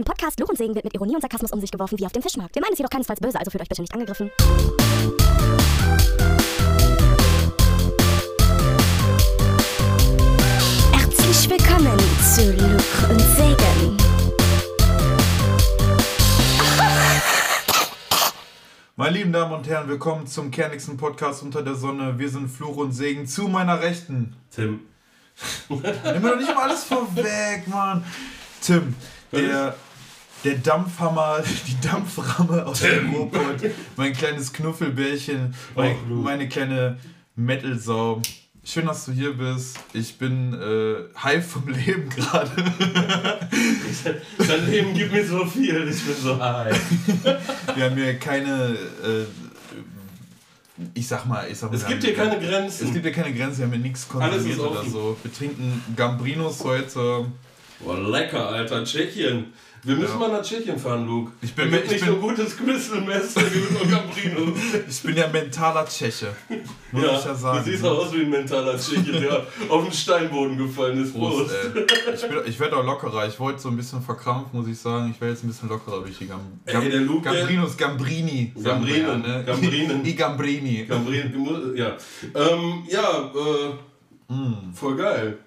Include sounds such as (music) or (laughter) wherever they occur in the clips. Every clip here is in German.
Im Podcast Luch und Segen wird mit Ironie und Sarkasmus um sich geworfen wie auf dem Fischmarkt. Wir meinen es jedoch keinesfalls böse, also fühlt euch bitte nicht angegriffen. Herzlich willkommen zu Luch und Segen. Meine lieben Damen und Herren, willkommen zum kernigsten Podcast unter der Sonne. Wir sind Fluch und Segen zu meiner Rechten. Tim. Nimm mir doch nicht mal alles vorweg, Mann. Tim, der, der Dampfhammer, (laughs) die Dampframme aus dem Ruhrpott, mein kleines Knuffelbärchen, mein, meine kleine Metal-Sau. Schön, dass du hier bist. Ich bin äh, high vom Leben gerade. (laughs) Dein Leben gibt mir so viel, ich bin so high. (laughs) Wir haben hier keine, äh, ich sag mal, ich sag mal. Es gibt hier keine Es Grenzen. gibt ja keine Grenzen, wir haben hier nichts ist oder so. Wir trinken Gambrinos heute. Boah, lecker, Alter. Tschechien. Wir müssen Ja. mal nach Tschechien fahren, Luke. Ich bin mit- ich nicht bin- so gutes Crystal-Messer wie mit Gambrino. Ich bin ja mentaler Tscheche. Muss Ja, ich ja sagen. du siehst auch aus wie ein mentaler Tscheche, der auf den Steinboden gefallen ist. Prost, Prost. Ich, ich werde auch lockerer. Ich wollte so ein bisschen verkrampft, muss ich sagen. Ich werde jetzt ein bisschen lockerer durch die Gam Ey, der Luke, Gambrinos, Gambrini. ja, ne? Gambrinen. I Gambrini. Gambrino, ja. Ähm, ja, äh, voll geil.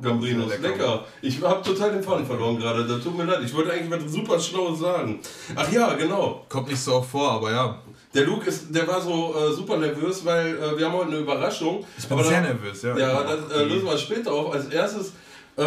Gambrinos, lecker. lecker. Ich habe total den Faden verloren gerade. Da tut mir leid. Ich wollte eigentlich was super Schlaues sagen. Ach ja, genau. Kommt nicht so oft vor, aber ja. Der Luke ist, der war so äh, super nervös, weil äh, wir haben heute eine Überraschung. Ich bin sehr nervös, ja. Ja, das äh, lösen wir später auf. Als erstes, äh,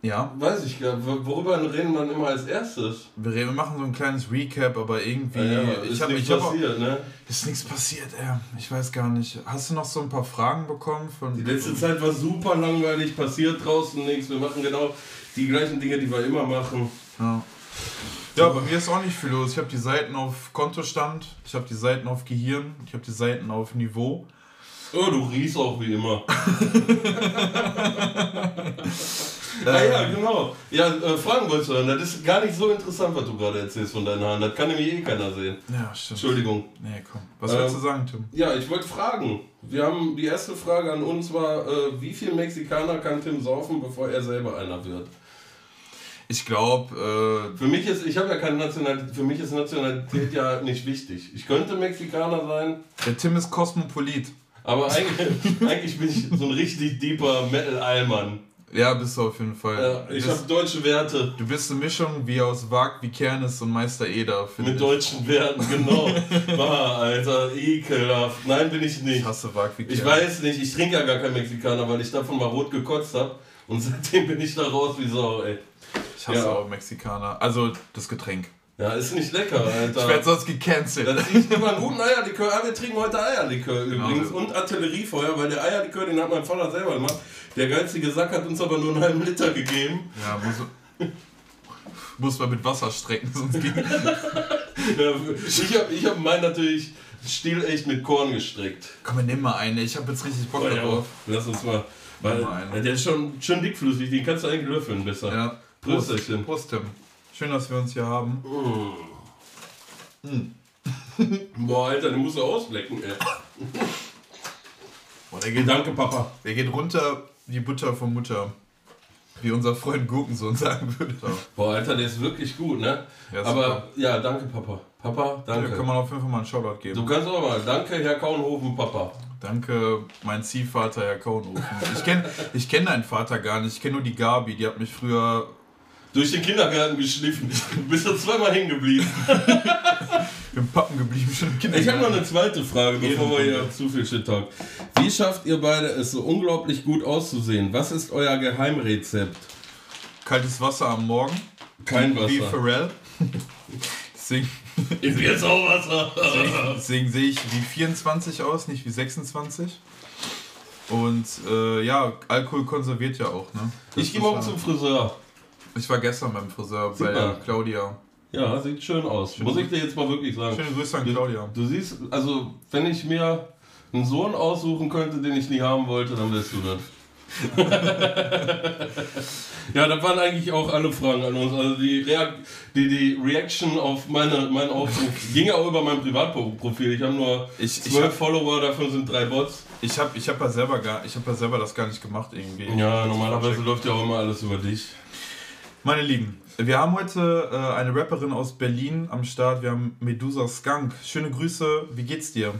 Ja, weiß ich gar nicht, worüber reden wir immer als erstes? wir, reden- wir machen so ein kleines Recap, aber irgendwie. Ja, ich ist habe nichts ich hab auch, passiert, ne? Ist nichts passiert, ey. Ich weiß gar nicht. Hast du noch so ein paar Fragen bekommen? Von, Die letzte Zeit war super langweilig, passiert draußen nichts. Wir machen genau die gleichen Dinge, die wir immer machen. Ja. ja, bei mir ist auch nicht viel los. Ich habe die Seiten auf Kontostand, ich habe die Seiten auf Gehirn, ich habe die Seiten auf Niveau. Oh, du riechst auch wie immer. (laughs) ah ja, genau. Ja, äh, Fragen wolltest du hören. Das ist gar nicht so interessant, was du gerade erzählst von deinen Haaren. Das kann nämlich eh keiner sehen. Ja, stimmt. Entschuldigung. Nee, komm. Was willst du Ähm, sagen, Tim? Ja, ich wollte fragen. Wir haben die erste Frage an uns war, äh, wie viel Mexikaner kann Tim saufen, bevor er selber einer wird? Ich glaube, Für mich ist, ich habe ja keine Nationalität, für mich ist Nationalität ja nicht wichtig. Ich könnte Mexikaner sein, äh, der Tim ist Kosmopolit. aber eigentlich, (laughs) eigentlich bin ich so ein richtig deeper Metal-Allmann. Ja, bist du auf jeden Fall. Ja, ich habe deutsche Werte. du bist eine Mischung wie aus Wag, wie Kernes und Meister Eder, Mit ich. deutschen Werten, genau. (laughs) Bah, Alter, ekelhaft. Nein, bin ich nicht. Ich hasse Wag, wie Kernes. Ich weiß nicht, ich trinke ja gar kein Mexikaner, weil ich davon mal rot gekotzt habe. Und (laughs) seitdem bin ich da raus wie Sau, ey. Ich hasse Ja. auch Mexikaner. Also das Getränk. Ja, ist nicht lecker, Alter. Ich werde sonst gecancelt. Das riecht immer einen guten Eierlikör. Ah, wir trinken heute Eierlikör übrigens. Ja. Und Artilleriefeuer, weil der Eierlikör, den hat mein Vater selber gemacht. Der geizige Sack hat uns aber nur einen halben Liter gegeben. Ja, muss, muss man mit Wasser strecken, sonst geht (laughs) Ja, ich habe ich hab meinen natürlich stilecht mit Korn gestrickt. Komm, nimm mal eine. Ich habe jetzt richtig Bock Oh, ja. darauf. Lass uns mal. Weil, einen. der ist schon, schon dickflüssig, den kannst du eigentlich löffeln besser. Ja. Prost. Prost, Tim. Schön, dass wir uns hier haben. Boah, Alter, den musst du auslecken, ey. Boah, der, geht, Danke, Papa. der geht runter wie Butter von Mutter. Wie unser Freund Gurkensohn sagen würde. Boah, Alter, der ist wirklich gut, ne? Ja, Aber super. ja, danke, Papa. Papa, Da danke. kann man auf jeden Fall mal einen Shoutout geben. du kannst auch mal. Danke, Herr Kaunhofen, Papa. Danke, mein Ziehvater, Herr Kaunhofen. Ich kenne ich kenn deinen Vater gar nicht. Ich kenne nur die Gabi. Die hat mich früher Durch den Kindergarten geschliffen. (laughs) Du bist da zweimal hängen geblieben. (laughs) im Pappen geblieben. Schon im Ich habe Kindergarten. noch eine zweite Frage, bevor wir hier zu viel Shit talk. Wie schafft ihr beide es so unglaublich gut auszusehen? Was ist euer Geheimrezept? Kaltes Wasser am Morgen. Kein Wie Wasser. Pharrell. (laughs) Deswegen, Ist jetzt auch Wasser. deswegen sehe ich wie 24 aus, nicht wie 26. Und äh, ja, Alkohol konserviert ja auch, ne? Das Ich gehe morgen zum Friseur. Ich war gestern beim Friseur bei Super. Claudia. Ja, sieht schön aus. Muss ich dir jetzt mal wirklich sagen. Schöne Grüße an Claudia. Du siehst, also wenn ich mir einen Sohn aussuchen könnte, den ich nie haben wollte, dann wärst du das. (laughs) ja, das waren eigentlich auch alle Fragen an uns. Also die, Reak die, die Reaction auf meine, meinen Aufruf (laughs) ging auch über mein Privatprofil. Ich habe nur Ich, zwölf habe Follower, davon sind drei Bots. ich hab, ich hab ja, selber gar- ich hab ja selber das gar nicht gemacht irgendwie. Ja, Das normalerweise läuft ja auch immer alles über dich. Meine Lieben, wir haben heute äh, eine Rapperin aus Berlin am Start. Wir haben Medusa Skunk. Schöne Grüße. Wie geht's dir?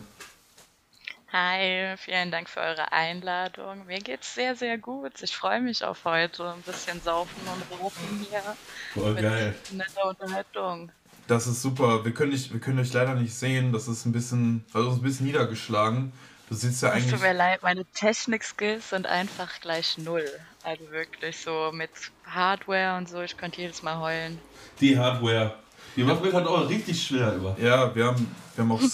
Hi, vielen Dank für eure Einladung. Mir geht's sehr, sehr gut. Ich freue mich auf heute. Ein bisschen saufen und roten hier. Voll geil. netter Unterhaltung. Das ist super. Wir können, dich, wir können euch leider nicht sehen. Das ist ein bisschen, also ein bisschen niedergeschlagen. Du sitzt ja eigentlich. tut mir leid, meine Technik-Skills sind einfach gleich null. Also wirklich so mit Hardware und so, ich könnte jedes Mal heulen. Die Hardware. Die macht mir gerade auch richtig schwer immer. Ja, wir haben, wir haben auch. (laughs)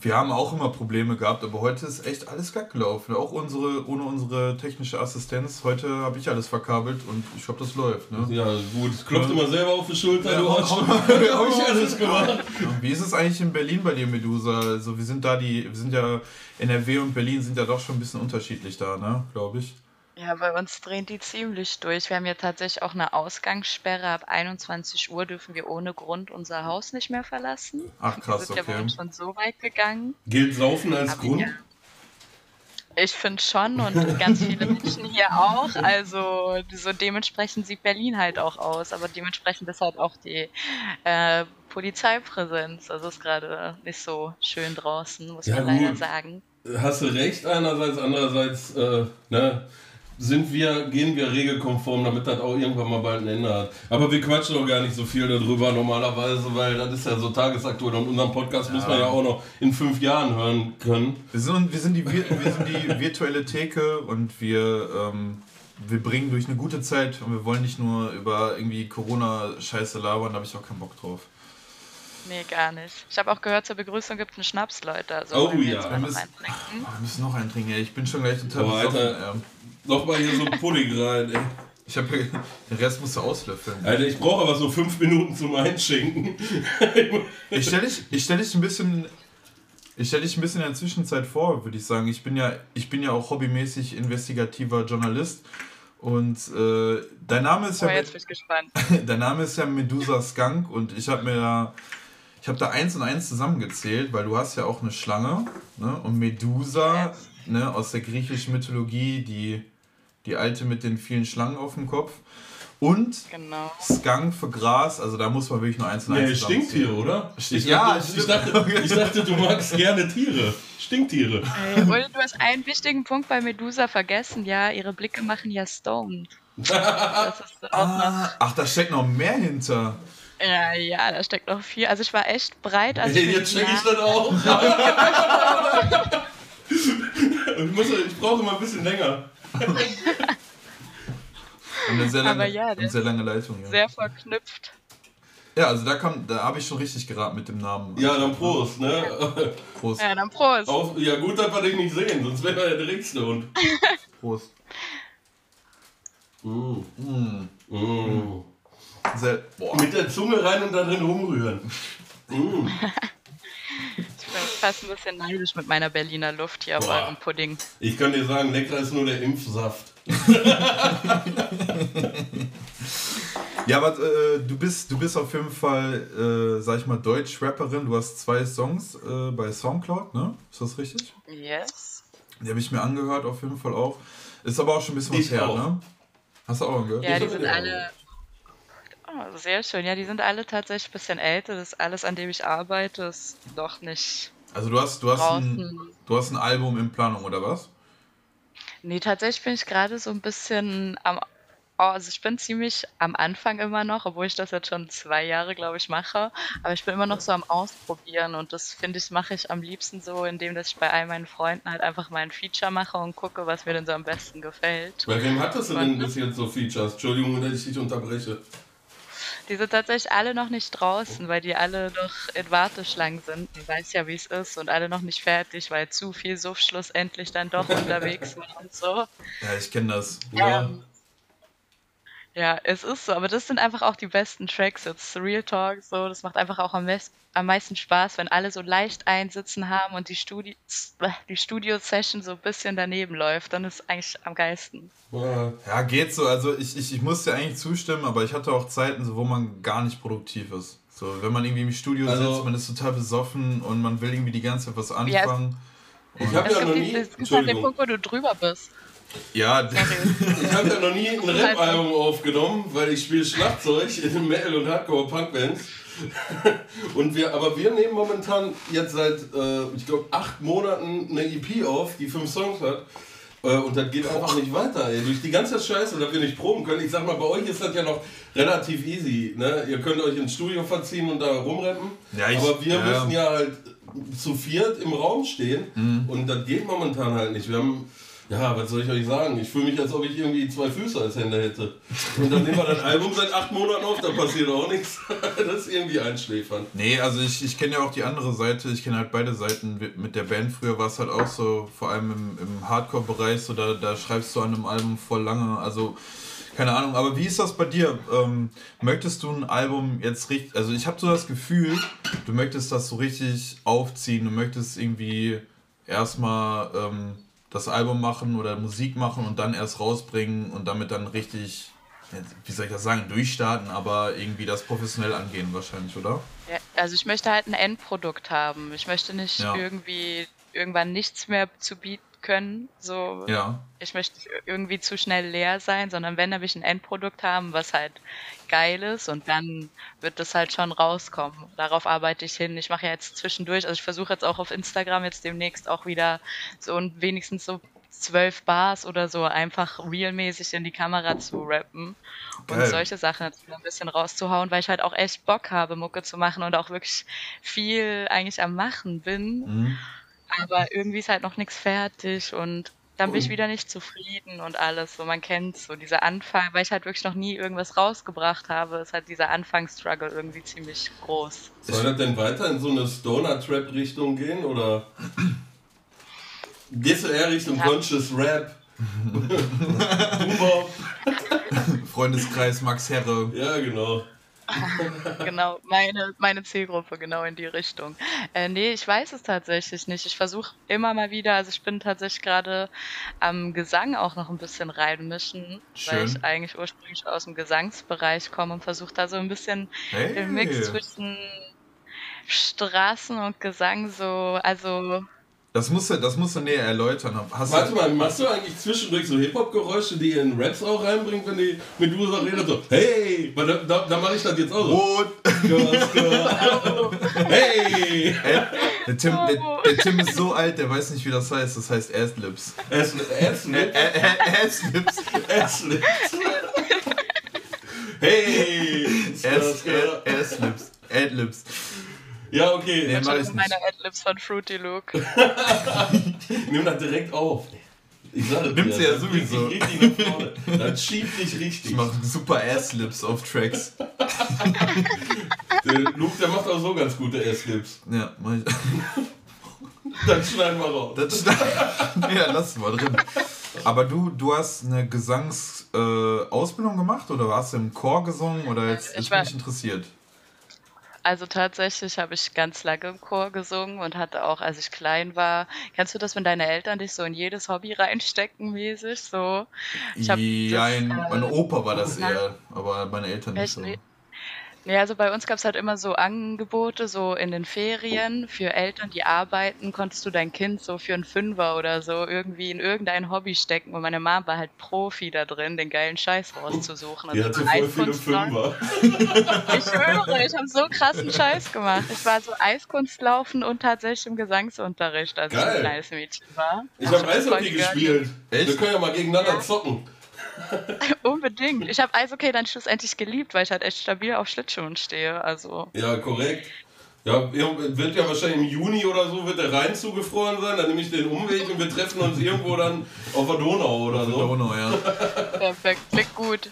Wir haben auch immer Probleme gehabt, aber heute ist echt alles glatt gelaufen. Auch unsere, ohne unsere technische Assistenz. Heute habe ich alles verkabelt und ich glaube, das läuft. Ne? Ja, gut. Klopft immer selber auf die Schulter, Ja, du hast schon (laughs) hab ich alles gemacht. Wie ist es eigentlich in Berlin bei dir, Medusa? Also wir sind da die, wir sind ja NRW und Berlin sind ja doch schon ein bisschen unterschiedlich da, ne? Glaube ich. Ja, bei uns drehen die ziemlich durch. Wir haben ja tatsächlich auch eine Ausgangssperre. Ab 21 Uhr dürfen wir ohne Grund unser Haus nicht mehr verlassen. Ach Wir krass, sind ja bei okay. uns schon so weit gegangen. Gilt Saufen als Aber Grund? ja. Ich finde schon und ganz viele Menschen hier auch. Also so dementsprechend sieht Berlin halt auch aus, aber dementsprechend ist halt auch die äh, Polizeipräsenz. Also ist gerade nicht so schön draußen, muss Ja, man leider gut. sagen. Hast du recht einerseits, andererseits äh, ne, sind wir, gehen wir regelkonform, damit das auch irgendwann mal bald ein Ende hat. Aber wir quatschen auch gar nicht so viel darüber normalerweise, weil das ist ja so tagesaktuell und unseren Podcast muss man ja auch noch in fünf Jahren hören können. Wir sind, wir sind, die, wir sind die virtuelle Theke und wir, ähm, wir bringen durch eine gute Zeit und wir wollen nicht nur über irgendwie Corona-Scheiße labern, da habe ich auch keinen Bock drauf. Nee, gar nicht. Ich habe auch gehört, zur Begrüßung gibt es einen Schnaps, Leute. Also Oh wir ja. Wir noch müssen- einen trinken. Oh, wir müssen noch einen trinken. Ich bin schon gleich total Boah, besoffen. Alter. ähm. Nochmal hier so ein Pudding rein, ey. Ich habe den Rest musst du auslöffeln. Alter, ich brauche aber so fünf Minuten zum Einschenken. (laughs) Ich stelle dich, ich stell dich ein bisschen. Ich stelle dich ein bisschen in der Zwischenzeit vor, würde ich sagen. Ich bin ja, ich bin ja auch hobbymäßig investigativer Journalist. Und äh, dein Name ist Oh, ja jetzt bin ich gespannt. (laughs) dein Name ist ja Medusa Skunk und ich habe mir da ich habe da eins und eins zusammengezählt, weil du hast ja auch eine Schlange, ne? Und Medusa, ne, aus der griechischen Mythologie, die die alte mit den vielen Schlangen auf dem Kopf. Und Genau. Skunk für Gras, also da muss man wirklich nur eins und eins Nee, Stinktiere, oder? Stink- Ich ja, dachte, ich, dachte, ich dachte, du magst gerne Tiere. Stinktiere. Ey, und du hast einen wichtigen Punkt bei Medusa vergessen. Ja, ihre Blicke machen ja stoned. (laughs) Das ist auch noch. Ah, ach, da steckt noch mehr hinter. Ja, ja, da steckt noch viel. Also ich war echt breit, als Hey, jetzt check ich das auch. (laughs) ich, muss, ich brauche immer ein bisschen länger. Und eine sehr lange, Aber ja, der und sehr lange Leitung. Ja, sehr verknüpft. ja also da, kam- da habe ich schon richtig geraten mit dem Namen. Ja, dann Prost, ne? Prost. Ja, dann Prost. Auf, ja, gut, dass wir dich nicht sehen, sonst wäre er ja direkt stoned. Prost. Mm. Mm. Mm. Sehr, boah. Mit der Zunge rein und da drin rumrühren. Mm. (laughs) Ich bin fast ein bisschen neidisch mit meiner Berliner Luft hier auf Boah. eurem Pudding. Ich kann dir sagen, lecker ist nur der Impfsaft. Ja, aber äh, du bist du bist auf jeden Fall, äh, sag ich mal, Deutsch-Rapperin. Du hast zwei Songs äh, bei Soundcloud, ne? Ist das richtig? Yes. Die habe ich mir angehört, auf jeden Fall auch. Ist aber auch schon ein bisschen was Ich her, auch. ne? Hast du auch angehört? Ja, Ich die sind alle. Oh, sehr schön. Ja, die sind alle tatsächlich ein bisschen älter. Das ist alles, an dem ich arbeite, ist noch nicht Also du hast du hast ein, du hast ein Album in Planung oder was? Nee, tatsächlich bin ich gerade so ein bisschen am. Oh, also ich bin ziemlich am Anfang immer noch, obwohl ich das jetzt schon zwei Jahre, glaube ich, mache. Aber ich bin immer noch so am Ausprobieren und das finde ich, mache ich am liebsten so, indem dass ich bei all meinen Freunden halt einfach mal ein Feature mache und gucke, was mir denn so am besten gefällt. Bei wem hattest du denn bis jetzt so Features? Entschuldigung, dass ich dich unterbreche. Die sind tatsächlich alle noch nicht draußen, weil die alle noch in Warteschlangen sind. Man weiß ja, wie es ist und alle noch nicht fertig, weil zu viel Suff schlussendlich dann doch (laughs) unterwegs war und so. Ja, ich kenne das. Ja. Ähm, Ja, es ist so, aber das sind einfach auch die besten Tracks. Jetzt Real Talk, so, das macht einfach auch am, mes- am meisten Spaß, wenn alle so leicht einsitzen haben und die, Studi die Studio-Session so ein bisschen daneben läuft. Dann ist eigentlich am geilsten. Ja. Geht so. Also ich, ich, ich muss dir eigentlich zustimmen, aber ich hatte auch Zeiten, so, wo man gar nicht produktiv ist. So, wenn man irgendwie im Studio Also- sitzt, man ist total besoffen und man will irgendwie die ganze Zeit was Ja, es- anfangen. Ich habe Es ja noch gibt, nie. es gibt halt den. Punkt, wo du drüber bist. Ja, (laughs) Ich habe ja noch nie ein Rap-Album aufgenommen, weil ich spiele Schlagzeug in Metal- und Hardcore-Punk-Bands. (laughs) Und wir, aber wir nehmen momentan jetzt seit, äh, ich glaube, acht Monaten eine EP auf, die fünf Songs hat. Äh, und das geht einfach nicht weiter, ey. Durch die ganze Scheiße, dass wir nicht proben können. Ich sag mal, bei euch ist das ja noch relativ easy. Ne? Ihr könnt euch ins Studio verziehen und da rumreppen. Ja, ich- aber wir ja. müssen ja halt zu viert im Raum stehen. Und das geht momentan halt nicht. Wir haben. Ja, was soll ich euch sagen? Ich fühle mich, als ob ich irgendwie zwei Füße als Hände hätte. Und dann nehmen wir das Album seit acht Monaten auf, da passiert auch nichts. (laughs) Das ist irgendwie einschläfernd. Nee, also ich, ich kenne ja auch die andere Seite, ich kenne halt beide Seiten. Mit der Band früher war es halt auch so, vor allem im, im Hardcore-Bereich, so da, da schreibst du an einem Album voll lange. Also, keine Ahnung, aber wie ist das bei dir? Ähm, möchtest du ein Album jetzt richtig, also ich habe so das Gefühl, du möchtest das so richtig aufziehen, du möchtest irgendwie erstmal ähm, das Album machen oder Musik machen und dann erst rausbringen und damit dann richtig, wie soll ich das sagen, durchstarten, aber irgendwie das professionell angehen wahrscheinlich, oder? Ja, also ich möchte halt ein Endprodukt haben. Ich möchte nicht Ja. irgendwie irgendwann nichts mehr zu bieten können. So, Ja. ich möchte irgendwie zu schnell leer sein, sondern wenn, dann will ich ein Endprodukt haben, was halt geil ist und dann wird das halt schon rauskommen. Darauf arbeite ich hin. Ich mache ja jetzt zwischendurch, also ich versuche jetzt auch auf Instagram jetzt demnächst auch wieder so und wenigstens so zwölf Bars oder so einfach realmäßig in die Kamera zu rappen und Geil. solche Sachen ein bisschen rauszuhauen, weil ich halt auch echt Bock habe, Mucke zu machen und auch wirklich viel eigentlich am Machen bin. Mhm. Aber irgendwie ist halt noch nichts fertig und dann bin ich wieder nicht zufrieden und alles. So, man kennt so dieser Anfang, weil ich halt wirklich noch nie irgendwas rausgebracht habe, ist halt dieser Anfangsstruggle irgendwie ziemlich groß. Soll das denn weiter in so eine Stoner-Trap-Richtung gehen oder gehst du eher Richtung Ja. Conscious Rap? (laughs) Boomer? Freundeskreis Max Herre. Ja, genau. (laughs) genau, meine, meine Zielgruppe genau in die Richtung. Äh, nee, ich weiß es tatsächlich nicht. Ich versuche immer mal wieder, also ich bin tatsächlich gerade am Gesang auch noch ein bisschen reinmischen, weil Schön. ich eigentlich ursprünglich aus dem Gesangsbereich komme und versuche da so ein bisschen Hey. den Mix zwischen Straßen und Gesang so, also Das musst du, das musst du näher erläutern. Hast Warte du, mal, machst du eigentlich zwischendurch so Hip-Hop-Geräusche, die ihr in Raps auch reinbringt, wenn die mit User redet? So, hey! Da, da, da mache ich das jetzt auch so. Rot. (laughs) Hey! Der Tim, der, der Tim ist so alt, der weiß nicht, wie das heißt. Das heißt Asslips. Asslips. Asslips. Asslips. Hey! Ass- Asslips. Adlips. Ja, okay. Nee, mach ich meine. Adlibs von Fruity Look. (laughs) (laughs) Nimm das direkt auf. Ich sage Nimmt sie ja das bringt sowieso. dich richtig nach vorne. Das schiebt dich Ich richtig. mache super Asslips auf Tracks. (laughs) Der Luke, der macht auch so ganz gute Asslips. Ja, mach ich. Dann schneiden wir raus. Das ja, lass mal drin. Aber du, du hast eine Gesangsausbildung äh, Ausbildung gemacht oder hast du im Chor gesungen oder jetzt, Ich jetzt war- bin ich interessiert? Also tatsächlich habe ich ganz lange im Chor gesungen und hatte auch, als ich klein war, kennst du das, wenn deine Eltern dich so in jedes Hobby reinstecken, mäßig so? Ich hab Ja, das, in, äh, meine Opa war das eher, aber meine Eltern nicht so. Nee, also bei uns gab es halt immer so Angebote, so in den Ferien für Eltern, die arbeiten, konntest du dein Kind so für einen Fünfer oder so irgendwie in irgendein Hobby stecken. Und meine Mom war halt Profi da drin, den geilen Scheiß rauszusuchen. Die Also hatte voll viele Fünfer. (laughs) Ich höre, ich habe so krassen Scheiß gemacht. Ich war so Eiskunstlaufen und tatsächlich im Gesangsunterricht, als ich ein kleines Mädchen war. Ich habe hab Eishockey gespielt. Echt? Wir können ja mal gegeneinander zocken. (laughs) Unbedingt. Ich habe Eishockey dann schlussendlich geliebt, weil ich halt echt stabil auf Schlittschuhen stehe. Also Ja, korrekt. Ja, wird ja wahrscheinlich im Juni oder so wird der Rhein zugefroren sein. Dann nehme ich den Umweg und wir treffen uns irgendwo dann auf der Donau oder so. Donau, ja. (laughs) perfekt, klingt gut.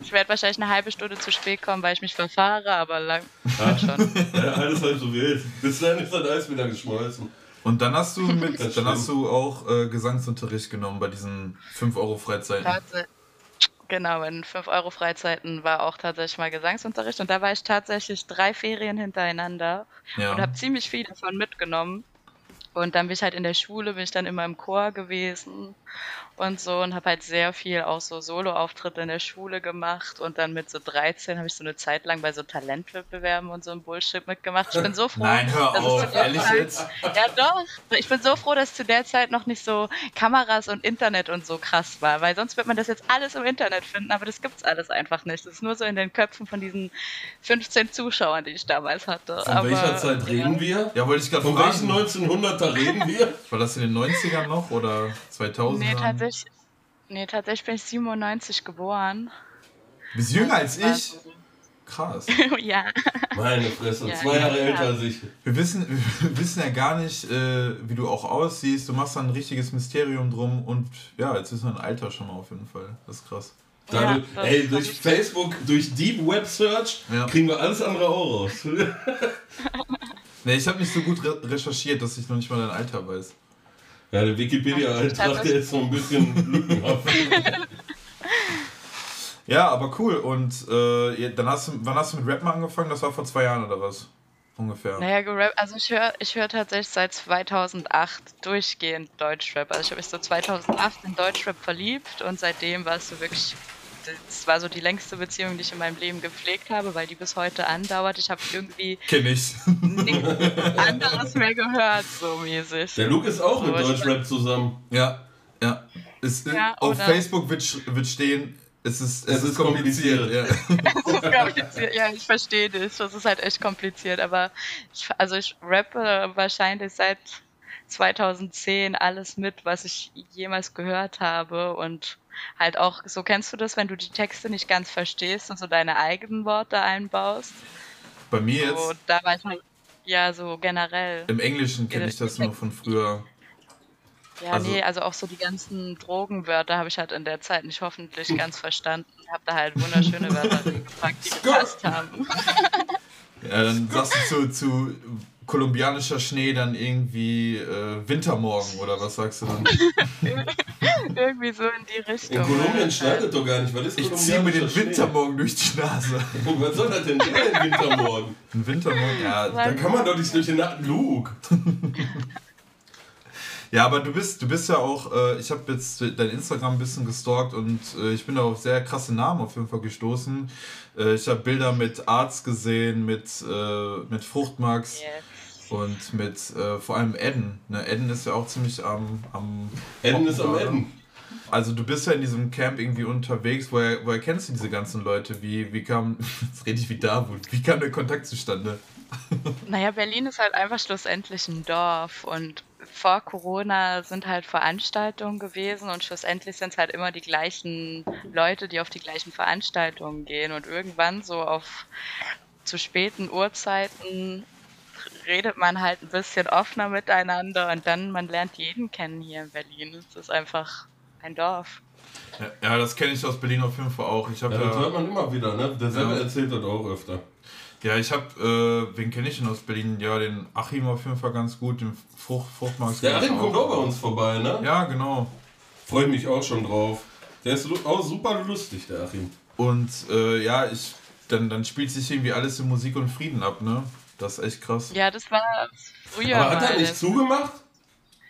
Ich werde wahrscheinlich eine halbe Stunde zu spät kommen, weil ich mich verfahre, aber lang wird schon. (laughs) Ja, alles halb so wild. Bis dahin ist das Eis wieder geschmolzen. Und dann hast du mit, dann hast du auch äh, Gesangsunterricht genommen bei diesen 5 Euro Freizeiten. Tats- Genau, in 5 Euro Freizeiten war auch tatsächlich mal Gesangsunterricht und da war ich tatsächlich drei Ferien hintereinander und Ja. habe ziemlich viel davon mitgenommen. Und dann bin ich halt in der Schule, bin ich dann immer im Chor gewesen und so und habe halt sehr viel auch so Solo-Auftritte in der Schule gemacht und dann mit so 13 habe ich so eine Zeit lang bei so Talentwettbewerben und so ein Bullshit mitgemacht. Ich bin so froh. Nein, hör dass es auf, zu der ehrlich Zeit- jetzt? Ja, doch. Ich bin so froh, dass zu der Zeit noch nicht so Kameras und Internet und so krass war, weil sonst wird man das jetzt alles im Internet finden, aber das gibt's alles einfach nicht. Das ist nur so in den Köpfen von diesen 15 Zuschauern, die ich damals hatte. Von aber, welcher Zeit reden wir? Ja, wollte ich gerade Von welchen fragen. 1900er reden wir? War das in den 90ern noch oder 2000 Nee, tatsächlich, nee, tatsächlich bin ich 97 geboren. Bist jünger als ich? Krass. (laughs) ja. Meine Fresse, Ja, zwei ja, Jahre ja. älter als ich. Wir wissen, wir (laughs) wissen ja gar nicht, äh, wie du auch aussiehst. Du machst da ein richtiges Mysterium drum und ja, jetzt ist ein Alter schon mal auf jeden Fall. Das ist krass. Da Ja, du, das- ey, das durch Facebook, durch Deep Web Search Ja. kriegen wir alles andere auch raus. (laughs) Nee, ich habe nicht so gut re recherchiert, dass ich noch nicht mal dein Alter weiß. Ja, der Wikipedia-Eintrag, der ist so ein bisschen lückenhaft. (laughs) Ja, aber cool. Und äh, dann hast du, wann hast du mit Rap mal angefangen? Das war vor zwei Jahren oder was? Ungefähr. Naja, gerappt, also ich höre ich hör tatsächlich seit 2008 durchgehend Deutschrap. Also ich habe mich so 2008 in Deutschrap verliebt und seitdem war es so wirklich, das war so die längste Beziehung, die ich in meinem Leben gepflegt habe, weil die bis heute andauert. Ich habe irgendwie Kenn ich. nichts anderes mehr gehört, so mäßig. Der Luke ist auch mit Aber ich- Deutschrap zusammen. ja, ja. Es, Ja, auf oder- Facebook wird, wird stehen, es ist, es Es ist ist kompliziert. kompliziert. (laughs) Ja. Das ist kompliziert. Ja, ich verstehe dich. Das ist halt echt kompliziert. Aber ich, also ich rappe wahrscheinlich seit 2010 alles mit, was ich jemals gehört habe. Und halt auch, so kennst du das, wenn du die Texte nicht ganz verstehst und so deine eigenen Worte einbaust. Bei mir So, jetzt, da war ich halt, ja, so generell. im Englischen kenne ich das nur von früher. Ja, also- nee, also auch so die ganzen Drogenwörter habe ich halt in der Zeit nicht hoffentlich ganz verstanden. Hab da halt wunderschöne Wörter (laughs) gefragt, die gepasst haben. Ja, dann sagst du zu, zu kolumbianischer Schnee dann irgendwie äh, Wintermorgen oder was sagst du dann? (laughs) Irgendwie so in die Richtung. In Kolumbien schneidet doch gar nicht. Was ist Ich ziehe mir den Schnee? Wintermorgen durch die Nase. (laughs) Was soll das denn sein, ein Wintermorgen? Ein Wintermorgen? Ja, Da kann man doch nicht durch den Nacht Luke. (laughs) Ja, aber du bist, du bist ja auch, äh, ich habe jetzt dein Instagram ein bisschen gestalkt und äh, ich bin da auf sehr krasse Namen auf jeden Fall gestoßen. Äh, ich habe Bilder mit Arzt gesehen, mit, äh, mit Fruchtmax Yes. Und mit äh, vor allem Edden. Ne? Edden ist ja auch ziemlich am, am Eden ist am gerade. Eden. Also du bist ja in diesem Camp irgendwie unterwegs. Woher, woher kennst du diese ganzen Leute? Wie, wie kam, (laughs) jetzt rede ich wie Davut, wie kam der Kontakt zustande? (laughs) Naja, Berlin ist halt einfach schlussendlich ein Dorf und vor Corona sind halt Veranstaltungen gewesen und schlussendlich sind es halt immer die gleichen Leute, die auf die gleichen Veranstaltungen gehen und irgendwann so auf zu späten Uhrzeiten redet man halt ein bisschen offener miteinander und dann man lernt jeden kennen hier in Berlin. Es ist einfach ein Dorf. Ja, ja das kenne ich aus Berlin auf jeden Fall auch. Ich habe Ja, das hört man immer wieder, ne? Der selber Ja. erzählt das auch öfter. ja, ich habe, äh, wen kenne ich denn aus Berlin? Ja, den Achim auf jeden Fall ganz gut, den Frucht, Fruchtmax. Der Achim kommt auch bei uns vorbei, ne? Ja, genau. Freue mich auch schon drauf. Der ist auch super lustig, der Achim. Und äh, ja, ich, dann, dann spielt sich irgendwie alles in Musik und Frieden ab, ne? Das ist echt krass. Ja, das war früher. Aber hat er nicht zugemacht?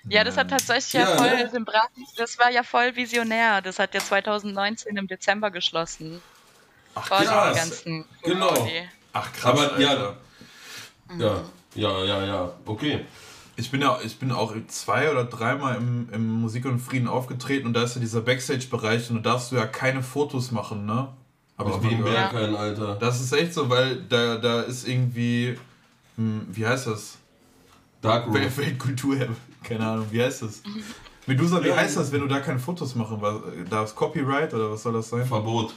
Ja, das hat tatsächlich ja, Ja, voll ne? den Brat, das war ja voll visionär. Das hat ja 2019 im Dezember geschlossen. Ach, Vor dem krass. ganzen Genau. Ach krass. Aber ja, Alter. Ja, ja, ja, ja. Okay. Ich bin ja, ich bin auch zwei oder dreimal im, im Musik und Frieden aufgetreten und da ist ja dieser Backstage-Bereich und da darfst du ja keine Fotos machen, ne? Aber ich im gehört. Berghain, Alter. Das ist echt so, weil da, da ist irgendwie, hm, wie heißt das? Darkroom. Wel- Weltkultur, keine Ahnung, wie heißt das? Medusa, wie Ja. heißt das, wenn du da keine Fotos machen was- darfst? Copyright oder was soll das sein? Verbot.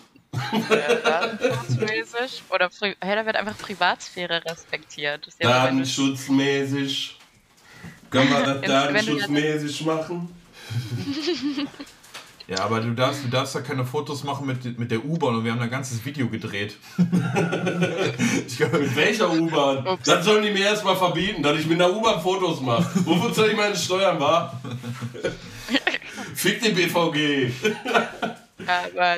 Datenschutzmäßig. Oder hey, da wird einfach Privatsphäre respektiert. Ja Datenschutzmäßig. Können wir das datenschutzmäßig machen? (laughs) Ja, aber du darfst, du darfst da keine Fotos machen mit, mit der U-Bahn und wir haben da ein ganzes Video gedreht. (laughs) ich glaube, Mit welcher U-Bahn? Das sollen die mir erstmal verbieten, dass ich mit einer U-Bahn Fotos mache. Wofür soll ich meine Steuern wahr? Fick den BVG. Aber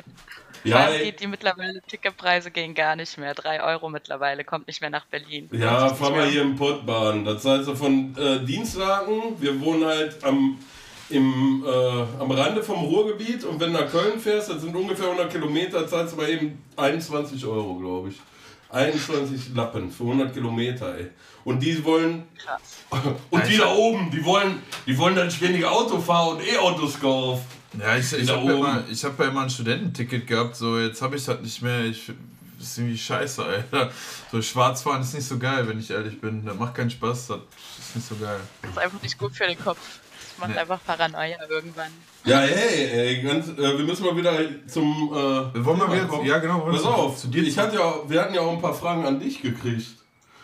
Ja, allem ey. geht die mittlerweile Ticketpreise gehen gar nicht mehr. 3 Euro mittlerweile, kommt nicht mehr nach Berlin. Ja, Lohnt sich fahr nicht mal mehr. hier im Pottbahn. Das heißt so von äh, Dienstlaken, wir wohnen halt am, im, äh, am Rande vom Ruhrgebiet und wenn du nach Köln fährst, das sind ungefähr 100 Kilometer, zahlst du mal eben 21 Euro, glaube ich. 21 Lappen für 100 Kilometer, ey. Und die wollen, Krass. (laughs) und die da oben, die wollen, die wollen dann ständig Auto fahren und E-Autos kaufen. Ja, ich, ich habe ja, immer- ich hab ja immer ein Studententicket gehabt, so jetzt habe ich das nicht mehr. Ich, das ist irgendwie scheiße, Alter. So Schwarzfahren ist nicht so geil, wenn ich ehrlich bin. Das macht keinen Spaß, das ist nicht so geil. Das ist einfach nicht gut für den Kopf. Macht einfach Paranoia irgendwann. Ja, hey, ey, ganz, äh, wir müssen mal wieder zum. Äh, Wollen wir kommen. ja genau, Pass auf, zu dir ich hatte ja, wir hatten ja auch ein paar Fragen an dich gekriegt.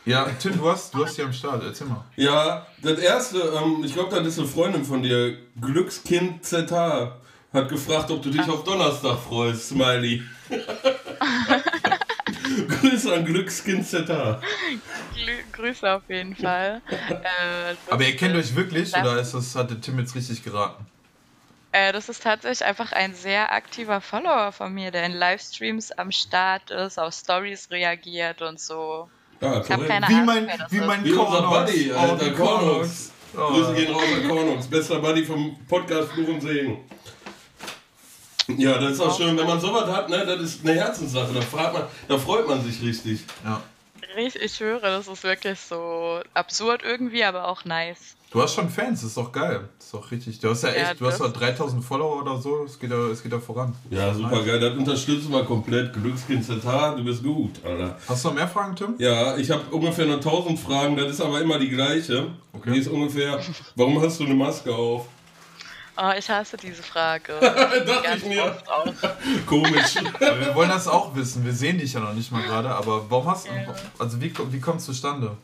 Ja, Tim, du hast, du hast die am Start, erzähl mal. Ja, das erste, ähm, ich glaube, das ist eine Freundin von dir, Glückskind ZH, hat gefragt, ob du dich auf Donnerstag freust, Smiley. (laughs) (laughs) Grüße an Glückskind ZH. Glü Grüße auf jeden Fall. Äh, Aber ihr kennt euch wirklich Das- oder ist das, hatte Tim jetzt richtig geraten? Äh, das ist tatsächlich einfach ein sehr aktiver Follower von mir, der in Livestreams am Start ist, auf Stories reagiert und so. Ja, Ich habe keine Wie Ahnung, mein, wie mein Wie unser. Buddy, Alter. Oh. Grüße gehen raus an Kornox, bester Buddy vom Podcast Fluch und Segen. Ja, das ist auch schön, wenn man sowas hat, ne, das ist eine Herzenssache, da, fragt man, da freut man sich richtig. Ja. Ich, ich höre, das ist wirklich so absurd irgendwie, aber auch nice. Du hast schon Fans, das ist doch geil. Das ist doch richtig. Du hast ja Ja, echt, du hast ja 3000 Follower oder so, es geht ja, es geht ja voran. Ja, super geil, das unterstützen wir komplett. Glückskind ZH, du bist gut, Alter. Hast du noch mehr Fragen, Tim? Ja, ich habe ungefähr nur 1000 Fragen, das ist aber immer die gleiche. Okay. Die ist ungefähr, warum hast du eine Maske auf? Oh, ich hasse diese Frage. (laughs) Dachte ich mir. oft auch. (laughs) Komisch. Aber wir wollen das auch wissen. Wir sehen dich ja noch nicht mal gerade, aber warum hast du. Ja. Also, wie, wie kommt es zustande?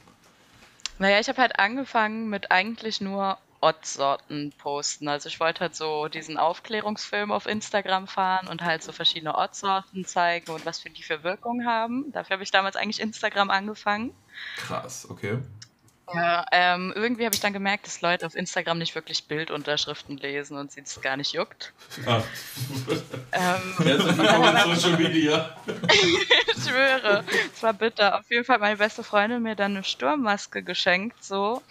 Naja, ich habe halt angefangen mit eigentlich nur Odd-Sorten posten. Also ich wollte halt so diesen Aufklärungsfilm auf Instagram fahren und halt so verschiedene Odd-Sorten zeigen und was für die für Wirkung haben. Dafür habe ich damals eigentlich Instagram angefangen. Krass, okay. Ja, ähm, irgendwie habe ich dann gemerkt, dass Leute auf Instagram nicht wirklich Bildunterschriften lesen und sie es gar nicht juckt. Ach, Ähm, herzlich willkommen in Social Media. (laughs) ich schwöre, es war bitter. Auf jeden Fall hat meine beste Freundin mir dann eine Sturmmaske geschenkt, so.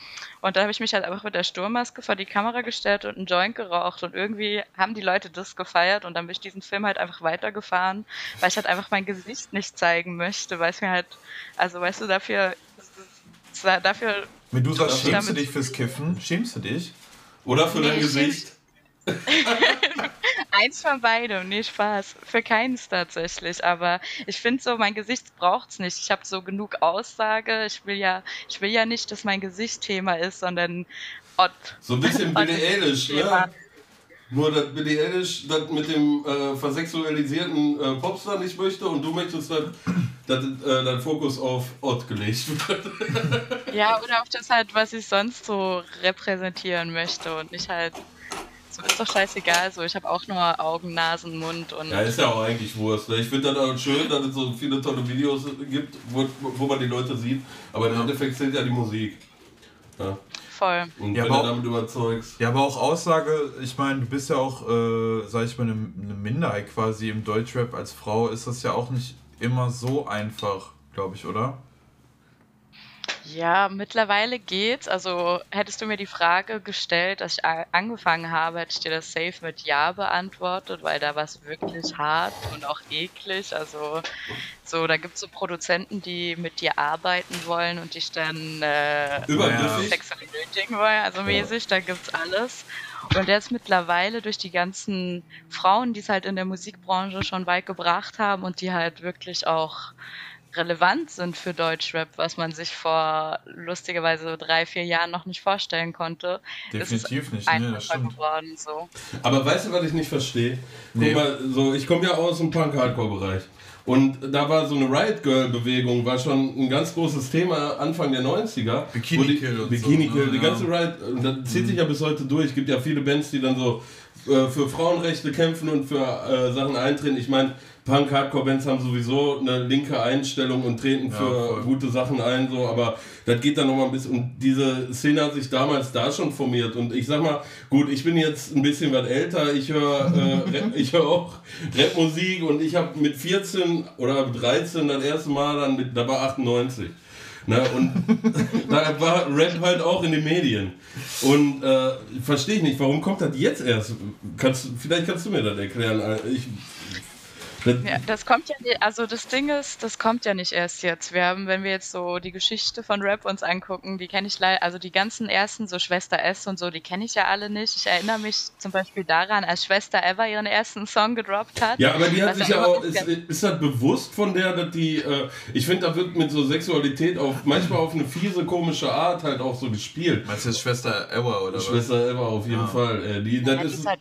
Und da habe ich mich halt einfach mit der Sturmmaske vor die Kamera gestellt und einen Joint geraucht. Und irgendwie haben die Leute das gefeiert und dann bin ich diesen Film halt einfach weitergefahren, weil ich halt einfach mein Gesicht nicht zeigen möchte, weil es mir halt, also weißt du, dafür, dafür Medusa, schämst du dich fürs Kiffen? Schämst du dich? Oder für dein Nee, Gesicht. (laughs) Eins von beidem, nee, Spaß. Für keins tatsächlich. Aber ich finde so, mein Gesicht braucht's nicht. Ich habe so genug Aussage. Ich will ja, ich will ja nicht, dass mein Gesicht Thema ist, sondern Ott. So ein bisschen Billie Eilish, ne? Nur, dass Billie Eilish das mit dem äh, versexualisierten äh, Popstar nicht möchte und du möchtest, dass, dass äh, dein Fokus auf Ott gelegt wird. (laughs) Ja, oder auf das halt, was ich sonst so repräsentieren möchte und nicht halt. So ist doch scheißegal. So, ich habe auch nur Augen, Nasen, Mund und Ja, ist ja auch eigentlich Wurst. ne? Ich finde das auch schön, dass es so viele tolle Videos gibt, wo, wo man die Leute sieht. Aber im Endeffekt zählt ja die Musik. Ja. Voll. Und Ja, wenn aber du auch- damit überzeugst. Ja, aber auch Aussage, ich meine, du bist ja auch, äh, sag ich mal, eine, eine Minderheit quasi im Deutschrap. Als Frau ist das ja auch nicht immer so einfach, glaube ich, oder? Ja, mittlerweile geht's. Also hättest du mir die Frage gestellt, dass ich angefangen habe, hätte ich dir das safe mit Ja beantwortet, weil da war es wirklich hart und auch eklig. Also so, da gibt's so Produzenten, die mit dir arbeiten wollen und dich dann äh, Übergriffig. sexuell nötigen wollen, also mäßig, da gibt's alles. Und jetzt mittlerweile durch die ganzen Frauen, die es halt in der Musikbranche schon weit gebracht haben und die halt wirklich auch relevant sind für Deutschrap, was man sich vor lustigerweise drei, vier Jahren noch nicht vorstellen konnte, Definitiv ist nicht, es ne, das stimmt. geworden. So. Aber weißt du, was ich nicht verstehe? Guck Nee. mal, so, ich komme ja aus dem Punk-Hardcore-Bereich. Und da war so eine Riot Girl-Bewegung, war schon ein ganz großes Thema Anfang der 90er. Bikini Wo die, Kill und Bikini so, Kill, ne, die ja. ganze Riot, und das zieht sich ja bis heute durch. gibt ja viele Bands, die dann so äh, für Frauenrechte kämpfen und für äh, Sachen eintreten. Ich meine, Punk-Hardcore-Bands haben sowieso eine linke Einstellung und treten Ja, für voll. gute Sachen ein, so, aber das geht dann nochmal ein bisschen. Und diese Szene hat sich damals da schon formiert. Und ich sag mal, gut, ich bin jetzt ein bisschen was älter, ich höre äh, ich höre auch Rapmusik und ich habe mit 14 oder 13 das erste Mal dann mit, da war 98. Ne, und (laughs) da war Rap halt auch in den Medien. Und äh, verstehe ich nicht, warum kommt das jetzt erst? Kannst, vielleicht kannst du mir das erklären. Ich, Ja, das kommt ja nicht, also das Ding ist, das kommt ja nicht erst jetzt. Wir haben, wenn wir jetzt so die Geschichte von Rap uns angucken, die kenne ich leider, also die ganzen ersten, so Schwester S und so, die kenne ich ja alle nicht. Ich erinnere mich zum Beispiel daran, als Schwester Eva ihren ersten Song gedroppt hat. Ja, aber die hat sich ja auch, ist, ist das bewusst von der, dass die, äh, ich finde, da wird mit so Sexualität auf, manchmal auf eine fiese, komische Art halt auch so gespielt. Meinst du jetzt Schwester Ewa oder was? Schwester Eva auf jeden Fall. Äh, die, Ja, das die ist ist halt,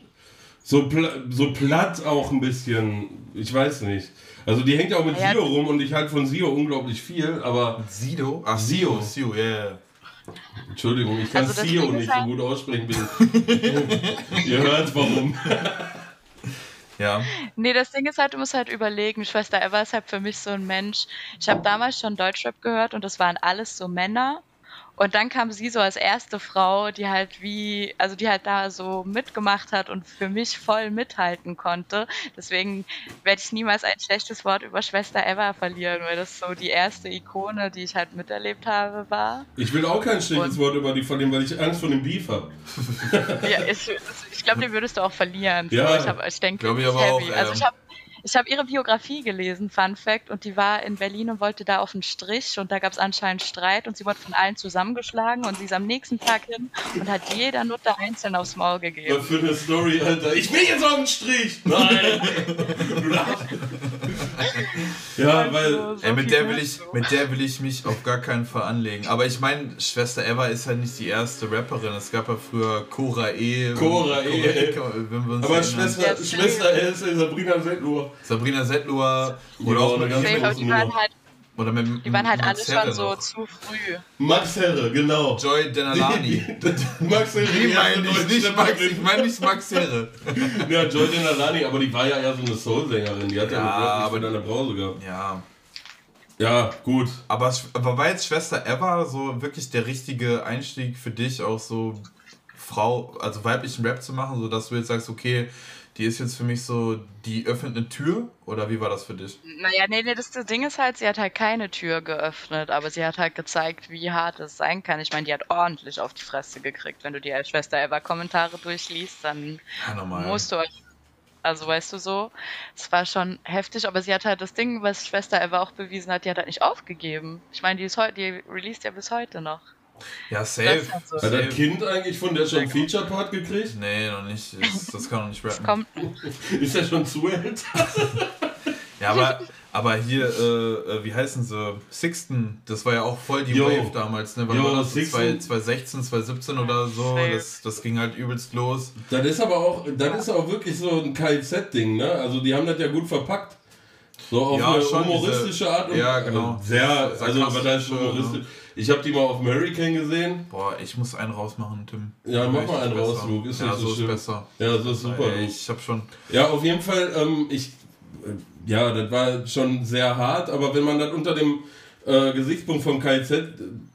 so, pla so platt auch ein bisschen, ich weiß nicht. Also die hängt ja auch mit Ja. Sio rum und ich halte von Sio unglaublich viel, aber Sido? Ach, Sio. Sio, ja, ja. Entschuldigung, ich kann Also Sio nicht so halt- gut aussprechen. Bin. (laughs) Ihr hört warum. (laughs) Ja. nee, das Ding ist halt, du musst halt überlegen, Schwester Eva ist halt für mich so ein Mensch. Ich habe damals schon Deutschrap gehört und das waren alles so Männer. Und dann kam sie so als erste Frau, die halt wie, also die halt da so mitgemacht hat und für mich voll mithalten konnte. Deswegen werde ich niemals ein schlechtes Wort über Schwester Eva verlieren, weil das so die erste Ikone, die ich halt miterlebt habe, war. Ich will auch kein schlechtes Und- Wort über die verlieren, weil ich Angst vor dem Beef habe. Ja, ich, ich glaube, den würdest du auch verlieren. So, Ja, ich, hab, ich denke, glaub ich aber heavy. auch, Also ähm. ich habe ich hab ihre Biografie gelesen, Fun Fact, und die war in Berlin und wollte da auf den Strich und da gab es anscheinend Streit und sie wurde von allen zusammengeschlagen und sie ist am nächsten Tag hin und hat jeder Nutte einzeln aufs Maul Was gegeben. für eine Story, Alter. Ich will jetzt auf den Strich. Nein. (laughs) (laughs) ja, weil Also, so Ey, mit der will ich, mit der will ich mich auf gar keinen Fall anlegen. Aber ich meine, Schwester Eva ist halt nicht die erste Rapperin. Es gab ja früher Cora E. Cora E. Wenn wir uns Aber. Schwester, Schwester ist Sabrina Settler. Sabrina Settler oder auch eine ganz große die waren Nummer. halt, oder mit die waren halt alle Max Herre schon so noch. zu früh. Max Herre, genau. Joy Denalani. (laughs) Max Herre, Die meine ich nicht Max, ich meine nicht Max Herre. (laughs) Ja, Joy Denalani, aber die war ja eher so eine Soul-Sängerin. Die hat ja, Ja, aber- aber eine Brause gehabt. Ja. Ja, gut. Aber, aber war jetzt Schwester Eva so wirklich der richtige Einstieg für dich, auch so Frau, also weiblichen Rap zu machen, so dass du jetzt sagst, okay, die ist jetzt für mich so, die öffnet eine Tür? Oder wie war das für dich? Naja, nee, nee, das, das Ding ist halt, sie hat halt keine Tür geöffnet, aber sie hat halt gezeigt, wie hart es sein kann. Ich meine, die hat ordentlich auf die Fresse gekriegt. Wenn du die als Schwester Eva Kommentare durchliest, dann Ja, musst du euch. Also weißt du so, es war schon heftig, aber sie hat halt das Ding, was Schwester Eva auch bewiesen hat, die hat halt nicht aufgegeben. Ich meine, die ist heute, die released ja bis heute noch. Ja, Das safe. halt so. Hat safe. das Kind eigentlich von der schon einen Feature-Part gekriegt? Nee, noch nicht. Das, das kann noch nicht rappen. Kommt, (laughs) Ist er schon zu alt? (laughs) Ja, aber, aber hier, äh, äh, wie heißen sie? Sixten, das war ja auch voll die Jo. Wave damals, ne? Wann Jo, war das? So Sixten. 2- 2016, 2017 oder so. Das, das ging halt übelst los. Das ist aber auch, das ist auch wirklich so ein KZ-Ding, ne? Also die haben das ja gut verpackt. So auf Ja, eine schon, humoristische diese- Art. Und, ja, genau. Sehr, also Sarkastische, humoristisch? ne? Ich habe die mal auf Hurricane gesehen. Boah, ich muss einen rausmachen, Tim. Ja, mach mal einen raus, Luke. Ist ja, nicht so so ist schlimm. besser. Ja, das ist super. Ey, ich hab schon. Ja, auf jeden Fall, ähm, ich, ja, das war schon sehr hart, aber wenn man das unter dem äh, Gesichtspunkt vom KZ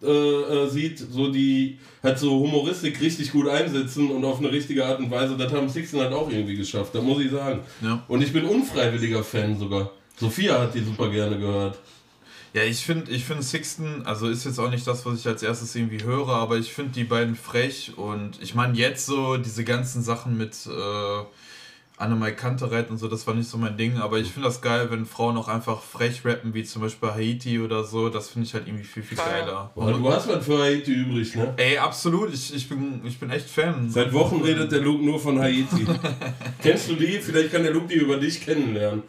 äh, äh, sieht, so die halt so Humoristik richtig gut einsetzen und auf eine richtige Art und Weise, das haben Sixten halt auch irgendwie geschafft, das muss ich sagen. Ja. Und ich bin unfreiwilliger Fan sogar. Sophia hat die super gerne gehört. Ja, ich finde ich find Sixten, also ist jetzt auch nicht das, was ich als erstes irgendwie höre, aber ich finde die beiden frech und ich meine jetzt so diese ganzen Sachen mit äh, Annemai Kantereit und so, das war nicht so mein Ding, aber ich finde das geil, wenn Frauen auch einfach frech rappen, wie zum Beispiel Haiti oder so, das finde ich halt irgendwie viel, viel geiler. Boah, du hast was für Haiti übrig, ne? Ey, absolut, ich, ich, bin, ich bin echt Fan. Seit Wochen redet der Luke nur von Haiti. (laughs) Kennst du die? Vielleicht kann der Luke die über dich kennenlernen.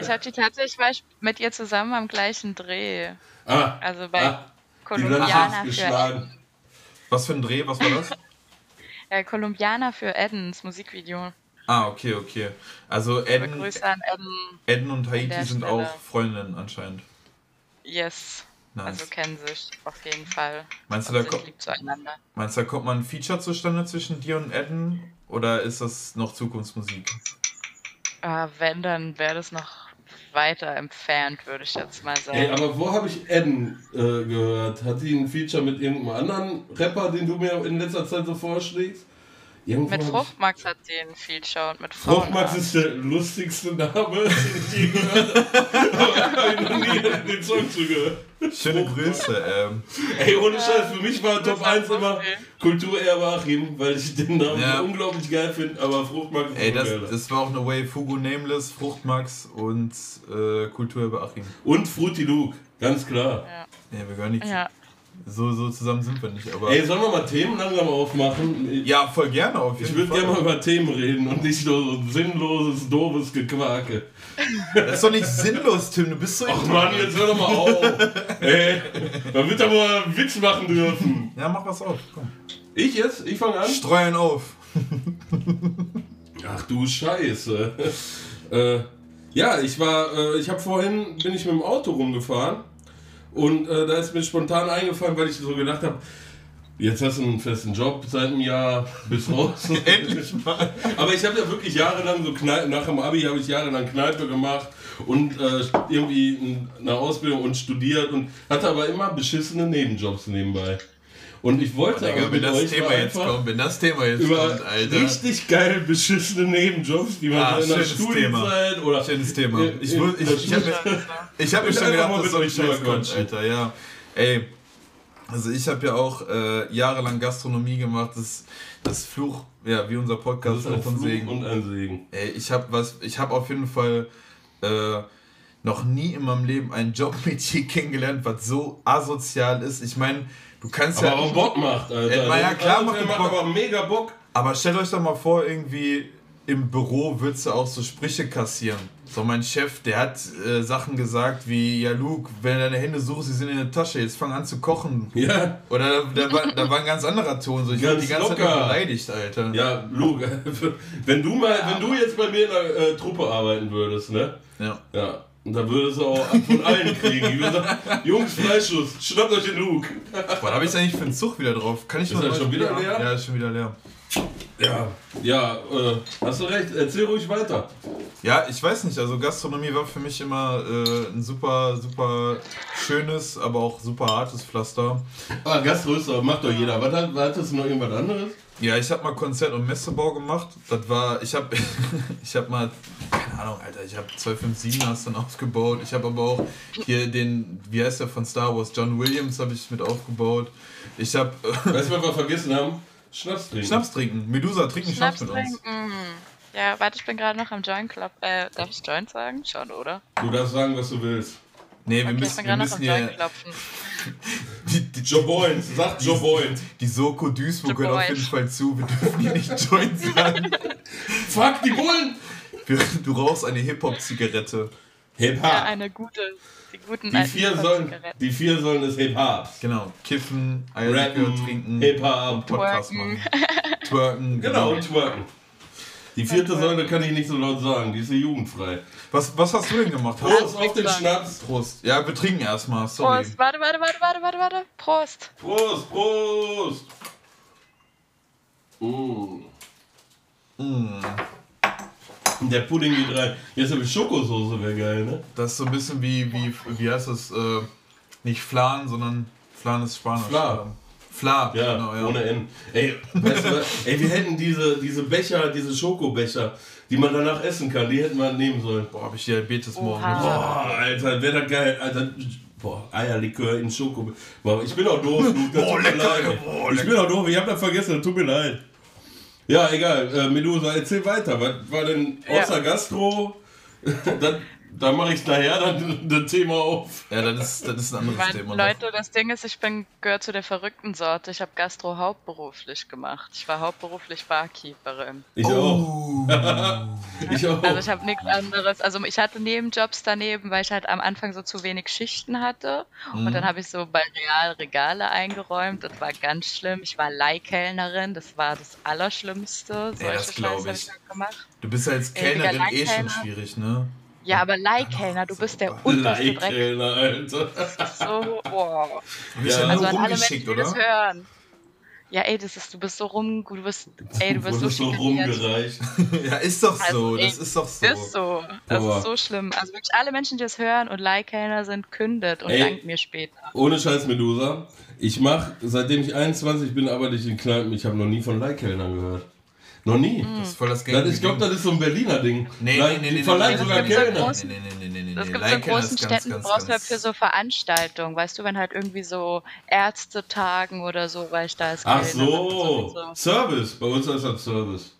Ich habe die tatsächlich war ich mit ihr zusammen am gleichen Dreh. Ah, Also bei ah Kolumbianer für. Was für ein Dreh, was war das? (laughs) äh, Kolumbianer für Eddens Musikvideo. ah, okay, okay. Also Eden, Edden. Eden und Haiti sind Stelle. auch Freundinnen anscheinend. Yes. Nice. Also kennen sich auf jeden Fall. Meinst du, da sind kommt, meinst du, da kommt mal ein Feature zustande zwischen dir und Eden? Oder ist das noch Zukunftsmusik? Ah, wenn, dann wäre das noch weiter entfernt, würde ich jetzt mal sagen. Ey, aber wo habe ich Eden äh, gehört? Hat die ein Feature mit irgendeinem anderen Rapper, den du mir in letzter Zeit so vorschlägst? Irgendwo mit Fruchtmax hat die ein Feature und mit Frauen. Fruchtmax ist der lustigste Name, den ich je gehört habe. Aber ich habe noch nie den Song zugehört. Schöne Grüße. Ähm, Ey, ohne Scheiß, für mich war Top Das war 1 immer. Kulturerbe Achim, weil ich den Namen Ja. unglaublich geil finde, aber Fruchtmax ist ey, das, das war auch eine Wave. Fugu Nameless, Fruchtmax und äh, Kulturerbe Achim. Und Fruity Luke, ganz klar. Ja. Ja, wir gehören nicht. ja. So, so zusammen sind wir nicht. Aber Ey, sollen wir mal Themen langsam aufmachen? ja, voll gerne auf jeden Ich würde gerne mal über Themen reden und nicht nur so sinnloses, doofes Gequake. Das ist doch nicht sinnlos, Tim. Du bist so. Ach Mann, jetzt hör doch mal auf. Ey, man wird doch mal einen Witz machen dürfen. Ja, mach was auf. Komm. Ich jetzt? Ich fange an? Streuen auf. Ach du Scheiße. äh, ja, ich war, äh, ich habe vorhin, bin ich mit dem Auto rumgefahren und äh, da ist mir spontan eingefallen, weil ich so gedacht habe, jetzt hast du einen festen Job seit einem Jahr, bis raus. (laughs) Endlich mal. Aber ich habe ja wirklich jahrelang so Kneipe, nach dem Abi habe ich jahrelang Kneipe gemacht und äh, irgendwie eine Ausbildung und studiert und hatte aber immer beschissene Nebenjobs nebenbei. Und ich wollte aber wenn mit das euch Thema jetzt kommt, wenn das Thema jetzt über kommt, Alter. richtig geil beschissene Nebenjobs, die man Ah, in der Studienzeit oder Schönes Thema. in- Ich, in ich, ich, ich habe ich hab mir schon gedacht, dass so ein Scheiß kommt. Alter, ja. Ey, also ich habe ja auch äh, jahrelang Gastronomie gemacht. Das, das Fluch, ja, wie unser Das Podcast ist ein Fluch Segen. und ein Segen. Ey, ich habe was, ich habe auf jeden Fall äh, noch nie in meinem Leben ein Jobmetier (laughs) kennengelernt, was so asozial ist. Ich meine, du kannst Aber ja. auch Bock macht, Alter. Na ja, klar Also, macht macht Bock. aber mega Bock. Aber stellt euch doch mal vor, irgendwie im Büro würdest du auch so Sprüche kassieren. So, mein Chef, der hat äh, Sachen gesagt wie, ja Luke, wenn du deine Hände suchst, sie sind in der Tasche, jetzt fang an zu kochen. Ja, Oder da, da, war, da war ein ganz anderer Ton, so ich Ganz die ganze Zeit locker. beleidigt, Alter. ja, Luke, (laughs) wenn du mal, wenn du jetzt bei mir in der äh, Truppe arbeiten würdest, ne? Ja. Ja. Und da würdest du auch von allen kriegen. Die würden sagen, Jungs, Freischuss, schnappt euch den Luke. Was habe ich eigentlich für einen Zug wieder drauf? Kann ich Ist noch mal- schon wieder leer? Ja, ist schon wieder leer. Ja, ja, äh, hast du recht, erzähl ruhig weiter. Ja, ich weiß nicht, also Gastronomie war für mich immer äh, ein super, super schönes, aber auch super hartes Pflaster. Ah, Gaströster, macht doch jeder. Was hat, hattest du noch irgendwas anderes? Ja, ich habe mal Konzert- und Messebau gemacht. Das war, ich habe (laughs) ich hab mal, keine Ahnung, Alter, ich habe 257 hast dann aufgebaut. Ich habe aber auch hier den, wie heißt der von Star Wars, John Williams habe ich mit aufgebaut. Ich habe (laughs) Weißt du, was wir vergessen haben? Schnaps trinken. Schnaps trinken. Medusa, trinken Schnaps, Schnaps mit uns. trinken. Ja, warte, ich bin gerade noch am Joint Club. Äh, darf ich Joint sagen? Schon, oder? Du darfst sagen, was du willst. Nee, wir Okay, müssen, wir gerade noch am müssen hier, klopfen. (laughs) die, die, Joe Boynt, sag Joe Boynt. die Soko Duisburg The hört auf jeden Fall zu. Wir dürfen hier nicht Joint sagen. (laughs) Fuck, die Bullen! Wir- Du rauchst eine Hip-Hop-Zigarette. Hip Ja, Hop. eine gute. Die guten Die vier sollen, die vier sollen des Hip Hops. Genau. Kiffen, Eierlikör Rappen, trinken, Hip Hop. Podcast Twerken. machen. Twerken. Genau, und twerken. Die vierte Säule kann ich nicht so laut sagen, die ist ja jugendfrei. Was, was hast du denn gemacht? Prost auf den Schnaps. Prost. Ja, wir trinken erstmal, sorry. Prost. Warte, warte, warte, warte, warte, warte. Prost. Prost, Prost. Mm. Mm. Der Pudding geht rein. Jetzt habe ich Schokosoße, wäre geil, ne? Das ist so ein bisschen wie, wie, wie heißt das? Äh, nicht Flan, sondern Flan ist Spanisch. Fla. Fla, Ja, genau, ja. ohne N. Ey, weißt du was? Ey, wir hätten diese, diese Becher, diese Schokobecher, die man danach essen kann, die hätten wir nehmen sollen. Boah, hab ich Diabetes morgen. Oha. Boah, Alter, wäre das geil. Alter, boah, Eierlikör in Schoko. Boah, ich bin auch doof, Luke. das Boah, tut mir lecker, leid. ja, boah, Ich bin auch doof, ich hab das vergessen, das tut mir leid. Ja, egal. Äh, Medusa, erzähl weiter. Was war denn außer Gastro? (laughs) dann dann mache ich nachher dann das Thema auf. Ja, das ist, das ist ein anderes Weil, Thema. noch. Leute, das Ding ist, ich bin gehört zu der verrückten Sorte. Ich habe Gastro hauptberuflich gemacht. Ich war hauptberuflich Barkeeperin. Ich Oh. (laughs) Ich auch. Also ich habe nichts anderes. Also ich hatte Nebenjobs daneben, weil ich halt am Anfang so zu wenig Schichten hatte. Mhm. Und dann habe ich so bei Real Regale eingeräumt. Das war ganz schlimm. Ich war Leihkellnerin. Das war das Allerschlimmste. Solche das glaub Scheiße hab ich. dann gemacht. Du bist ja als Kellnerin eh schon schwierig, ne? Ja, aber Leihkellner, du bist der unterste Dreck. Leihkellner, Alter. So, boah. Ja. Also an alle Menschen, die das oder? hören. Ja, ey, das ist, du bist so rum, du bist, ey, du bist so, so rumgereicht. (laughs) ja, ist doch Also, so. ey, Das ist doch so. Ist so. Das Aber- ist so schlimm. Also wirklich alle Menschen, die das hören und Like-Kellner sind, kündet und Ey. dankt mir später. Ohne Scheiß, Medusa. Ich mach, seitdem ich 21 bin, arbeite ich in Kneipen. Ich habe noch nie von Leihkellnern gehört. Noch nie. Das ist voll das Das, ich glaube, das ist so ein Berliner Ding. Nee, Leih- nee, nee, die nee, verleihen nee, sogar Kellner. Nee, nee, nee, nee, Das gibt es in großen ist Städten, ganz, brauchst du halt für so Veranstaltungen, weißt du, wenn halt irgendwie so Ärztetagen oder so, weil ich da als Ach so. Service. Bei uns ist das Service.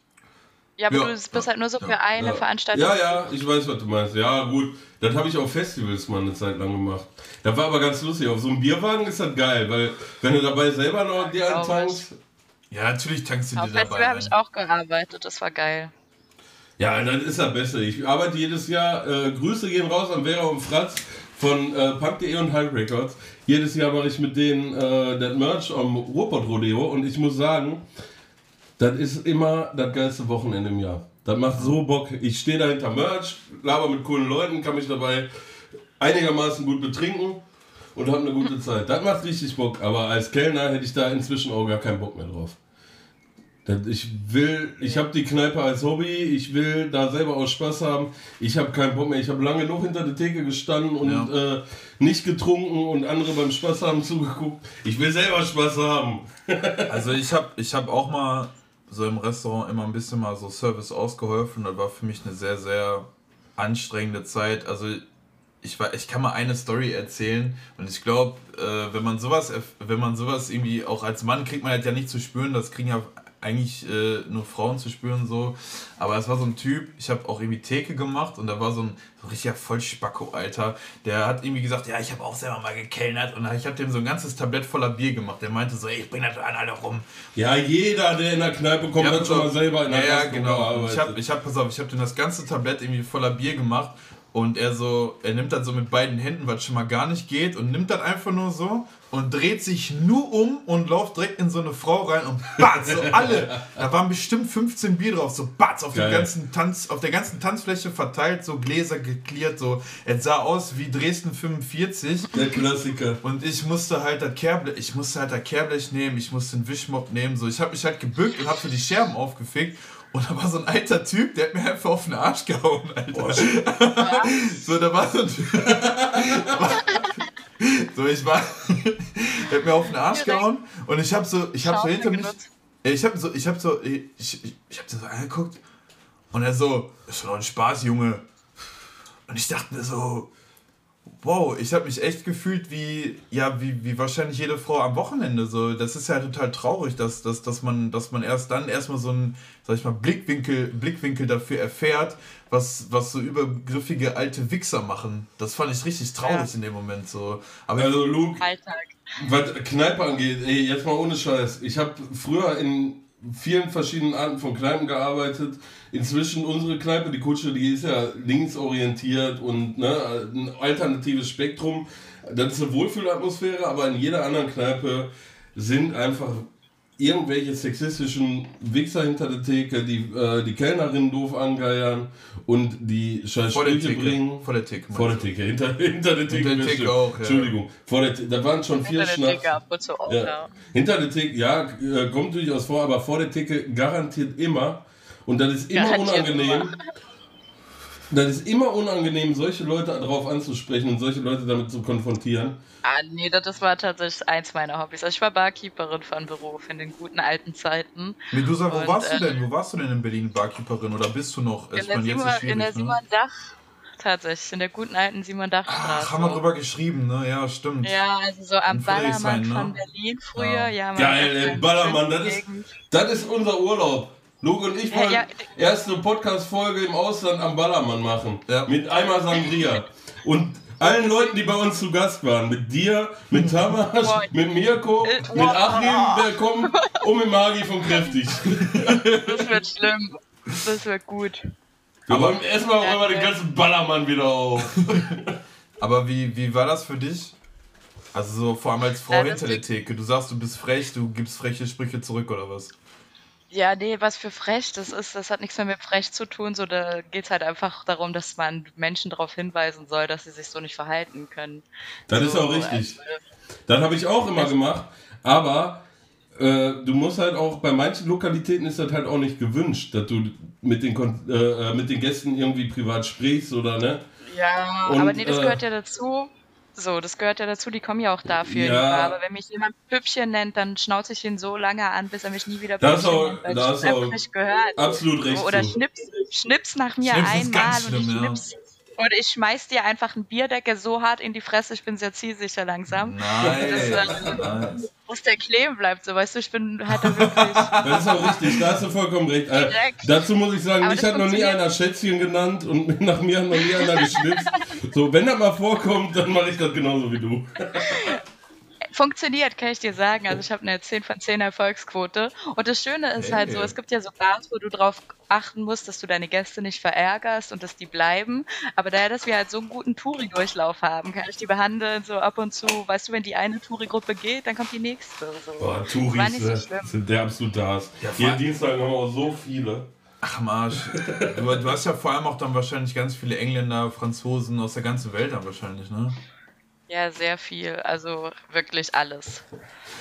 Ja, aber Ja, du bist halt nur so ja, für eine Ja. Veranstaltung. Ja, ja, ich weiß, was du meinst. Ja, gut. Das habe ich auf Festivals mal eine Zeit lang gemacht. Das war aber ganz lustig. Auf so einem Bierwagen ist das geil, weil wenn du dabei selber noch dir glaub antankst. Ja, natürlich tankst du Auf dir dabei Festival habe ich auch gearbeitet, das war geil. Ja, das ist das Beste. Ich arbeite jedes Jahr. Äh, Grüße gehen raus an Vera und Fratz von äh, Punk.de und Hype Records. Jedes Jahr mache ich mit denen äh, das Merch am Ruhrpott Rodeo und ich muss sagen, das ist immer das geilste Wochenende im Jahr. Das macht so Bock. Ich stehe da hinter Merch, laber mit coolen Leuten, kann mich dabei einigermaßen gut betrinken und habe eine gute Zeit. Das macht richtig Bock, aber als Kellner hätte ich da inzwischen auch gar keinen Bock mehr drauf. Ich will, ich habe die Kneipe als Hobby, ich will da selber auch Spaß haben. Ich habe keinen Bock mehr. Ich habe lange genug hinter der Theke gestanden und äh, nicht getrunken und andere beim Spaß haben zugeguckt. Ich will selber Spaß haben. (laughs) Also ich habe ich hab auch mal so im Restaurant immer ein bisschen mal so Service ausgeholfen. Das war für mich eine sehr, sehr anstrengende Zeit. Also ich, war, ich kann mal eine Story erzählen und ich glaube, äh, wenn man sowas, wenn man sowas irgendwie auch als Mann kriegt man das ja nicht zu spüren, das kriegen ja eigentlich äh, nur Frauen zu spüren so. Aber es war so ein Typ, ich habe auch irgendwie Theke gemacht und da war so ein, so ein richtiger Vollspacko, Alter. Der hat irgendwie gesagt, ja, ich habe auch selber mal gekellnert und ich habe dem so ein ganzes Tablett voller Bier gemacht. Der meinte so, ey, ich bring das an alle rum. Ja, jeder, der in der Kneipe kommt, hat pass schon mal selber in der Ja, ja, genau. Ich hab, ich hab, pass auf, ich hab dem das ganze Tablett irgendwie voller Bier gemacht und er so, er nimmt das so mit beiden Händen, was schon mal gar nicht geht und nimmt das einfach nur so und dreht sich nur um und läuft direkt in so eine Frau rein und batz, so alle. (laughs) Da waren bestimmt 15 Bier drauf, so batz auf, dem Geil. ganzen Tanz, auf der ganzen Tanzfläche verteilt, so Gläser geklärt, so. Es sah aus wie Dresden 45. der Klassiker. Und ich musste halt das Kehrblech, ich musste halt das Kehrblech nehmen, ich musste den Wischmopp nehmen, so. Ich habe mich halt gebückt und habe so die Scherben aufgefickt. Und da war so ein alter Typ, der hat mir einfach auf den Arsch gehauen, Alter. (laughs) so, da war so ein Typ. (laughs) so, ich war. (laughs) der hat mir auf den Arsch gehauen und ich habe so, ich habe so hinter mich. Ich habe so, ich habe so, ich, ich, ich habe so angeguckt und er so, ist doch ein Spaß, Junge. Und ich dachte mir so, wow, ich habe mich echt gefühlt wie, ja, wie, wie wahrscheinlich jede Frau am Wochenende. So, das ist ja total traurig, dass, dass, dass, man, dass man erst dann erstmal so einen, sag ich mal, Blickwinkel, Blickwinkel dafür erfährt, was, was so übergriffige alte Wichser machen. Das fand ich richtig traurig Ja. in dem Moment so. Aber Also Luke, Alltag. was Kneipe angeht, ey, jetzt mal ohne Scheiß. Ich habe früher in vielen verschiedenen Arten von Kneipen gearbeitet. Inzwischen unsere Kneipe, die Kutsche, die ist ja linksorientiert und ne, ein alternatives Spektrum. Das ist eine Wohlfühlatmosphäre, aber in jeder anderen Kneipe sind einfach irgendwelche sexistischen Wichser hinter der Theke, die äh, die Kellnerinnen doof angeiern und die scheiß vor der Sprüche Theke. bringen. Vor der Theke. Vor der Theke, hinter, hinter der Theke. der das Theke auch, ja. Entschuldigung. Vor der Theke, da waren schon vier Hinter der Schnaps. Ja. ja. Hinter der Theke, ja, äh, kommt durchaus vor, aber vor der Theke garantiert immer. Und das ist immer Garantiert unangenehm. Das ist immer unangenehm, solche Leute darauf anzusprechen und solche Leute damit zu konfrontieren. Ah, nee, das war tatsächlich eins meiner Hobbys. Also ich war Barkeeperin von Beruf in den guten alten Zeiten. Medusa, wo Und, warst du äh, denn? Wo warst du denn in Berlin Barkeeperin oder bist du noch? In der, Simon, ist in der schwierig, ne? Simon Dach, tatsächlich, in der guten alten Simon Dach Straße. Ach, haben wir drüber geschrieben, ne? Ja, stimmt. Ja, also so am Ballermann ne? von Berlin früher. Ja. Ja, man Geil, ey, Ballermann, das ist, das ist unser Urlaub. Luke und ich Ja, wollen ja. erst eine Podcast-Folge im Ausland am Ballermann machen. Ja. Mit Eimer Sangria. Und allen Leuten, die bei uns zu Gast waren. Mit dir, mit Tamas, Boah. mit Mirko, Äh, mit. Achim, der kommt, und mit Magi von Kräftig. Das wird schlimm. Das wird gut. Aber erstmal räumen wir den ganzen Ballermann wieder auf. (laughs) Aber wie, wie war das für dich? Also so vor allem als Frau Ja, hinter der Theke. Du sagst, du bist frech, du gibst freche Sprüche zurück oder was? Ja, nee, was für frech das ist, das hat nichts mehr mit frech zu tun. So, da geht's halt einfach darum, dass man Menschen darauf hinweisen soll, dass sie sich so nicht verhalten können. Das ist So, auch richtig. also, Das habe ich auch immer gemacht. Aber äh, du musst halt auch, bei manchen Lokalitäten ist das halt auch nicht gewünscht, dass du mit den, Kon äh, äh mit den Gästen irgendwie privat sprichst oder ne? Ja, Und, aber nee, das äh, gehört ja dazu. So, das gehört ja dazu, die kommen ja auch dafür. Ja. Aber wenn mich jemand Püppchen nennt, dann schnauze ich ihn so lange an, bis er mich nie wieder Püppchen auch, nennt, weil das ich auch nicht gehört. Absolut recht. Oder schnips, schnips nach mir Schnips einmal und ich schnips, ja. Und ich schmeiß dir einfach einen Bierdeckel so hart in die Fresse, ich bin sehr zielsicher langsam. Nein. Das, äh, Dass der kleben bleibt, so weißt du, ich bin halt da wirklich. (laughs) Das ist auch richtig, da hast du vollkommen recht. Äh, dazu muss ich sagen, Aber mich hat noch nie einer Schätzchen genannt und (laughs) nach mir hat noch nie einer geschnipst. So, wenn das mal vorkommt, dann mache ich das genauso wie du. (laughs) Funktioniert, kann ich dir sagen. Also ich habe eine 10 von 10 Erfolgsquote. Und das Schöne ist hey. halt so, es gibt ja so Bars, wo du darauf achten musst, dass du deine Gäste nicht verärgerst und dass die bleiben. Aber daher, dass wir halt so einen guten Touri-Durchlauf haben, kann ich die behandeln, so ab und zu. Weißt du, wenn die eine Touri-Gruppe geht, dann kommt die nächste. So. Boah, Touris so sind der absolute Hass. Ja, Jeden Dienstag haben wir auch so viele. Ach Marsch. (laughs) Du, du, hast ja vor allem auch dann wahrscheinlich ganz viele Engländer, Franzosen aus der ganzen Welt dann wahrscheinlich, ne? Ja, sehr viel. Also wirklich alles.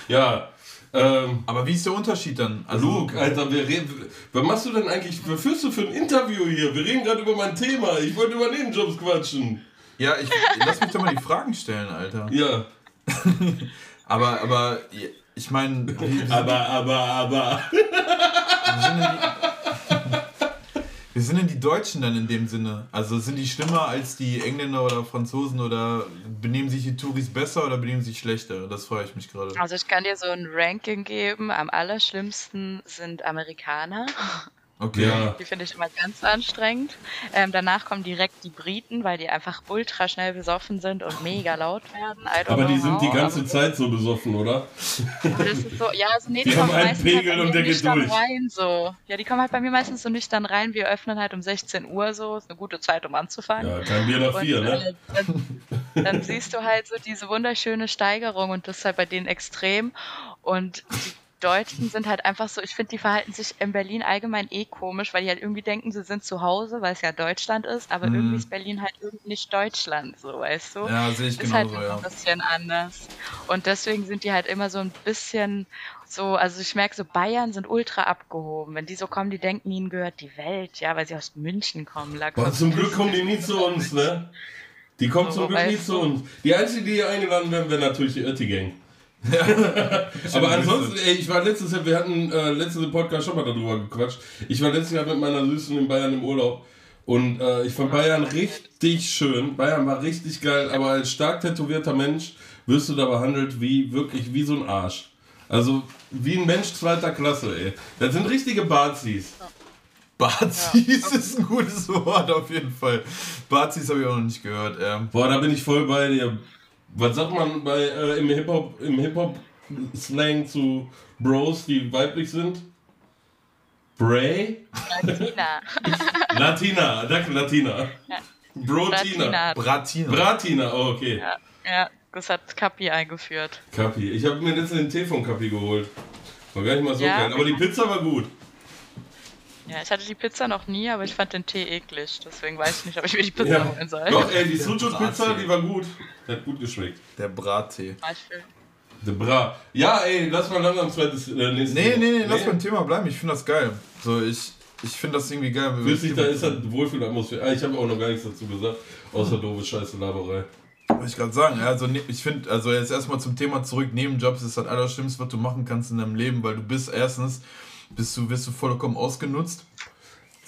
Ja. Ähm, Aber wie ist der Unterschied dann? Also, Luke, Alter, wir reden, was machst du denn eigentlich, was führst du für ein Interview hier? Wir reden gerade über mein Thema. Ich wollte über Nebenjobs quatschen. Ja, ich, lass mich doch mal die Fragen stellen, Alter. Ja. (laughs) aber, aber, ich meine... Aber, aber, aber... Wie sind denn die, Deutschen dann in dem Sinne? Also sind die schlimmer als die Engländer oder Franzosen oder benehmen sich die Touris besser oder benehmen sich schlechter? Das freue ich mich gerade. Also ich kann dir so ein Ranking geben. Am allerschlimmsten sind Amerikaner. Okay. Ja. Die finde ich immer ganz anstrengend. Ähm, danach kommen direkt die Briten, weil die einfach ultra schnell besoffen sind und mega laut werden. Aber die sind die ganze Zeit so besoffen, oder? Das ist so, ja, also nee, die, die haben einen halt Pegel halt und der geht durch. Rein, so. Ja, die kommen halt bei mir meistens so nüchtern rein. Wir öffnen halt um 16 Uhr so. Ist eine gute Zeit, um anzufangen. Ja, kein Bier nach vier, ne? Äh, dann, dann siehst du halt so diese wunderschöne Steigerung und das ist halt bei denen extrem. Und die Deutschen sind halt einfach so, ich finde, die verhalten sich in Berlin allgemein eh komisch, weil die halt irgendwie denken, sie sind zu Hause, weil es ja Deutschland ist, aber mm. irgendwie ist Berlin halt irgendwie nicht Deutschland, so, weißt du? Ja, sehe ich ist genauso, halt ja. ein bisschen anders. Und deswegen sind die halt immer so ein bisschen so, also ich merke so, Bayern sind ultra abgehoben. Wenn die so kommen, die denken, ihnen gehört die Welt, ja, weil sie aus München kommen. Boah, zum Glück kommen die nie zu uns, ne? Die kommen so, zum Glück nie zu uns. Die einzige, die hier eingeladen werden, wäre natürlich die Ötti Gang. (laughs) Aber ansonsten, ey, ich war letztes Jahr, wir hatten äh, letztes Podcast schon mal darüber gequatscht. Ich war letztes Jahr mit meiner Süßen in Bayern im Urlaub. Und äh, ich fand Bayern richtig schön. Bayern war richtig geil, aber als stark tätowierter Mensch wirst du da behandelt wie wirklich wie so ein Arsch. Also wie ein Mensch zweiter Klasse, ey. Das sind richtige Bazis. Bazis ja. ist ein gutes Wort auf jeden Fall. Bazis habe ich auch noch nicht gehört. Ähm. Boah, da bin ich voll bei dir. Was sagt man bei, äh, im Hip-Hop im Hip Slang zu Bros, die weiblich sind? Bray? Latina. (laughs) Latina, danke Latina. Ja. Brotina. Bratina. Bratina, oh, okay. Ja, ja, das hat Kapi eingeführt. Kapi. Ich habe mir letztens den Tee von Kapi geholt. War gar nicht mal so ja. geil, aber die Pizza war gut. Ja, ich hatte die Pizza noch nie, aber ich fand den Tee eklig. Deswegen weiß ich nicht, ob ich mir die Pizza ja. holen soll. Doch, ey, die Sujuk-Pizza, die war gut. Der hat gut geschmeckt. Der Brattee. Ah, Der Bra. Ja, ey, lass mal langsam zweites. Äh, nee, nee, nee, nee, lass beim Thema bleiben. Ich finde das geil. So, ich, ich finde das irgendwie geil. Fühlt sich, da ist halt Wohlfühlatmosphäre. Ah, ich habe auch noch gar nichts dazu gesagt, außer doofe Scheiße Laberei. Wollte ich gerade sagen, also ne, ich finde, also jetzt erstmal zum Thema zurück, Nebenjobs ist das Allerschlimmste, was du machen kannst in deinem Leben, weil du bist erstens bist du, wirst du vollkommen ausgenutzt.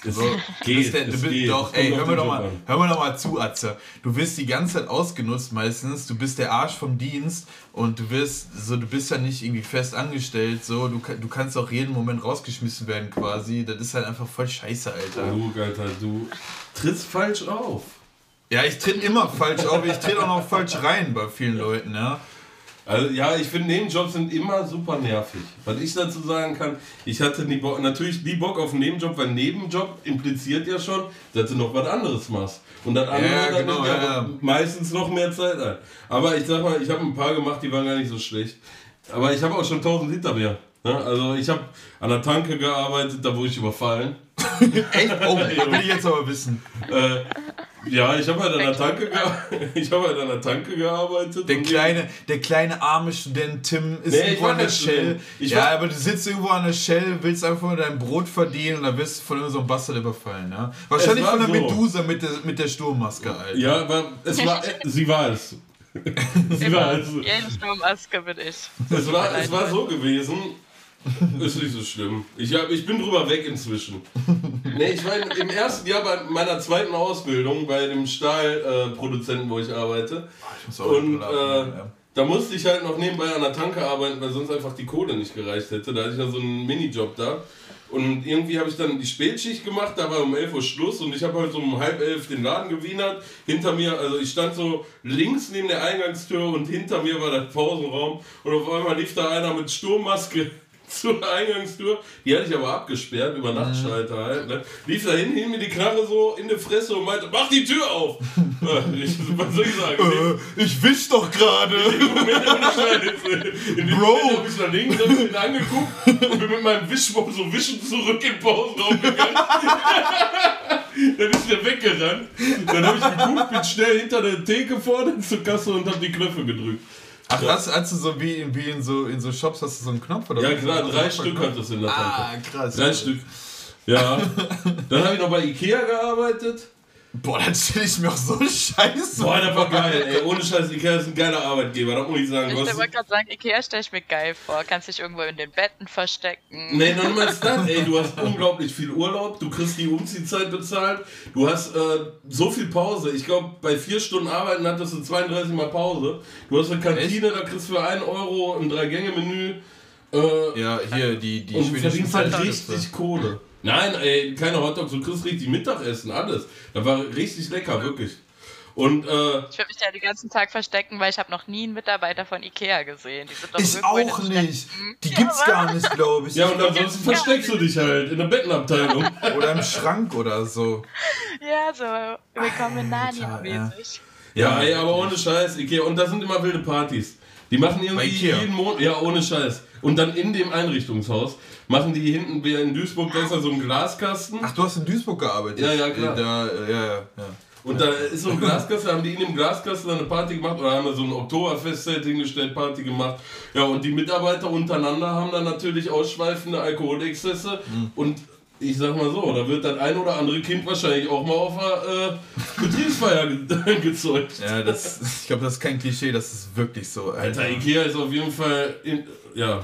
So, geht, der, du bist doch, ey, hör mir doch, mal, hör mir doch mal zu, Atze. Du wirst die ganze Zeit ausgenutzt meistens. Du bist der Arsch vom Dienst und du wirst, so, du bist ja nicht irgendwie fest angestellt. So, du, du kannst auch jeden Moment rausgeschmissen werden quasi. Das ist halt einfach voll scheiße, Alter. Du, Alter, du trittst falsch auf. Ja, ich tritt immer falsch auf. Ich tritt auch noch falsch rein bei vielen Leuten, ja. Also ja, ich finde Nebenjobs sind immer super nervig. Was ich dazu sagen kann, ich hatte nie Bock, natürlich nie Bock auf einen Nebenjob, weil Nebenjob impliziert ja schon, dass du noch was anderes machst. Und das andere ja, genau, ja, ja. meistens noch mehr Zeit ein. Aber ich sag mal, ich habe ein paar gemacht, die waren gar nicht so schlecht. Aber ich habe auch schon 1000 hinter mir. Also ich habe an der Tanke gearbeitet, da wurde ich überfallen. (laughs) Echt? Oh, (laughs) will ich jetzt aber wissen. Äh, Ja, ich habe halt an der Tanke, (laughs) ich hab halt an der Tanke gearbeitet. Der kleine, der kleine arme Student Tim ist Nee, irgendwo an der Shell. Ja, aber du sitzt irgendwo an der Shell, willst einfach nur dein Brot verdienen und dann wirst du von irgendeinem so einem Bastard überfallen. Ja? Wahrscheinlich von der so. Medusa mit der, mit der Sturmmaske, Alter. Ja, aber es war, (laughs) sie war es. (laughs) sie war es. Jede Sturmaske bin ich. Es war, es war so gewesen. (laughs) Ist nicht so schlimm. Ich, hab, ich bin drüber weg inzwischen. (laughs) Nee, ich war im- ersten Jahr bei meiner zweiten Ausbildung bei dem Stahlproduzenten, äh, wo ich arbeite. Ich muss auch Und äh, da musste ich halt noch nebenbei an der Tanke arbeiten, weil sonst einfach die Kohle nicht gereicht hätte. Da hatte ich ja so einen Minijob da. Und irgendwie habe ich dann die Spätschicht gemacht, da war um 11 Uhr Schluss und ich habe halt so um halb elf den Laden gewienert. Hinter mir, also ich stand so links neben der Eingangstür und hinter mir war der Pausenraum und auf einmal lief da einer mit Sturmmaske zur Eingangstür. Die hatte ich aber abgesperrt, über Nachtschalter halt. Ne? Lief da hin, hielt mir die Knarre so in die Fresse und meinte, mach die Tür auf! (laughs) Ich, was soll ich sagen? Äh, ich wisch doch gerade. (laughs) Bro. Moment hab ich nach links hab ich angeguckt und bin mit meinem Wischmopp so wischen zurück in den Pausenraum gegangen. (laughs) Dann ist er weggerannt. Dann habe ich geguckt, bin schnell hinter der Theke vorne zur Kasse und habe die Knöpfe gedrückt. Ach, hast, hast du so wie in, wie in so in so Shops hast du so einen Knopf oder Ja so? klar, drei einen Stück Knopf? hat das in der Tanke. Ah, krass. Drei Stück. Ja. (laughs) Dann habe ich noch bei Ikea gearbeitet. Boah, dann stelle ich mir auch so scheiße. Boah, das war geil, ey. Ohne Scheiß, Ikea ist ein geiler Arbeitgeber, das muss ich sagen. Ich wollte gerade sagen, Ikea stelle ich mir geil vor. Kannst dich irgendwo in den Betten verstecken. Nee, noch niemals das, ey, du hast unglaublich viel Urlaub, du kriegst die Umziehzeit bezahlt, du hast äh, so viel Pause. Ich glaube, bei vier Stunden Arbeiten hattest du 32 Mal Pause. Du hast eine Kantine, da kriegst du für 1 Euro ein Drei-Gänge-Menü. Äh, Ja, hier die, die und du verdienst halt richtig Kohle. Nein, ey, keine Hotdogs, du kriegst richtig Mittagessen, alles. Das war richtig lecker, wirklich. Und äh, Ich würde mich ja den ganzen Tag verstecken, weil ich habe noch nie einen Mitarbeiter von Ikea gesehen. Die sind doch Ich auch nicht. Die gibt's gar (laughs) nicht, glaube ich. ja, und ansonsten versteckst du dich halt in der Bettenabteilung. (laughs) Oder im Schrank oder so. Ja, so willkommen Narnia-mäßig. Ja, ey, aber ohne Scheiß, Ikea. Und da sind immer wilde Partys. Die machen irgendwie jeden Monat, ja, ohne Scheiß. Und dann in dem Einrichtungshaus machen die hinten, in Duisburg, da ist ja so ein Glaskasten. Ach, du hast in Duisburg gearbeitet? Ja, ja, klar. Da, äh, ja, ja, ja. Und da ist so ein Glaskasten, haben die in dem Glaskasten eine Party gemacht oder haben da so ein Oktoberfest-Set hingestellt, Party gemacht. Ja, und die Mitarbeiter untereinander haben dann natürlich ausschweifende Alkoholexzesse Mhm. und ich sag mal so, da wird das ein oder andere Kind wahrscheinlich auch mal auf einer äh, Betriebsfeier ge (laughs) gezeugt. Ja, das, ich glaube, das ist kein Klischee, das ist wirklich so. Alter. Alter, Ikea ist auf jeden Fall, in, ja,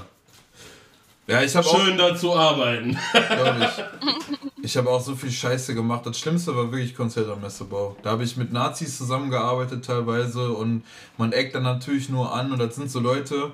Ja, ich habe schön da zu arbeiten. ich, (laughs) ich habe auch so viel Scheiße gemacht. Das Schlimmste war wirklich Konzert am Messebau. Da habe ich mit Nazis zusammengearbeitet teilweise und man eckt dann natürlich nur an und das sind so Leute,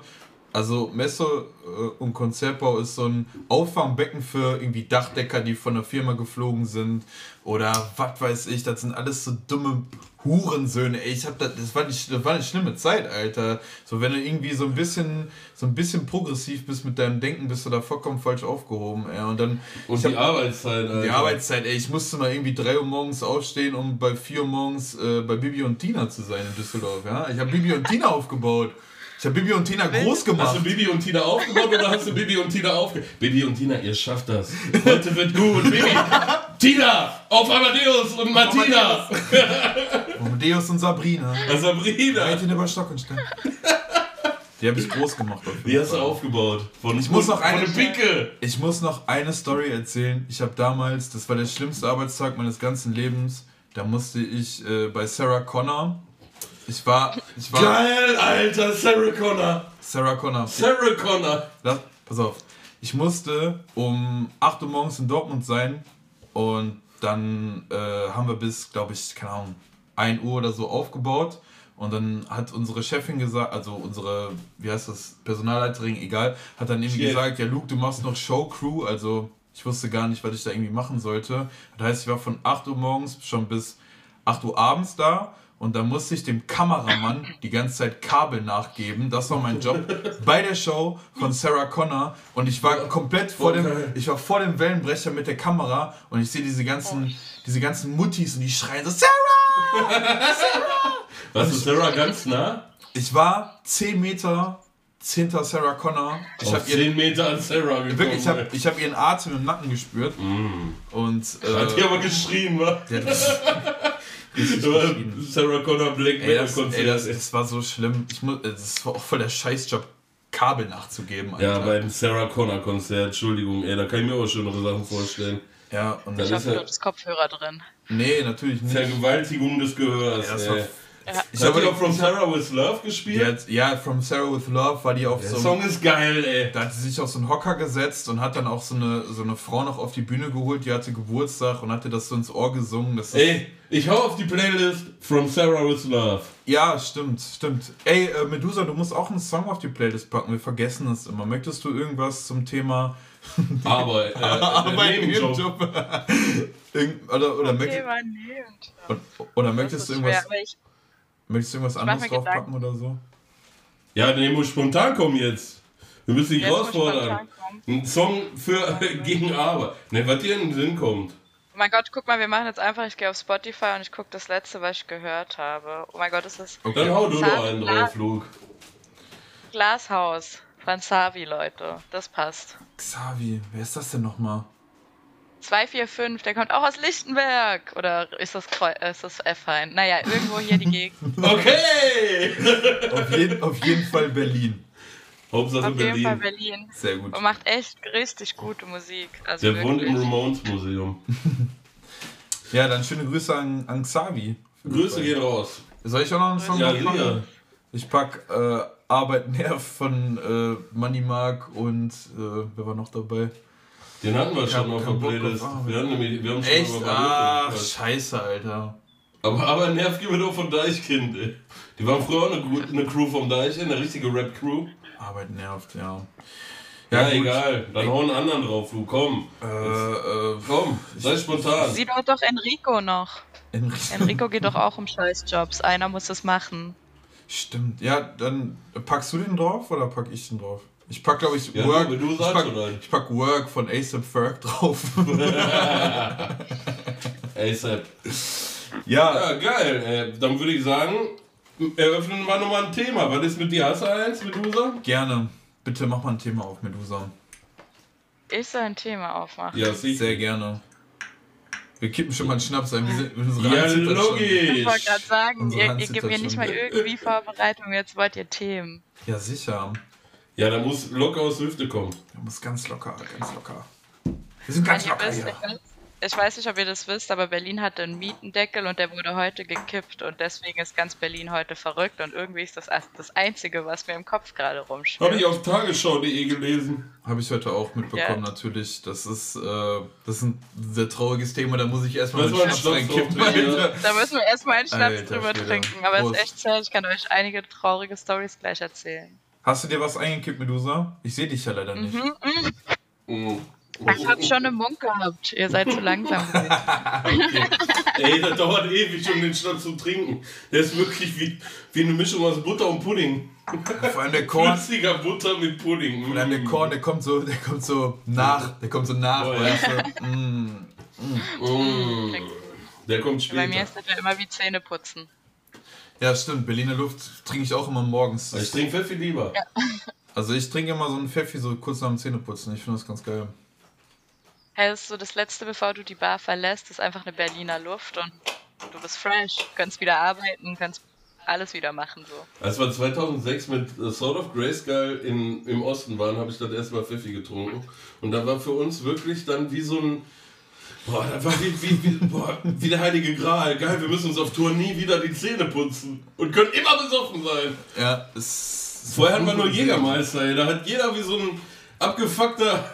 also Messe äh, und Konzertbau ist so ein Auffangbecken für irgendwie Dachdecker, die von der Firma geflogen sind oder was weiß ich, das sind alles so dumme Hurensöhne. Ey, ich hab das, das war die, das war eine schlimme Zeit, Alter. So wenn du irgendwie so ein bisschen so ein bisschen progressiv bist mit deinem Denken, bist du da vollkommen falsch aufgehoben, ey. Und dann Und die hab- Arbeitszeit, Alter. die Arbeitszeit, ey, ich musste mal irgendwie 3 Uhr morgens aufstehen, um bei 4 Uhr morgens äh, bei Bibi und Tina zu sein in Düsseldorf, ja. Ich habe Bibi und Tina (laughs) aufgebaut. Ich habe Bibi und Tina groß Hast gemacht. du Bibi und Tina aufgebaut oder hast du Bibi und Tina aufge... Bibi und Tina, ihr schafft das. Heute wird gut. Bibi, Tina, auf Amadeus und Martina. Amadeus und Sabrina. Sabrina. Mädchen über Stock und Stein. Die habe ich groß gemacht. Die hast du aufgebaut. Von, Ich muss noch eine- Picke. Ich muss noch eine Story erzählen. Ich habe damals, das war der schlimmste Arbeitstag meines ganzen Lebens, da musste ich äh, bei Sarah Connor. Ich war, ich war Geil, Alter. Sarah Connor. Sarah Connor. Sarah Connor. Lass, pass auf. Ich musste um 8 Uhr morgens in Dortmund sein und dann äh, haben wir bis, glaube ich, keine Ahnung, 1 Uhr oder so aufgebaut. Und dann hat unsere Chefin gesagt, also unsere, wie heißt das, Personalleiterin, egal, hat dann irgendwie Chef. gesagt, ja Luke, du machst noch Showcrew, also ich wusste gar nicht, was ich da irgendwie machen sollte. Das heißt, ich war von 8 Uhr morgens schon bis 8 Uhr abends da und dann musste ich dem Kameramann die ganze Zeit Kabel nachgeben. Das war mein Job bei der Show von Sarah Connor und ich war komplett vor dem, ich war vor dem Wellenbrecher mit der Kamera und ich sehe diese ganzen, diese ganzen Muttis und die schreien so Sarah! Warst du Sarah ganz nah? Ich war 10 Meter hinter Sarah Connor. Ich Auf habe ihr 10 Meter an Sarah gekommen. wirklich, ich habe ich hab ihren Atem im Nacken gespürt und Hat die äh, aber geschrien, wa? Sarah Connor Black Ey, Metal das, ey, Konzert. das, das war so schlimm. Ich muss, das war auch voll der Scheißjob, Kabel nachzugeben. ja, Alter. beim Sarah Connor Konzert, Entschuldigung, ey, da kann ich mir auch schönere Sachen vorstellen. ja und Das Ich ist hoffe, ja- du hast Kopfhörer drin. nee, natürlich nicht. Vergewaltigung des Gehörs, Ja, das ey. war- Ja. Ich habe die auch From Sarah With Love gespielt? hat, ja, From Sarah with Love war die auf Der so Song ist geil, ey. Da hat sie sich auf so einen Hocker gesetzt und hat dann auch so eine, so eine Frau noch auf die Bühne geholt, die hatte Geburtstag und hatte das so ins Ohr gesungen. Das ist, Ey, ich hau auf die Playlist From Sarah With Love. Ja, stimmt, stimmt. Ey, äh, Medusa, du musst auch einen Song auf die Playlist packen. Wir vergessen es immer. Möchtest du irgendwas zum Thema (laughs) Aber, äh, Arbeit äh, (laughs) im Nebenjob. Job? (laughs) Oder oder, möchtest, Thema nehmt. oder, oder Das möchtest, du schwer, irgendwas, ich, möchtest du irgendwas anderes draufpacken oder so? Ja, der muss spontan kommen jetzt. Wir müssen dich herausfordern. Ein Song für (laughs) gegen Aber. Ne, was dir in den Sinn kommt. Oh mein Gott, guck mal, wir machen jetzt einfach, ich gehe auf Spotify und ich gucke das letzte, was ich gehört habe. Oh mein Gott, ist das Dann hau du noch einen drauf, Luke. Glashaus. Franz Savi, Leute. Das passt. Xavi, wer ist das denn nochmal? 245, der kommt auch aus Lichtenberg. Oder ist das, Kreu ist das F-Hein? Naja, irgendwo hier die Gegend. (laughs) Okay! Auf jeden, auf jeden Fall Berlin. Hauptsache Auf jeden Fall Berlin. Berlin. Sehr gut. Und macht echt richtig gute Musik. Also Der wohnt im. Ramones Museum. (laughs) Ja, dann schöne Grüße an, an Xavi. Grüße gehen raus. Soll ich auch noch einen Song Ja, draufpacken? sicher. Ich pack äh, Arbeit Nerv von äh, Money Mark und äh, wer war noch dabei? Den hatten wir Ich schon auf der Playlist. Wir, hatten nämlich, wir haben schon Echt? über Ah, scheiße, Alter. Aber, aber nerv gehen wir doch von Deichkind, ey. Die waren früher auch eine, eine Crew vom Deich, eine richtige Rap-Crew. Arbeit nervt, ja. Ja, gut. egal. Dann hau einen anderen drauf, du. Komm. Äh, äh, Komm, sei spontan. Sie dort doch Enrico noch. Enrico. Enrico geht doch (laughs) auch um Scheißjobs. Einer muss das machen. Stimmt. Ja, dann packst du den drauf oder pack ich den drauf? Ich pack, glaube ich, Ja, Work. du, du ich, pack, ich pack Work von ASAP Ferg drauf. (laughs) ASAP. ja, Ja, geil. Äh, dann würde ich sagen, eröffnen wir nochmal ein Thema. Was ist mit dir? Hast du eins, Medusa? gerne. Bitte mach mal ein Thema auf, Medusa. Ich soll ein Thema aufmachen. Ja, sicher. Sehr gerne. Wir kippen schon mal einen Schnaps ein. Wir sind, unsere Ja, Hand zittert schon. Ich logisch. wollte gerade sagen, Unsere ihr, ihr gebt mir nicht mal irgendwie Vorbereitung, jetzt wollt ihr Themen. Ja, sicher. Ja, da muss locker aus der Hüfte kommen. Der muss ganz locker, ganz locker. Wir sind ganz locker hier. ich weiß- ich weiß nicht, ob ihr das wisst, aber Berlin hatte einen Mietendeckel und der wurde heute gekippt und deswegen ist ganz Berlin heute verrückt und irgendwie ist das das Einzige, was mir im Kopf gerade Habe rumschwirrt. ich auf tagesschau.de gelesen. Habe ich heute auch mitbekommen, Ja. natürlich. Das ist, äh, das ist ein sehr trauriges Thema, da muss ich erstmal Das mit war ein Schnaps reinkippen. Alter. Da müssen wir erstmal einen Schnaps Alter drüber Schwede. trinken, aber es ist echt sad, ich kann euch einige traurige Stories gleich erzählen. Hast du dir was eingekippt, Medusa? Ich sehe dich ja leider nicht. Mhm. Ich hab schon einen Mund gehabt, ihr seid zu langsam. (laughs) Ey, das dauert ewig, um den Schnaps zu trinken. Der ist wirklich wie, wie eine Mischung aus Butter und Pudding. Vor allem der Korn, Flüssiger Butter mit Pudding. vor allem der Korn, der kommt so, der kommt so nach, der kommt so nach, Oh, ja. du? Mm. Mm. Der kommt Bei mir später. ist das ja immer wie Zähne putzen. Ja, stimmt. Berliner Luft trinke ich auch immer morgens. Ich trinke Pfeffi lieber. (laughs) Also ich trinke immer so einen Pfeffi so kurz nach dem Zähneputzen. Ich finde das ganz geil. Hey, das ist so das Letzte, bevor du die Bar verlässt, ist einfach eine Berliner Luft und du bist fresh, kannst wieder arbeiten, kannst alles wieder machen so. Als wir 2006 mit äh, Sword of Grayskull in, im Osten waren, habe ich das erstmal Pfeffi getrunken. Und da war für uns wirklich dann wie so ein. Boah, das war wie, wie, wie, boah, wie der Heilige Gral. Geil, wir müssen uns auf Tour nie wieder die Zähne putzen. Und können immer besoffen sein. Ja, es. Vorher hatten wir nur. Jägermeister, ey. Da hat jeder wie so ein abgefuckter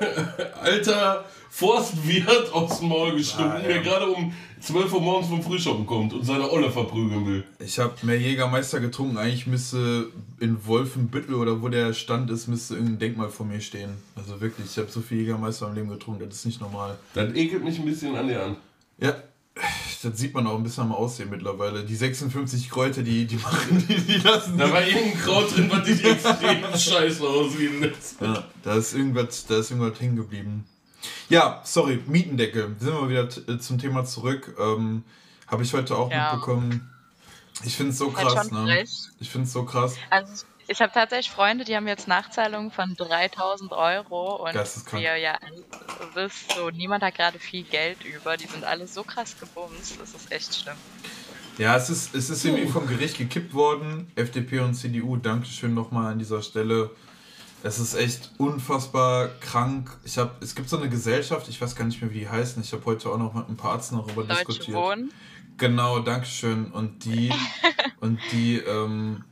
(laughs) alter Forstwirt aus dem Maul gestunken, Ah, ja. der gerade um 12 Uhr morgens vom Frühschoppen kommt und seine Olle verprügeln will. Ich habe mehr Jägermeister getrunken. Eigentlich müsste in Wolfenbüttel oder wo der Stand ist, müsste irgendein Denkmal vor mir stehen. Also wirklich, ich habe so viel Jägermeister im Leben getrunken, das ist nicht normal. Das ekelt mich ein bisschen an dir an. Ja, das sieht man auch ein bisschen am Aussehen mittlerweile. Die 56 Kräuter, die, die machen, die, die lassen. Da war irgendein Kraut drin, was dich extrem (laughs) scheiße aussehen lässt. Ja, da ist irgendwas, da ist irgendwas hängen geblieben. Ja, sorry, Mietendeckel. Sind wir wieder äh, zum Thema zurück. Ähm, Habe ich heute auch Ja. mitbekommen. Ich finde es so krass, ne? frech. Ich finde es so krass. Also ich habe tatsächlich Freunde, die haben jetzt Nachzahlungen von 3000 Euro und ihr ja wisst, so niemand hat gerade viel Geld über, die sind alle so krass gebumst, das ist echt schlimm. Ja, es ist, es ist irgendwie vom Gericht gekippt worden. FDP und CDU, Dankeschön nochmal an dieser Stelle. Es ist echt unfassbar krank. Ich hab, es gibt so eine Gesellschaft, ich weiß gar nicht mehr, wie die heißen. Ich habe heute auch noch mit ein paar Arzten darüber Deutsche diskutiert. Wohnen. Genau, Dankeschön. Und die, (laughs) und die, ähm,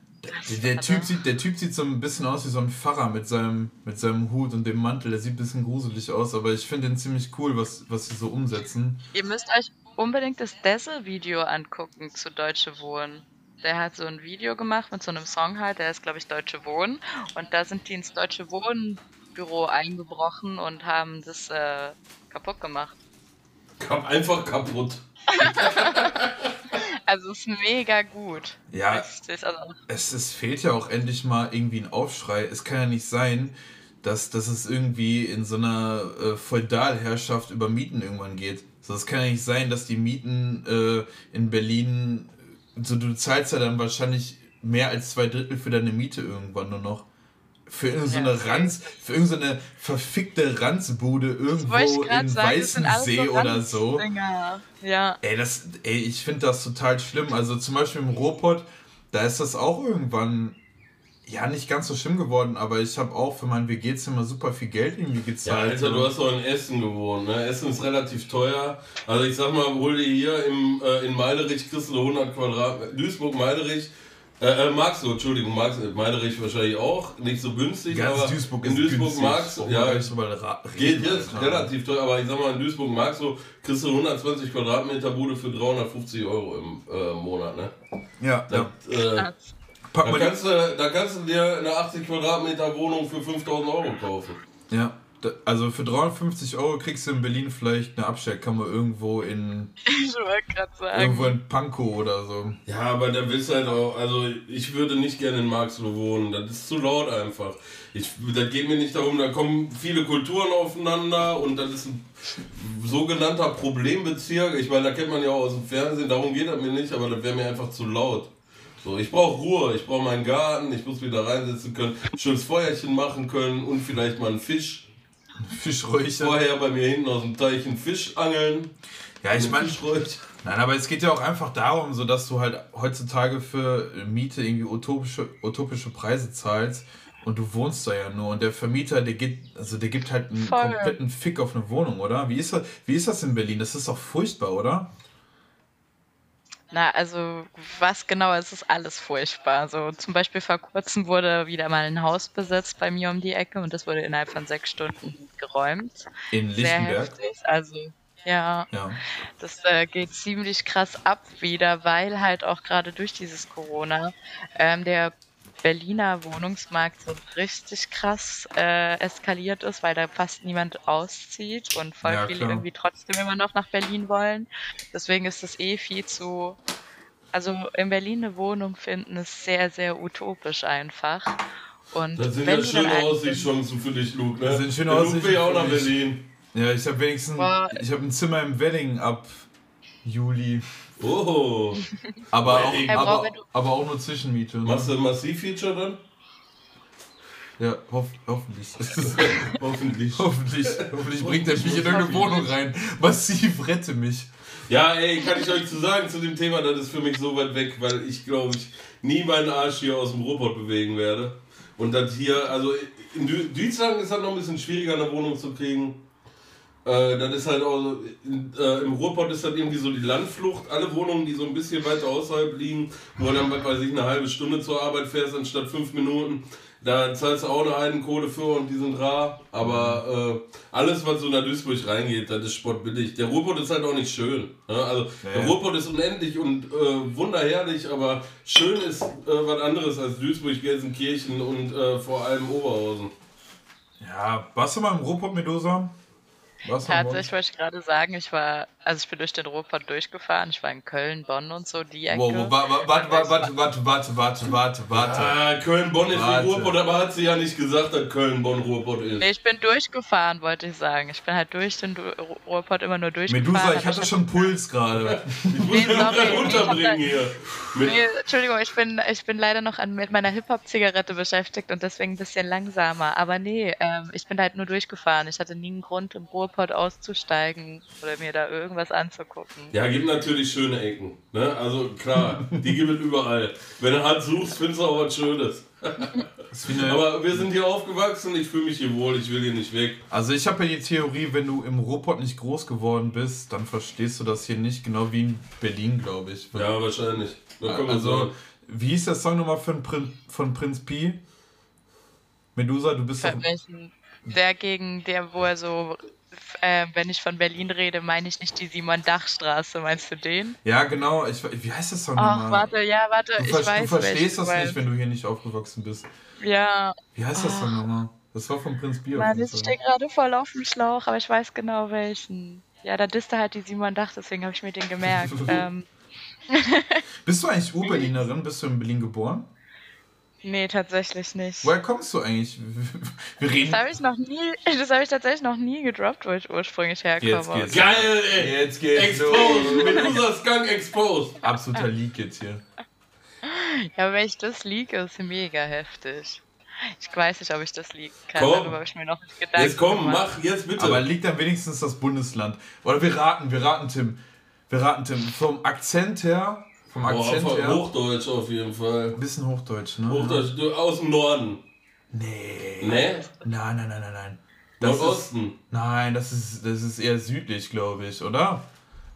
der, der, typ sieht, der Typ sieht so ein bisschen aus wie so ein Pfarrer mit seinem, mit seinem Hut und dem Mantel. Der sieht ein bisschen gruselig aus, aber ich finde den ziemlich cool, was, was sie so umsetzen. Ihr müsst euch unbedingt das Dessel-Video angucken zu Deutsche Wohnen. Der hat so ein Video gemacht mit so einem Song halt, der ist glaube ich Deutsche Wohnen. Und da sind die ins Deutsche Wohnen Büro eingebrochen und haben das äh, kaputt gemacht. Kap einfach kaputt. (laughs) Also es ist mega gut. Ja, ist also, es, es fehlt ja auch endlich mal irgendwie ein Aufschrei. Es kann ja nicht sein, dass, dass es irgendwie in so einer äh, Feudalherrschaft über Mieten irgendwann geht. So, es kann ja nicht sein, dass die Mieten äh, in Berlin, so du zahlst ja dann wahrscheinlich mehr als zwei Drittel für deine Miete irgendwann nur noch. Für irgendeine Ja, so Ranz, für irgendeine verfickte Ranzbude irgendwo in sagen, Weißensee oder so. Ja. Ey, das, ey, ich finde das total schlimm. Also zum Beispiel im Ruhrpott, da ist das auch irgendwann ja nicht ganz so schlimm geworden, aber ich habe auch für mein WG-Zimmer super viel Geld irgendwie Ja, gezahlt. Alter, du hast doch in Essen gewohnt, ne? Essen ist relativ teuer. Also ich sag mal, hol dir hier im, äh, in Meiderich kriegst du 100 Quadratmeter. Duisburg, Meiderich. Äh, äh, magst du, Entschuldigung, magst du, Meiderich wahrscheinlich auch, nicht so günstig, Ganz aber Duisburg in ist Duisburg günstig. magst du, ja, geht jetzt Alter. relativ teuer, aber ich sag mal, in Duisburg magst du, kriegst du 120 Quadratmeter Bude für 350 Euro im äh, Monat, ne? Ja, ja. Das, äh, Pack da, kannst du, da kannst du dir eine 80 Quadratmeter Wohnung für 5000 Euro kaufen. ja. Da, also für 350 Euro kriegst du in Berlin vielleicht eine Abstellkammer irgendwo in (laughs) Ich wollte gerade irgendwo sagen. in Pankow oder so. Ja, aber da willst du halt auch, also ich würde nicht gerne in Marxloh wohnen, das ist zu laut einfach. Ich, das geht mir nicht darum, da kommen viele Kulturen aufeinander und das ist ein sogenannter Problembezirk. Ich meine, da kennt man ja auch aus dem Fernsehen, darum geht das mir nicht, aber das wäre mir einfach zu laut. So, ich brauche Ruhe, ich brauche meinen Garten, ich muss wieder reinsitzen können, schönes Feuerchen machen können und vielleicht mal einen Fisch. Fischräucher. Vorher bei mir hinten aus dem Teich einen Fisch angeln. Ja, ich meine. Nein, aber es geht ja auch einfach darum, so dass du halt heutzutage für Miete irgendwie utopische, utopische Preise zahlst und du wohnst da ja nur und der Vermieter, der gibt, also der gibt halt einen Voll. kompletten Fick auf eine Wohnung, oder? Wie ist das, wie ist das in Berlin? Das ist doch furchtbar, oder? Na, also was genau ist, ist alles furchtbar. So zum Beispiel vor kurzem wurde wieder mal ein Haus besetzt bei mir um die Ecke und das wurde innerhalb von sechs Stunden geräumt. In Sehr Lichtenberg. heftig. Also ja, Ja. das äh, geht ziemlich krass ab wieder, weil halt auch gerade durch dieses Corona ähm, der Berliner Wohnungsmarkt so richtig krass äh, eskaliert ist, weil da fast niemand auszieht und voll Ja, viele klar. irgendwie trotzdem immer noch nach Berlin wollen. Deswegen ist es eh viel zu. Also in Berlin eine Wohnung finden ist sehr, sehr utopisch einfach. Und Das sind wenn ja schöne Aussichtschancen für dich, Luke. Ne? Das sind schöne Der Luke will ja auch nach. Berlin. Ja, ich habe wenigstens, Boah. ich habe ein Zimmer im Wedding ab Juli. Oh. Aber auch, aber, aber auch nur Zwischenmiete. ne? Machst du ein Massiv-Feature dann? Ja, hoff, hoffentlich. (laughs) Hoffentlich. hoffentlich. Hoffentlich bringt er mich in irgendeine Wohnung rein. Massiv rette mich. Ja, ey, kann ich euch zu sagen zu dem Thema, das ist für mich so weit weg, weil ich glaube ich nie meinen Arsch hier aus dem Robot bewegen werde. Und das hier, also in Deutschland ist halt noch ein bisschen schwieriger, eine Wohnung zu kriegen. Äh, das ist halt auch, so, in, äh, im Ruhrpott ist halt irgendwie so die Landflucht. Alle Wohnungen, die so ein bisschen weiter außerhalb liegen, wo dann, weiß ich, eine halbe Stunde zur Arbeit fährst, anstatt fünf Minuten, da zahlst du auch eine Heidenkohle für und die sind rar. Aber äh, alles, was so nach Duisburg reingeht, das ist spottbillig. Der Ruhrpott ist halt auch nicht schön. Ne? Also der Ja. Ruhrpott ist unendlich und äh, wunderherrlich, aber schön ist äh, was anderes als Duisburg, Gelsenkirchen und äh, vor allem Oberhausen. Ja, warst du mal im Ruhrpott Medusa? Mal? Tatsächlich wollte ich gerade sagen, ich war, also ich bin durch den Ruhrpott durchgefahren, ich war in Köln, Bonn und so, die Ecke. Wow, wow, warte, warte, warte, warte, warte, warte, warte, warte. Ah, Köln-Bonn ist Warte. Ruhrpott, aber hat sie ja nicht gesagt, dass Köln-Bonn-Ruhrpott ist. Nee, ich bin durchgefahren, wollte ich sagen. Ich bin halt durch den Ruhrpott immer nur durchgefahren. Medusa, ich hatte schon Puls gerade. (laughs) Ich muss Nee, mich noch sorry, gerade unterbringen ich hier. Nee, Entschuldigung, ich bin, ich bin leider noch an, mit meiner Hip-Hop-Zigarette beschäftigt und deswegen ein bisschen langsamer. Aber nee, ähm, ich bin halt nur durchgefahren. Ich hatte nie einen Grund, im Ruhrpott auszusteigen oder mir da irgendwas irgendwas anzugucken. Ja, gibt natürlich schöne Ecken. Ne? Also klar, die gibt es überall. Wenn du hart suchst, findest du auch was Schönes. Aber wir sind hier aufgewachsen, ich fühle mich hier wohl, ich will hier nicht weg. Also ich habe ja die Theorie, wenn du im Ruhrpott nicht groß geworden bist, dann verstehst du das hier nicht, genau wie in Berlin, glaube ich. Ja, wahrscheinlich. Also, wie hieß der Song nochmal von, Prin von Prinz Pi? Medusa, du bist welchen, der gegen der, wo er so, äh, wenn ich von Berlin rede, meine ich nicht die Simon-Dach-Straße, meinst du den? Ja, genau, ich, wie heißt Song Ach, nochmal? warte, ja, warte, Du, ich weiß du verstehst das nicht, wenn du hier nicht aufgewachsen bist. Ja, Wie heißt das Song nochmal? Das war von Prinz auf Mann, ich stehe gerade voll auf dem Schlauch, aber ich weiß genau welchen. Ja, da disste halt die Simon Dach, deswegen habe ich mir den gemerkt. (laughs) ähm, Bist du eigentlich (laughs) Ur-Berlinerin? Bist du in Berlin geboren? Nee, tatsächlich nicht. Woher kommst du eigentlich? (laughs) Wir reden... Das habe ich noch nie, das habe ich tatsächlich noch nie gedroppt, wo ich ursprünglich herkomme. Jetzt geht's. Geil, ey! Jetzt geht's Exposed! los. Medusa Skunk exposed! Absoluter Leak jetzt hier. Ja, wenn ich das liege, ist mega heftig. Ich weiß nicht, ob ich das liegen kann. Komm. Darüber habe ich mir noch nicht Gedanken Jetzt komm, gemacht. mach jetzt bitte! Aber liegt dann wenigstens das Bundesland. Oder wir raten, wir raten Tim. Wir raten Tim. Vom Akzent her, vom Akzent von her, Hochdeutsch auf jeden Fall. ein bisschen Hochdeutsch, ne? Hochdeutsch, du, aus dem Norden. Nee. Ne? Nein, nein, nein, nein, nein. Das ist, Nordosten. nein, das ist, das ist eher südlich, glaube ich, oder?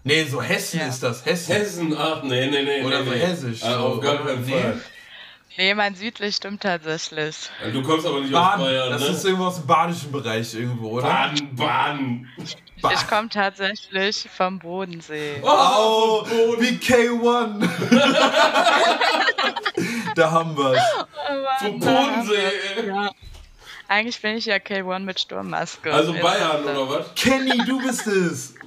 Nee, so Hessen Ja. ist das. Hessen. Hessen, ach nee, nee, nee. Oder nee, so nee. hessisch, Ah, so, auf gar keinen Nee. Fall. Nee, mein südlich stimmt tatsächlich. Also, Du kommst aber nicht aus Baden. Bayern, Das ne? ist irgendwo aus dem badischen Bereich irgendwo, oder? Baden, Baden. Ba- Ich komme tatsächlich vom Bodensee. Oh, wie K1. (laughs) da haben wir's. Vom Bodensee. Ja. Eigentlich bin ich ja K1 mit Sturmmaske. Also Bayern, oder was? Kenny, du bist es. (laughs)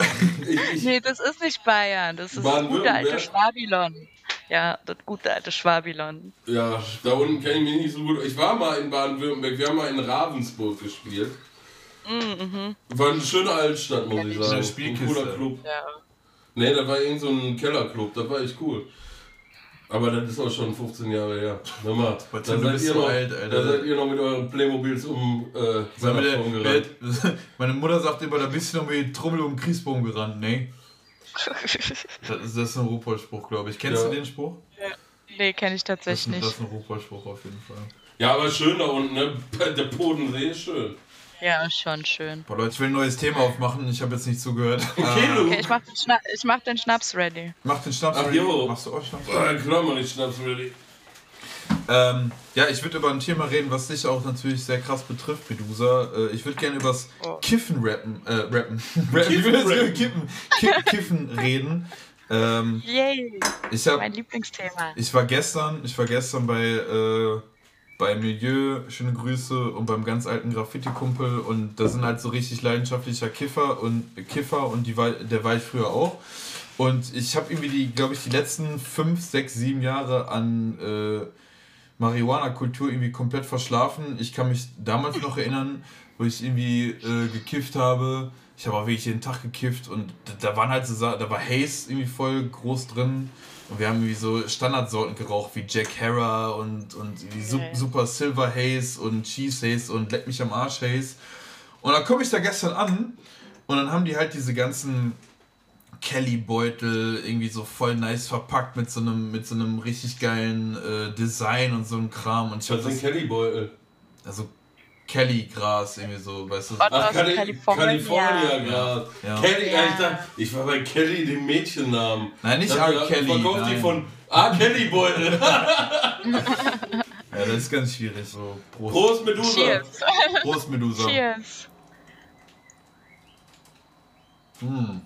Ich, ich, Nee, das ist nicht Bayern. Das ist das gute alte Schwabilon. Ja, das gute alte Schwabilon. ja, da unten kenne ich mich nicht so gut. Ich war mal in Baden-Württemberg, wir haben mal in Ravensburg gespielt. Mhm. War eine schöne Altstadt, muss ich sagen. Ein Spielkiste. cooler Club. Ja. Nee, da war irgend so ein Kellerclub, das war echt cool. Aber das ist auch schon 15 Jahre her. Hör mal, da seid, ihr so noch, alt, Alter. da seid ihr noch mit euren Playmobils um äh, mir rumgerannt. der, (laughs) meine Mutter sagt immer, da bist du noch mit Trommel um den Kriegsbogen gerannt. Nee, (laughs) das ist, das ist ein Ruhrpott-Spruch, glaube ich. Kennst Ja. du den Spruch? nee, kenne ich tatsächlich ein, das nicht. ist ein Ruhrpott-Spruch auf jeden Fall. Ja, aber schön da unten, ne? (laughs) Der Bodensee ist schön. Ja, schon schön. Boah, Leute, ich will ein neues Thema aufmachen. Ich habe jetzt nicht zugehört. Okay, du. Okay, ich mach den, Schna ich mach den Schnaps ready. Mach den Schnaps Ach, ready. jo. Machst du auch Schnaps? Ah, klar, mach ich Schnaps ready. Ähm, ja, ich würde über ein Thema reden, was dich auch natürlich sehr krass betrifft, Medusa. Äh, ich würde gerne übers Oh. Kiffen rappen. Äh, rappen. (laughs) rappen. Ich will jetzt über Kiffen, Ki Kiffen reden. Ähm, Yay! ich habe Mein Lieblingsthema. Ich war gestern, ich war gestern bei, äh, bei Milieu, schöne Grüße, und beim ganz alten Graffiti-Kumpel und da sind halt so richtig leidenschaftlicher Kiffer und Kiffer und die der war ich früher auch. Und ich habe irgendwie die, glaube ich, die letzten fünf, sechs, sieben Jahre an äh, Marihuana-Kultur irgendwie komplett verschlafen. Ich kann mich damals noch erinnern, wo ich irgendwie äh, gekifft habe. Ich habe auch wirklich jeden Tag gekifft und da, da waren halt so, da war Haze irgendwie voll groß drin. Und wir haben irgendwie so Standardsorten geraucht wie Jack Hera und, und Okay. Super Silver Haze und Cheese Haze und Leck mich am Arsch Haze. Und dann komme ich da gestern an und dann haben die halt diese ganzen Kelly-Beutel irgendwie so voll nice verpackt mit so einem, mit so einem richtig geilen äh, Design und so einem Kram. Und ich Was ein Kellybeutel? also Kelly-Gras irgendwie so, weißt du? Gott. Ach, Cali California. California Gras. Ja. Kelly, Ja. ich, dachte, ich war bei Kelly, dem Mädchennamen. Nein, nicht R. Kelly, Verkauft die nein. von A. Kelly Beutel. (laughs) (laughs) Ja, das ist ganz schwierig. So, Prost, Prost, Medusa. Cheers. Prost Medusa. Cheers. Mm.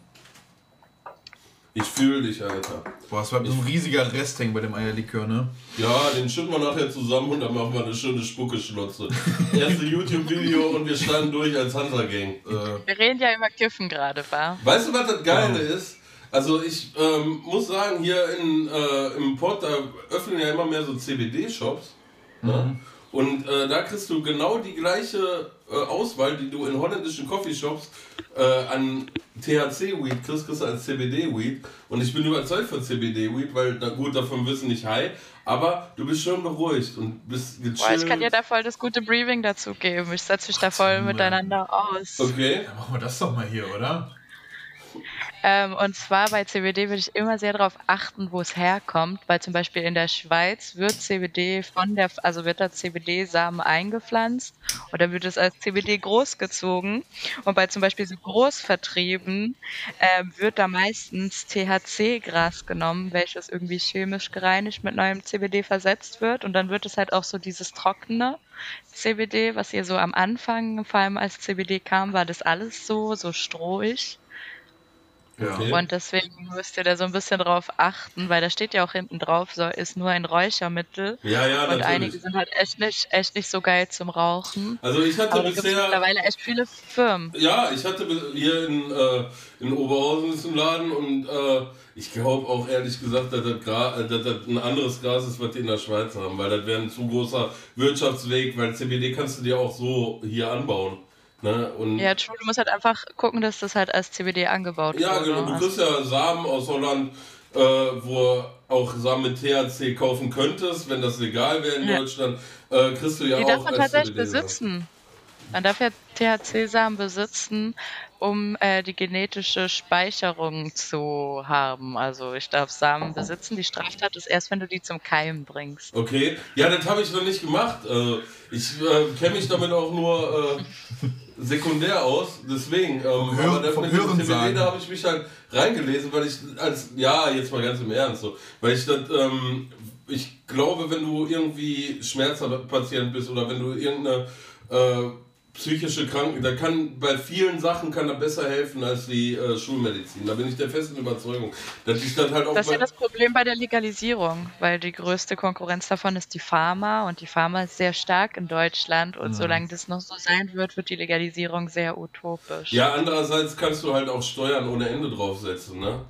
Ich fühle dich, Alter. Boah, es war so ein riesiger Rest hängen bei dem Eierlikör, ne? Ja, den schütten wir nachher zusammen und dann machen wir eine schöne Spuckeschlotze. (laughs) Erste YouTube-Video und wir standen durch als Hunter-Gang. Äh, Wir reden ja über Kiffen gerade, wa? Weißt du, was das Geile ist? Also ich ähm, muss sagen, hier in, äh, im Port, da öffnen ja immer mehr so CBD-Shops. Ne? Und äh, da kriegst du genau die gleiche äh, Auswahl, die du in holländischen Coffeeshops äh, an THC-Weed kriegst, kriegst du als CBD-Weed. Und ich bin überzeugt von CBD-Weed, weil, na gut, davon du nicht high, aber du bist schon beruhigt und bist gechillt. Boah, ich kann dir da voll das gute Briefing dazu geben. Ich setze mich da voll Mann. miteinander aus. Okay. dann machen wir das doch mal hier, oder? Ähm, und zwar bei CBD würde ich immer sehr darauf achten, wo es herkommt, weil zum Beispiel in der Schweiz wird CBD von der, also wird da CBD-Samen eingepflanzt dann wird es als CBD großgezogen. Und bei zum Beispiel so Großvertrieben äh, wird da meistens THC-Gras genommen, welches irgendwie chemisch gereinigt mit neuem CBD versetzt wird. Und dann wird es halt auch so dieses trockene CBD, was hier so am Anfang, vor allem als CBD kam, war das alles so, so strohig. Ja. Okay. Und deswegen müsst ihr da so ein bisschen drauf achten, weil da steht ja auch hinten drauf, so ist nur ein Räuchermittel. Ja, ja, Und natürlich. einige sind halt echt nicht, echt nicht so geil zum Rauchen. Also ich hatte Aber bisher, mittlerweile echt viele Firmen. ja, ich hatte hier in, äh, in Oberhausen ist ein Laden und äh, ich glaube auch ehrlich gesagt, dass das, Gra äh, dass das ein anderes Gras ist, was die in der Schweiz haben, weil das wäre ein zu großer Wirtschaftsweg, weil CBD kannst du dir auch so hier anbauen. Ne? Und Ja, true, du musst halt einfach gucken, dass das halt als CBD angebaut Ja, wurde. genau. Du Also- kriegst ja Samen aus Holland, äh, wo auch Samen mit THC kaufen könntest, wenn das legal wäre in Ja. Deutschland. Äh, kriegst du ja Die auch darf man tatsächlich besitzen. Man darf ja THC-Samen besitzen, um äh, die genetische Speicherung zu haben. Also ich darf Samen besitzen. Die Straftat ist erst, wenn du die zum Keimen bringst. Okay, ja, das habe ich noch nicht gemacht. Äh, ich äh, kenne mich damit auch nur äh, sekundär aus, deswegen. Ähm, Hören- aber das vom mit dem Hörensagen. da habe ich mich halt reingelesen, weil ich als, ja, jetzt mal ganz im Ernst so, weil ich das, ähm, ich glaube, wenn du irgendwie Schmerzpatient bist oder wenn du irgendeine äh, psychische Krankheit, da kann bei vielen Sachen kann er besser helfen als die äh, Schulmedizin. Da bin ich der festen Überzeugung, dass ich dann halt auch Das ist ja das Problem bei der Legalisierung, weil die größte Konkurrenz davon ist die Pharma und die Pharma ist sehr stark in Deutschland und solange das noch so sein wird, wird die Legalisierung sehr utopisch. Ja, andererseits kannst du halt auch Steuern ohne Ende draufsetzen, ne?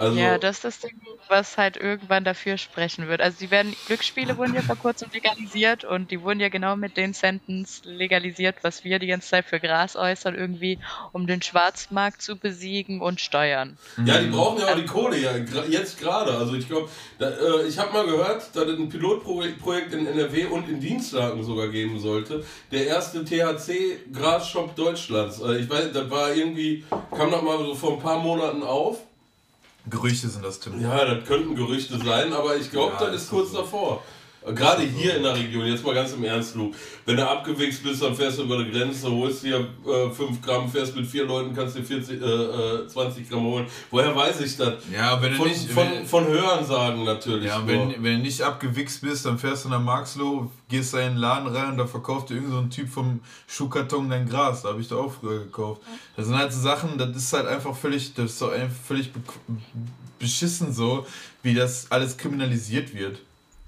Also, Ja, das ist das Ding, was halt irgendwann dafür sprechen wird. Also die werden, Glücksspiele wurden ja vor kurzem legalisiert und die wurden ja genau mit den Sentence legalisiert, was wir die ganze Zeit für Gras äußern, irgendwie, um den Schwarzmarkt zu besiegen und Steuern. ja, die brauchen ja auch die Kohle ja, jetzt gerade. Also ich glaube, äh, ich habe mal gehört, dass es ein Pilotprojekt in NRW und in Dienstlagen sogar geben sollte. Der erste THC-Grasshop Deutschlands. Äh, ich weiß, das war irgendwie, kam noch mal so vor ein paar Monaten auf. Gerüchte sind das, Tim. Ja, das könnten Gerüchte sein, aber ich glaube, Ja, das ist kurz so. davor. Gerade hier in der Region, jetzt mal ganz im Ernst, Lu. Wenn du abgewichst bist, dann fährst du über die Grenze, holst dir äh, 5 Gramm, fährst mit vier Leuten, kannst dir 40, äh, äh, 20 Gramm holen. Woher weiß ich das? Ja, wenn du Von, nicht. von, wenn, von Hören sagen natürlich. ja, wenn, wenn du nicht abgewichst bist, dann fährst du nach Marxloh, gehst da in den Laden rein und da verkauft dir irgend so ein Typ vom Schuhkarton dein Gras. Da habe ich da auch früher gekauft. Das sind halt so Sachen, das ist halt einfach völlig, das ist doch einfach völlig be beschissen so, wie das alles kriminalisiert wird.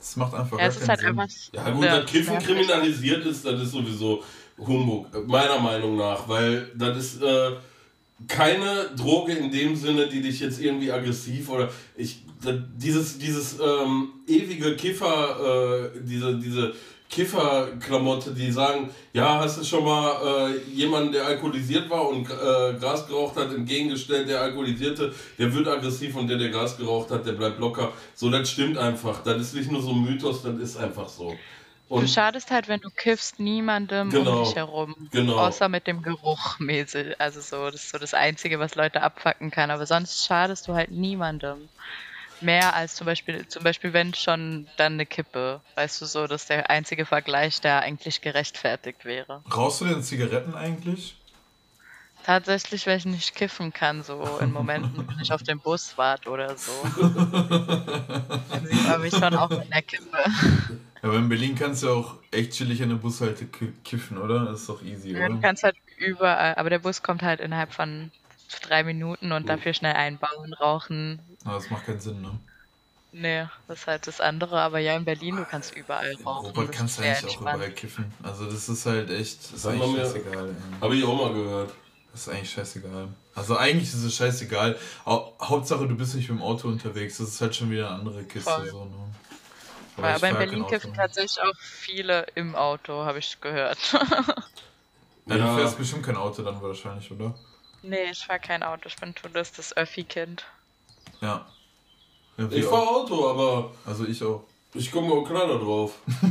Das macht einfach Ja, gar es ist keinen halt Sinn. einfach. Ja gut, Ja, dass Kiffen kriminalisiert ist, das ist sowieso Humbug, meiner Meinung nach, weil das ist äh, keine Droge in dem Sinne, die dich jetzt irgendwie aggressiv oder ich das, dieses dieses ähm, ewige Kiffer, äh, diese diese Kifferklamotte, die sagen, ja, hast du schon mal äh, jemanden, der alkoholisiert war und äh, Gras geraucht hat, entgegengestellt, der Alkoholisierte, der wird aggressiv und der, der Gras geraucht hat, der bleibt locker. So, das stimmt einfach. Das ist nicht nur so ein Mythos, das ist einfach so. Du Und schadest halt, wenn du kiffst, niemandem Genau. um dich herum. Genau. Außer mit dem Geruch (laughs) mäßig. Also so, das ist so das Einzige, was Leute abfacken kann. Aber sonst schadest du halt niemandem. Mehr als zum Beispiel, zum Beispiel, wenn schon, dann eine Kippe. Weißt du so, das ist der einzige Vergleich, der eigentlich gerechtfertigt wäre. Rauchst du denn Zigaretten eigentlich? Tatsächlich, wenn ich nicht kiffen kann, so in Momenten, wenn ich auf den Bus warte oder so. dann sieht man mich schon auch mit der Kippe. Ja, aber in Berlin kannst du auch echt chillig an der Bushalte ki- kiffen, oder? Das ist doch easy, Ja, Du oder? kannst halt überall, aber der Bus kommt halt innerhalb von drei Minuten und dafür schnell einbauen, rauchen. Aber das macht keinen Sinn, ne? Nee, das ist halt das andere, aber ja, in Berlin, du kannst überall In rauchen. Das kannst du eigentlich auch entspannt. überall kiffen. Also das ist halt echt, das ist eigentlich scheißegal. Habe ich auch mal gehört. Das ist eigentlich scheißegal. Also eigentlich ist es scheißegal. Hau- Hauptsache du bist nicht mit dem Auto unterwegs. Das ist halt schon wieder eine andere Kiste. Voll. So, ne? Aber, aber in Berlin kiffen tatsächlich auch viele im Auto, habe ich gehört. Ja, (laughs) Ja. du fährst bestimmt kein Auto dann wahrscheinlich, oder? Nee, ich fahr kein Auto, ich bin Tourist, das Öffi-Kind. Ja. ja Ich fahre Auto, aber Also ich auch. ich komme auch klar da drauf. (laughs)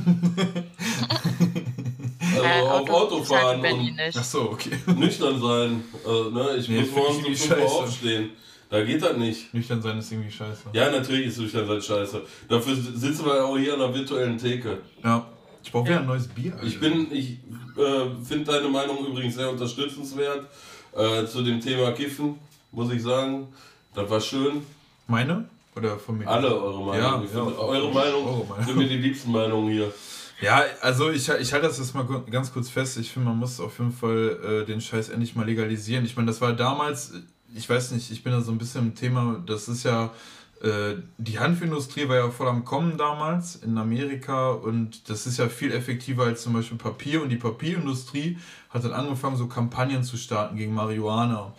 also Äh, auf Auto Auto fahren und nicht. Ach so, okay. nüchtern sein. Äh, ne? Ich Nee, muss morgens um irgendwie 5 Uhr aufstehen. Da geht das nicht. Nüchtern sein ist irgendwie scheiße. Ja, natürlich ist nüchtern sein scheiße. Dafür sitzen wir auch hier an der virtuellen Theke. Ja. Ich brauche wieder ein neues Bier. Alter. Ich bin, ich äh, finde deine Meinung übrigens sehr unterstützenswert äh, zu dem Thema Kiffen, muss ich sagen. Das war schön. Meine? Oder von mir? Alle eure Meinung. Ja, ja, eure Meinung eure Meinung. sind mir die liebsten Meinungen hier. Ja, also ich, ich halte das jetzt mal ganz kurz fest. Ich finde, man muss auf jeden Fall äh, den Scheiß endlich mal legalisieren. Ich meine, das war damals, ich weiß nicht, ich bin da so ein bisschen im Thema, das ist ja, die Hanfindustrie war ja voll am Kommen damals in Amerika und das ist ja viel effektiver als zum Beispiel Papier und die Papierindustrie hat dann angefangen, so Kampagnen zu starten gegen Marihuana.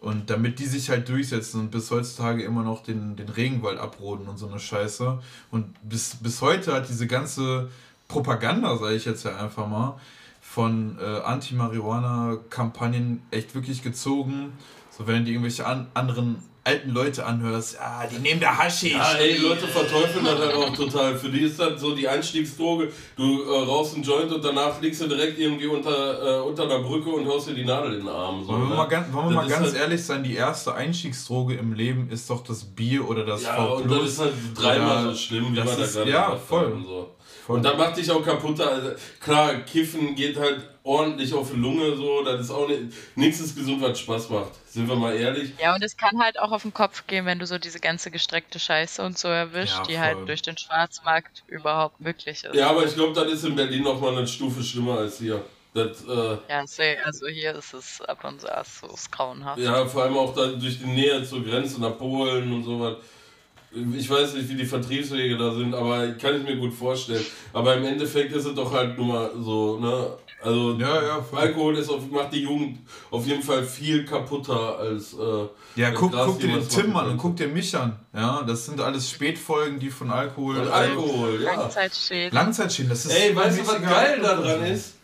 Und damit die sich halt durchsetzen und bis heutzutage immer noch den, den Regenwald abroden und so eine Scheiße. Und bis, bis heute hat diese ganze Propaganda, sage ich jetzt ja einfach mal, von äh, Anti-Marihuana-Kampagnen echt wirklich gezogen. So wenn du irgendwelche an, anderen alten Leute anhörst, ja, die nehmen da Haschisch. Ja, ey, Leute verteufeln das halt auch total. Für die ist das so die Einstiegsdroge. Du äh, rauchst einen Joint und danach liegst du direkt irgendwie unter, äh, unter einer Brücke und haust dir die Nadel in den Arm. So, Wollen wir ne? mal, ganz, wollen wir mal ganz halt- ehrlich sein, die erste Einstiegsdroge im Leben ist doch das Bier oder das Ja, V+. und das ist halt dreimal so schlimm, wie das wir da gerade ja, voll. so. Voll. Und das macht dich auch kaputt. Also, klar, Kiffen geht halt ordentlich auf die Lunge, so. Das ist auch nicht, nichts ist gesund, was Spaß macht. Sind wir mal ehrlich. Ja, und es kann halt auch auf den Kopf gehen, wenn du so diese ganze gestreckte Scheiße und so erwischt, Ja, die halt durch den Schwarzmarkt überhaupt möglich ist. Ja, aber ich glaube, das ist in Berlin nochmal eine Stufe schlimmer als hier. Das, äh, Ja, also hier ist es ab und zu so grauenhaft. ja, vor allem auch da durch die Nähe zur Grenze nach Polen und sowas. Ich weiß nicht, wie die Vertriebswege da sind, aber kann ich mir gut vorstellen. Aber im Endeffekt ist es doch halt nur mal so, ne? Also Ja, ja. Alkohol ist auf, macht die Jugend auf jeden Fall viel kaputter als. Äh, Ja, guck, Gras guck dir den Tim an und könnte. guck dir mich an. Ja, das sind alles Spätfolgen, die von Alkohol. Und Alkohol, ja. Langzeitschäden. Langzeitschäden, das ist. Ey, weißt du, was geil daran ist?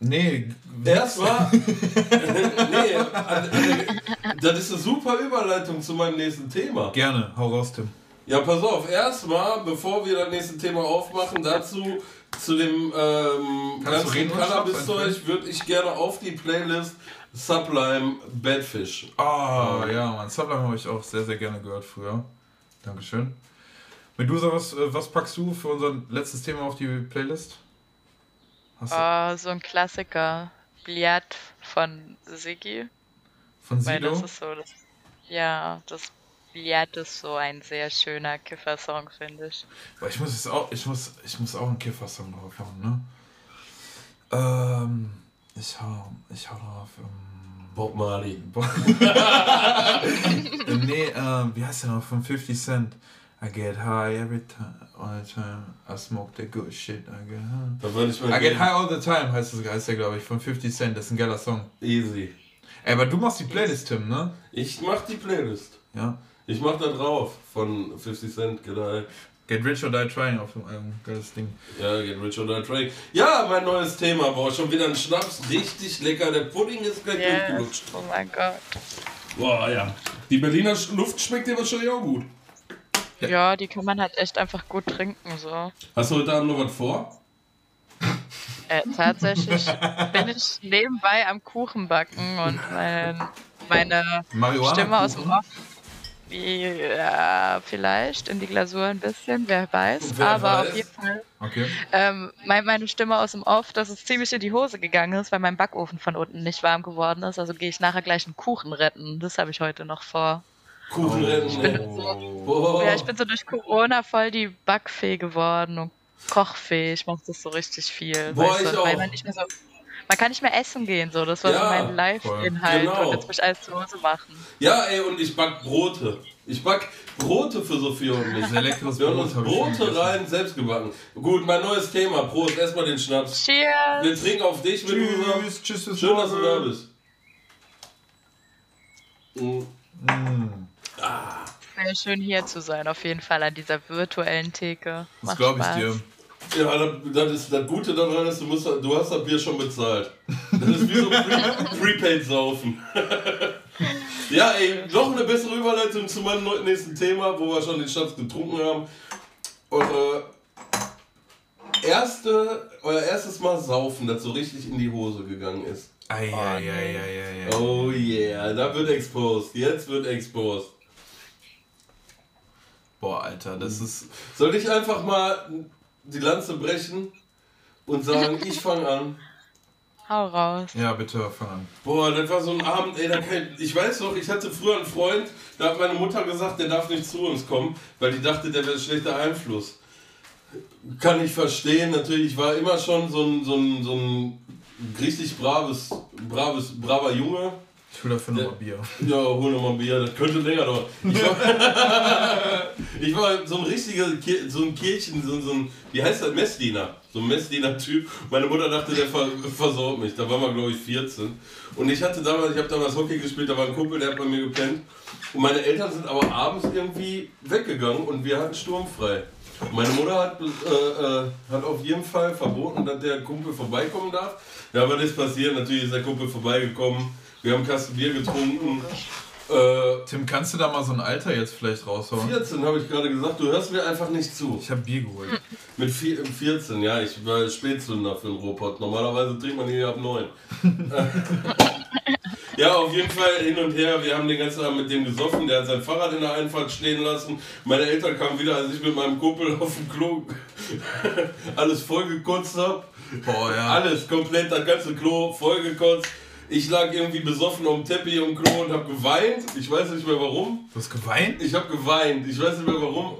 Nee. Erstmal. (laughs) nee, also, das ist eine super Überleitung zu meinem nächsten Thema. Gerne, hau raus, Tim. Ja, pass auf, erstmal, bevor wir das nächste Thema aufmachen, dazu zu dem ähm, ganzen Cannabis-Zeug würde ich gerne auf die Playlist Sublime Badfish. Ah, ja, Mann. Sublime habe ich auch sehr, sehr gerne gehört früher. Dankeschön. Medusa, was, äh, was packst du für unser letztes Thema auf die Playlist? Du Oh, so ein Klassiker. Billard von Siggi. von Weil das Sido? ist so, das, ja, das Billard ist so ein sehr schöner Kiffer-Song, finde ich. Boah, Ich muss jetzt auch, ich muss, ich muss auch einen Kiffer-Song drauf haben, ne? Ähm, ich hau, ich hau drauf. Ähm, Bob Marley. (laughs) Boah. nee, ähm, wie heißt der noch? Von 50 Cent. I get high every time, all the time. I smoke the good shit. I get high. Da würde ich mal I get gehen. high all the time heißt, das, heißt der, glaube ich, von 50 Cent. Das ist ein geiler Song. Easy. Ey, aber du machst die Playlist, Tim, ne? Ich mach die Playlist. Ja. Ich mach da drauf von 50 Cent, genau. Get Rich or Die Trying auf dem Album. Geiles Ding. Ja, Get Rich or Die Trying. Ja, mein neues Thema. Boah, schon wieder ein Schnaps. Richtig lecker. Der Pudding ist gleich Yes. durchgelutscht. Oh mein Gott. Boah, ja. Die Berliner Luft schmeckt dir wahrscheinlich auch gut. Ja, die kann man halt echt einfach gut trinken, so. Hast du heute Abend noch was vor? Äh, tatsächlich bin ich nebenbei am Kuchen backen und mein, meine. Stimme aus dem Off. Ja, vielleicht in die Glasur ein bisschen, wer weiß. Wer aber weiß. auf jeden Fall, Okay. ähm, mein, meine Stimme aus dem Off, dass es ziemlich in die Hose gegangen ist, weil mein Backofen von unten nicht warm geworden ist. Also gehe ich nachher gleich einen Kuchen retten. Das habe ich heute noch vor. Kuchen retten. bin oh. Boah. Ja, ich bin so durch Corona voll die Backfee geworden und Kochfee. Ich mache das so richtig viel. Boah, weißt du, ich weil auch. man nicht mehr so. Man kann nicht mehr essen gehen, so. Das war Ja, so mein Live-Inhalt genau. und jetzt muss ich alles zu Hause machen. Ja, ey, und ich back Brote. Ich back Brote für Sophia und mich. Sehr leckeres Wir haben uns Brote rein, selbst gebacken. Gut, mein neues Thema. Prost, erstmal den Schnaps. Wir Cheers! trinken auf dich, Medusa. Tschüss, tschüss, bis Schön, dass du da bist. Mhm. Mm, Sehr schön hier zu sein, auf jeden Fall an dieser virtuellen Theke. das glaube ich dir. Ja, das, das ist das Gute daran ist, du, musst, du hast das Bier schon bezahlt. Das ist wie so Pre (laughs) Prepaid-Saufen. (laughs) ja, ey, noch eine bessere Überleitung zu meinem nächsten Thema, wo wir schon den Schatz getrunken haben. Eure erste, euer erstes Mal saufen, das so richtig in die Hose gegangen ist. Ei, ei, ei, ei, ei, ei. Oh yeah, da wird exposed. Jetzt wird exposed. Boah, Alter, das ist. Soll ich einfach mal die Lanze brechen und sagen, ich fange an? Hau raus. Ja, bitte, fang an. Boah, das war so ein Abend, ey, da kann ich, ich weiß noch, ich hatte früher einen Freund, da hat meine Mutter gesagt, der darf nicht zu uns kommen, weil die dachte, der wäre ein schlechter Einfluss. Kann ich verstehen, natürlich, ich war immer schon so ein, so ein, so ein richtig braves, braves, braver Junge. Ich will dafür nochmal Bier. Ja, hol nochmal Bier, das könnte länger dauern. Ich war, (laughs) ich war so ein richtiger, so ein Kirchen, so, so ein, wie heißt das, Messdiener. So ein Messdiener-Typ. Meine Mutter dachte, der ver versorgt mich. Da waren wir, glaube ich, 14. Und ich hatte damals, ich habe damals Hockey gespielt, da war ein Kumpel, der hat bei mir gepennt. Und meine Eltern sind aber abends irgendwie weggegangen und wir hatten sturmfrei. Meine Mutter hat, äh, äh, hat auf jeden Fall verboten, dass der Kumpel vorbeikommen darf. Ja, aber das passiert. Natürlich ist der Kumpel vorbeigekommen. Wir haben einen Kasten Bier getrunken. Äh, Tim, kannst du da mal so ein Alter jetzt vielleicht raushauen? 14 habe ich gerade gesagt, du hörst mir einfach nicht zu. Ich habe Bier geholt. Mit vier, 14, ja, ich war Spätzünder für den Robot. Normalerweise trinkt man hier ab 9. (laughs) ja, auf jeden Fall hin und her. Wir haben den ganzen Abend mit dem gesoffen. Der hat sein Fahrrad in der Einfahrt stehen lassen. Meine Eltern kamen wieder, als ich mit meinem Kumpel auf dem Klo (laughs) alles vollgekotzt habe. Boah, ja. Alles komplett, das ganze Klo vollgekotzt. Ich lag irgendwie besoffen auf dem Teppich im Klo und habe geweint. Ich weiß nicht mehr warum. Du hast geweint? Ich habe geweint. Ich weiß nicht mehr warum.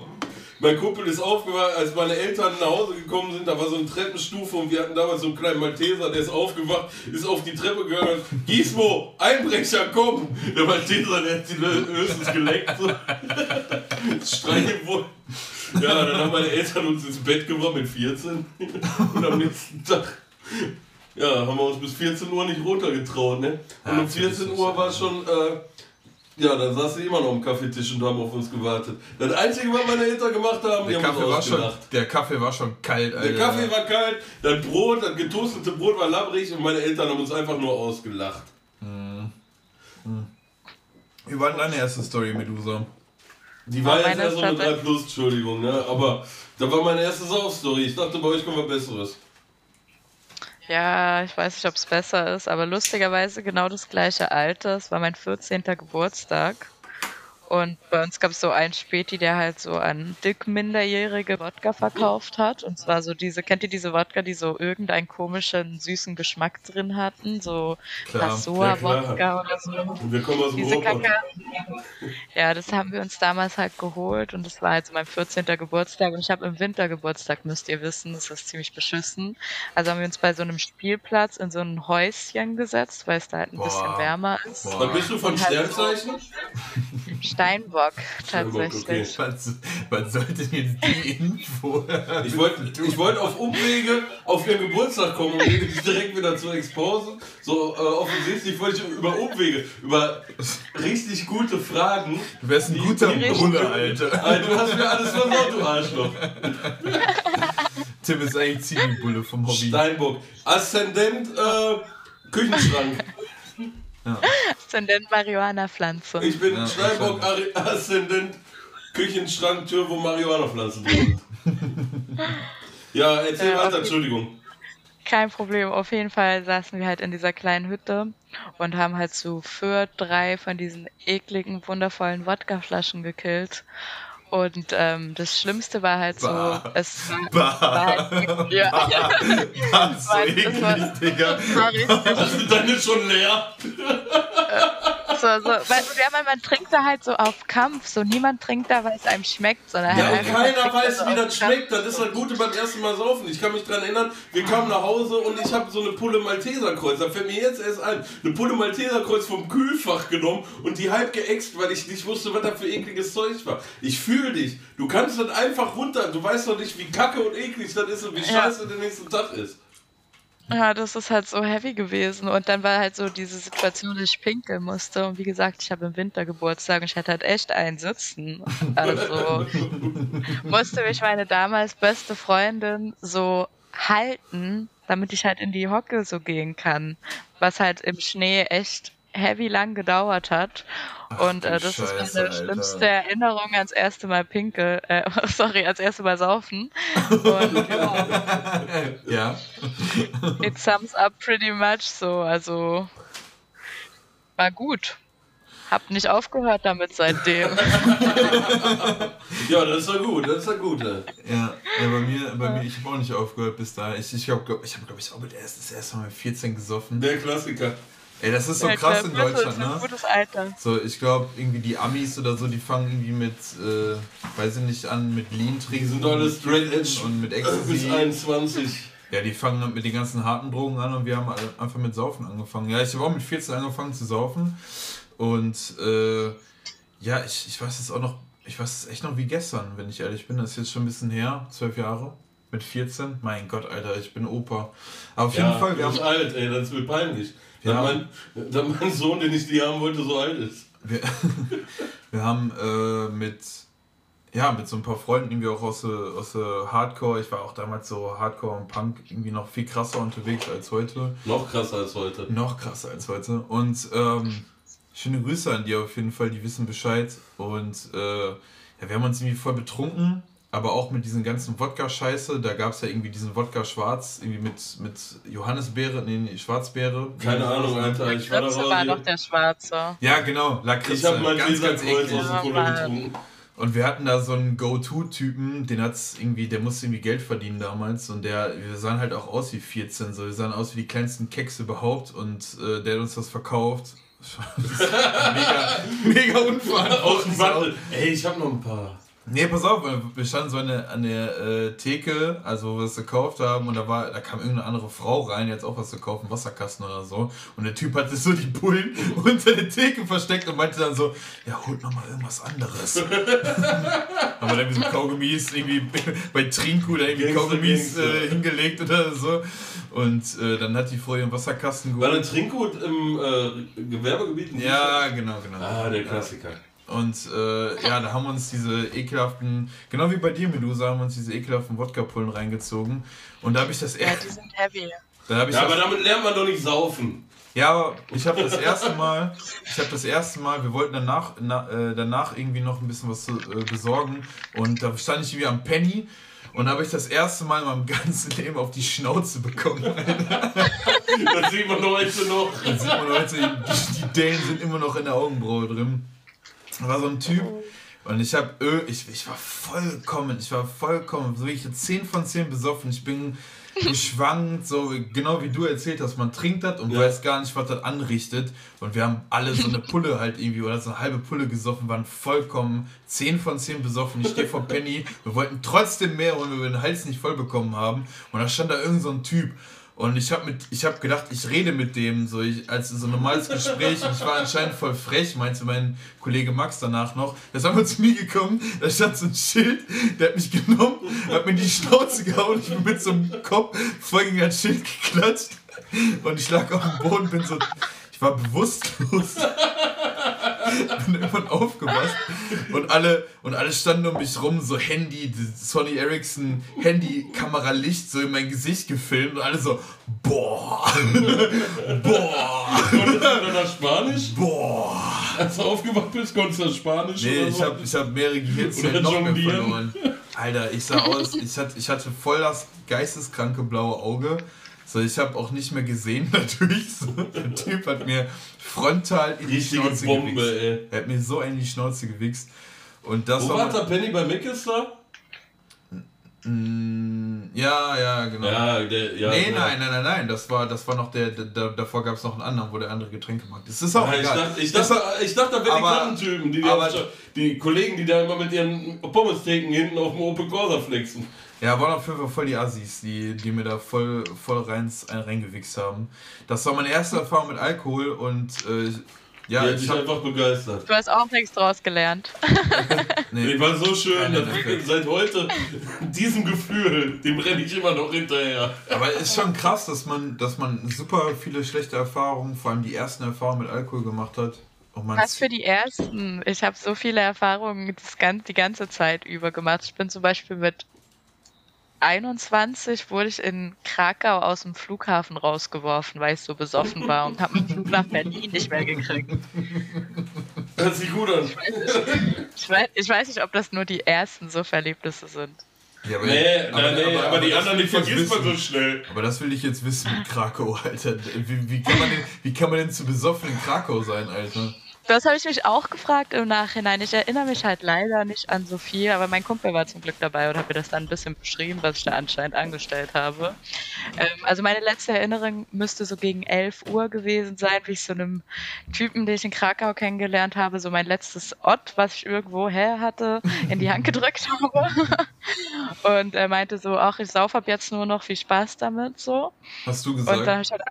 Mein Kumpel ist aufgewacht, als meine Eltern nach Hause gekommen sind. Da war so eine Treppenstufe und wir hatten damals so einen kleinen Malteser, der ist aufgewacht, ist auf die Treppe gegangen und hat, Gismo, Einbrecher, komm! Der Malteser, der hat sie höchstens geleckt. So. (laughs) Streichen wohl. Ja, dann haben meine Eltern uns ins Bett gebracht mit 14. Und am nächsten Tag ja, haben wir uns bis 14 Uhr nicht runtergetraut, ne? Und Ja, um 14 Uhr war schon, äh, ja, dann saß sie immer noch am Kaffeetisch und haben auf uns gewartet. Das Einzige, was meine Eltern gemacht haben, Der haben Kaffee, uns war schon, der Kaffee war schon kalt, Alter. Der Kaffee war kalt, das Brot, das getoastete Brot war labbrig und meine Eltern haben uns einfach nur ausgelacht. Wie war denn deine erste Story, Medusa? Die war jetzt meine eher so eine ist 3 Plus, Entschuldigung, ne? Aber da war meine erste Sauf-Story. Ich dachte, bei euch kommt was Besseres. Ja, ich weiß nicht, ob es besser ist, aber lustigerweise genau das gleiche Alter. Es war mein 14. Geburtstag. Und bei uns gab es so einen Späti, der halt so an dick minderjährige Wodka verkauft hat. Und zwar so diese, kennt ihr diese Wodka, die so irgendeinen komischen, süßen Geschmack drin hatten? So. Passoa-Wodka oder so. Und wir kommen aus Diese. Kacke. Ja, das haben wir uns damals halt geholt und das war halt so mein 14. Geburtstag und ich habe im Winter Geburtstag, müsst ihr wissen, das ist ziemlich beschissen. Also haben wir uns bei so einem Spielplatz in so ein Häuschen gesetzt, weil es da halt ein Boah. bisschen wärmer ist. Boah. Was bist du von halt Sternzeichen? (laughs) Steinbock, tatsächlich. okay. Was, was sollte denn jetzt die Info? Ich wollte (laughs) ich wollt auf Umwege auf ihren Geburtstag kommen und die direkt wieder zu exposen. So äh, offensichtlich wollte ich über Umwege, über richtig gute Fragen. Du wärst ein Die- guter Bruder, Alter. Alter, du hast mir alles versaut, du Arschloch. (laughs) Tim ist eigentlich Ziegenbulle vom Hobby. Steinbock. Aszendent äh, Küchenschrank. (laughs) Aszendent Marihuana-Pflanze. Ich bin Ja, Steinbock Aszendent Küchenschrank, Tür, wo Marihuana-Pflanzen drin sind. (laughs) Ja, erzähl Ja, weiter. Entschuldigung. Kein Problem. Auf jeden Fall saßen wir halt in dieser kleinen Hütte und haben halt so für drei von diesen ekligen, wundervollen Wodkaflaschen gekillt. Und ähm, das Schlimmste war halt so, Bah. es war, Bah. war halt ja, so (laughs) Mann, das war- Digga. war richtig (laughs) deine schon leer. So, so, weil ja, man, man trinkt da halt so auf Kampf, so niemand trinkt da, weil es einem schmeckt, sondern Ja, halt keiner da weiß, so wie das schmeckt. Das ist das Gute beim ersten Mal saufen. Ich kann mich dran erinnern, wir kamen nach Hause und ich habe so eine Pulle Malteserkreuz. Da fällt mir jetzt erst ein, eine Pulle Malteserkreuz vom Kühlfach genommen und die halb geäxt, weil ich nicht wusste, was da für ekliges Zeug war. Ich fühle dich. Du kannst das einfach runter. Du weißt doch nicht, wie kacke und eklig das ist und wie Ja. scheiße der nächste Tag ist. Ja, das ist halt so heavy gewesen. Und dann war halt so diese Situation, dass ich pinkeln musste. Und wie gesagt, ich habe im Winter Geburtstag und ich hatte halt echt einen Sitzen. Also (laughs) musste mich meine damals beste Freundin so halten, damit ich halt in die Hocke so gehen kann. Was halt im Schnee echt heavy lang gedauert hat. und äh, das ist Scheiße, meine Alter. schlimmste Erinnerung ans erste Mal pinkel, äh, (laughs) sorry, als erste Mal saufen. Und (laughs) ja, Ja. it sums up pretty much so. Also war gut. hab nicht aufgehört damit seitdem. (laughs) ja, das ist ja gut, das ist ja gut. Ja, ja, ja bei mir, bei mir, ich habe auch nicht aufgehört bis dahin. Ich, ich glaube, ich habe, glaube ich, auch mit erst, das erste Mal mit 14 gesoffen. Der Klassiker. Ey, das ist so ja, krass in Deutschland, ne? Gutes Alter. So, ich glaube, irgendwie die Amis oder so, die fangen irgendwie mit, äh, weiß ich nicht, an, mit Lean trinken. Die sind alle straight edge und mit Ecstasy. Bis 21. Ja, die fangen mit den ganzen harten Drogen an und wir haben einfach mit Saufen angefangen. Ja, ich habe auch mit 14 angefangen zu saufen und äh, ja, ich, ich weiß es auch noch, ich weiß es echt noch wie gestern, wenn ich ehrlich bin. Das ist jetzt schon ein bisschen her, zwölf Jahre. Mit 14? Mein Gott, Alter, ich bin Opa. Aber auf ja, jeden Fall, wir haben. alt, ey, das ist mir peinlich. Ja. Dass, mein, dass mein Sohn, den ich die haben wollte, so alt ist. Wir, (laughs) wir haben äh, mit, ja, mit so ein paar Freunden irgendwie auch aus, aus Hardcore, ich war auch damals so Hardcore und Punk irgendwie noch viel krasser unterwegs als heute. Noch krasser als heute. Noch krasser als heute. Und ähm, schöne Grüße an die auf jeden Fall, die wissen Bescheid. Und äh, ja, wir haben uns irgendwie voll betrunken aber auch mit diesen ganzen Wodka-Scheiße, da gab es ja irgendwie diesen Wodka schwarz, irgendwie mit, mit Johannisbeere, nee, Schwarzbeere. Keine Ahnung, Alter, ich war da war doch der Schwarze. Ja, genau, Lakritze. Ich hab mal ganz, ganz eklig. aus dem Pulle getrunken. Und wir hatten da so einen Go-To-Typen, den hat's irgendwie, der musste irgendwie Geld verdienen damals und der, wir sahen halt auch aus wie 14, so, wir sahen aus wie die kleinsten Keks überhaupt und äh, der hat uns das verkauft. (laughs) mega, mega unverantwortlich. Ey, ich hab noch ein paar. Nee, pass auf, wir standen so eine, an der äh, Theke, also wo wir es gekauft haben, und da war, da kam irgendeine andere Frau rein, hat auch was zu kaufen, Wasserkasten oder so. Und der Typ hatte so die Bullen (laughs) unter der Theke versteckt und meinte dann so, ja, holt nochmal irgendwas anderes. (laughs) Aber dann so Kaugummis irgendwie (laughs) bei Trinko da irgendwie Kaugummis äh, hingelegt oder so. Und äh, dann hat die Frau ihren Wasserkasten geholt. War der Trinko im äh, Gewerbegebiet? Ja, genau, genau. Ah, der Klassiker. Ja. Und äh, ja, da haben wir uns diese ekelhaften, genau wie bei dir, Medusa, haben wir uns diese ekelhaften Wodka-Pullen reingezogen. Und da habe ich das erste. Ja, die sind heavy. Da hab ich ja, das, aber damit lernt man doch nicht saufen. Ja, aber ich habe das erste Mal, ich habe das erste Mal, wir wollten danach, na, äh, danach irgendwie noch ein bisschen was äh, besorgen und da stand ich irgendwie am Penny und habe ich das erste Mal in meinem (laughs) ganzen Leben auf die Schnauze bekommen. (laughs) (laughs) das sieht man heute noch. Das sieht man heute, die, die Dellen sind immer noch in der Augenbraue drin. Da war so ein Typ und ich habe ich, ich war vollkommen, ich war vollkommen, so ich 10 von 10 besoffen. Ich bin geschwankt, so genau wie du erzählt hast, man trinkt das und ja. weiß gar nicht, was das anrichtet. Und wir haben alle so eine Pulle halt irgendwie oder so eine halbe Pulle gesoffen, waren vollkommen 10 von 10 besoffen. Ich stehe vor Penny, wir wollten trotzdem mehr, weil wir den Hals nicht voll bekommen haben. Und da stand da irgend so ein Typ. Und ich habe hab gedacht, ich rede mit dem so ich, als so ein normales Gespräch. Und ich war anscheinend voll frech, meinte mein Kollege Max danach noch. Da ist einmal zu mir gekommen, da stand so ein Schild, der hat mich genommen, hat mir die Schnauze gehauen. Ich bin mit so einem Kopf voll gegen das Schild geklatscht. Und ich lag auf dem Boden, bin so, ich war bewusstlos. (laughs) bin irgendwann aufgewacht und alle, und alle standen um mich rum, so Handy, Sony Ericsson Handy-Kameralicht so in mein Gesicht gefilmt und alle so, boah, (laughs) boah. Konntest du dann Spanisch? Boah. Als du aufgewacht bist, konntest du Spanisch? Nee, oder ich so? habe ich hab mehrere Gehirnzellen noch mehr verloren. Alter, ich sah aus, ich hatte, ich hatte voll das geisteskranke blaue Auge. So, ich habe auch nicht mehr gesehen, (laughs) natürlich. So, der Typ hat mir frontal in die Richtige Schnauze Bombe, gewichst. Ey. Er hat mir so in die Schnauze gewichst. Und das Wo war, war der Penny bei Mickes da? Ja, ja, genau. Ja, der, ja, nee, nein, nein, nein, nein. Das war, das war noch der, der davor gab es noch einen anderen, wo der andere Getränke macht. Das ist auch ja, egal. Ich dachte, ich dachte, ich dachte da wären die Kartentypen, die, die, die Kollegen, die da immer mit ihren Pommes-Theken hinten auf dem Open Corsa flexen. Ja, waren auf jeden Fall voll die Assis, die, die mir da voll, voll rein, reingewichst haben. Das war meine erste Erfahrung mit Alkohol und äh, ja, ich bin einfach begeistert. Du hast auch nichts draus gelernt. (laughs) nee. Ich war so schön, dass ich seit heute diesem Gefühl, dem renne ich immer noch hinterher. Aber es ist schon krass, dass man, dass man super viele schlechte Erfahrungen, vor allem die ersten Erfahrungen mit Alkohol gemacht hat. Was für die ersten? Ich habe so viele Erfahrungen das ganze, die ganze Zeit über gemacht. Ich bin zum Beispiel mit 21 wurde ich in Krakau aus dem Flughafen rausgeworfen, weil ich so besoffen war und habe einen Flug nach Berlin nicht mehr gekriegt. Hört sich gut an. Ich weiß, ich, weiß, ich weiß, nicht, ob das nur die ersten so Verlebnisse sind. Ja, aber, Nee, aber- nee, nee, aber- aber, die anderen, die vergisst man so schnell. Aber das will ich jetzt wissen mit Krakau, Alter. Wie, wie, kann man denn, wie kann man denn zu besoffen in Krakau sein, Alter? Das habe ich mich auch gefragt im Nachhinein. Ich erinnere mich halt leider nicht an so viel, aber mein Kumpel war zum Glück dabei und hat mir das dann ein bisschen beschrieben, was ich da anscheinend angestellt habe. Ähm, also meine letzte Erinnerung müsste so gegen 11 Uhr gewesen sein, wie ich so einem Typen, den ich in Krakau kennengelernt habe, so mein letztes Ott, was ich irgendwo her hatte, in die Hand gedrückt habe. (laughs) Und er meinte so, ach, ich sauf ab jetzt nur noch, viel Spaß damit, so. Hast du Und dann gesagt? habe ich halt.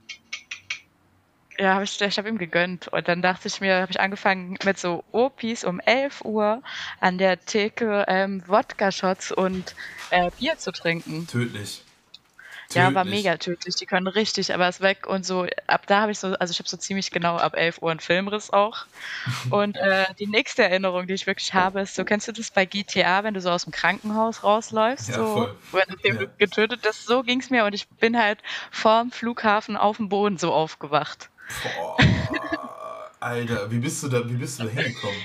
Ja, hab ich, ich habe ihm gegönnt. Und dann dachte ich mir, habe ich angefangen mit so Opis um 11 Uhr an der Theke ähm, Wodka-Shots und äh, Bier zu trinken. Tödlich. Ja, war Tödlich. mega tödlich. Die können richtig, aber ist weg und so. Ab da habe ich so, also ich habe so ziemlich genau ab 11 Uhr einen Filmriss auch. (laughs) Und äh, die nächste Erinnerung, die ich wirklich habe, ist so, kennst du das bei GTA, wenn du so aus dem Krankenhaus rausläufst? Ja, so, voll. Wenn du Ja. getötet bist, so ging's mir und ich bin halt vorm Flughafen auf dem Boden so aufgewacht. Boah, Alter, wie bist du da, wie bist du da hingekommen?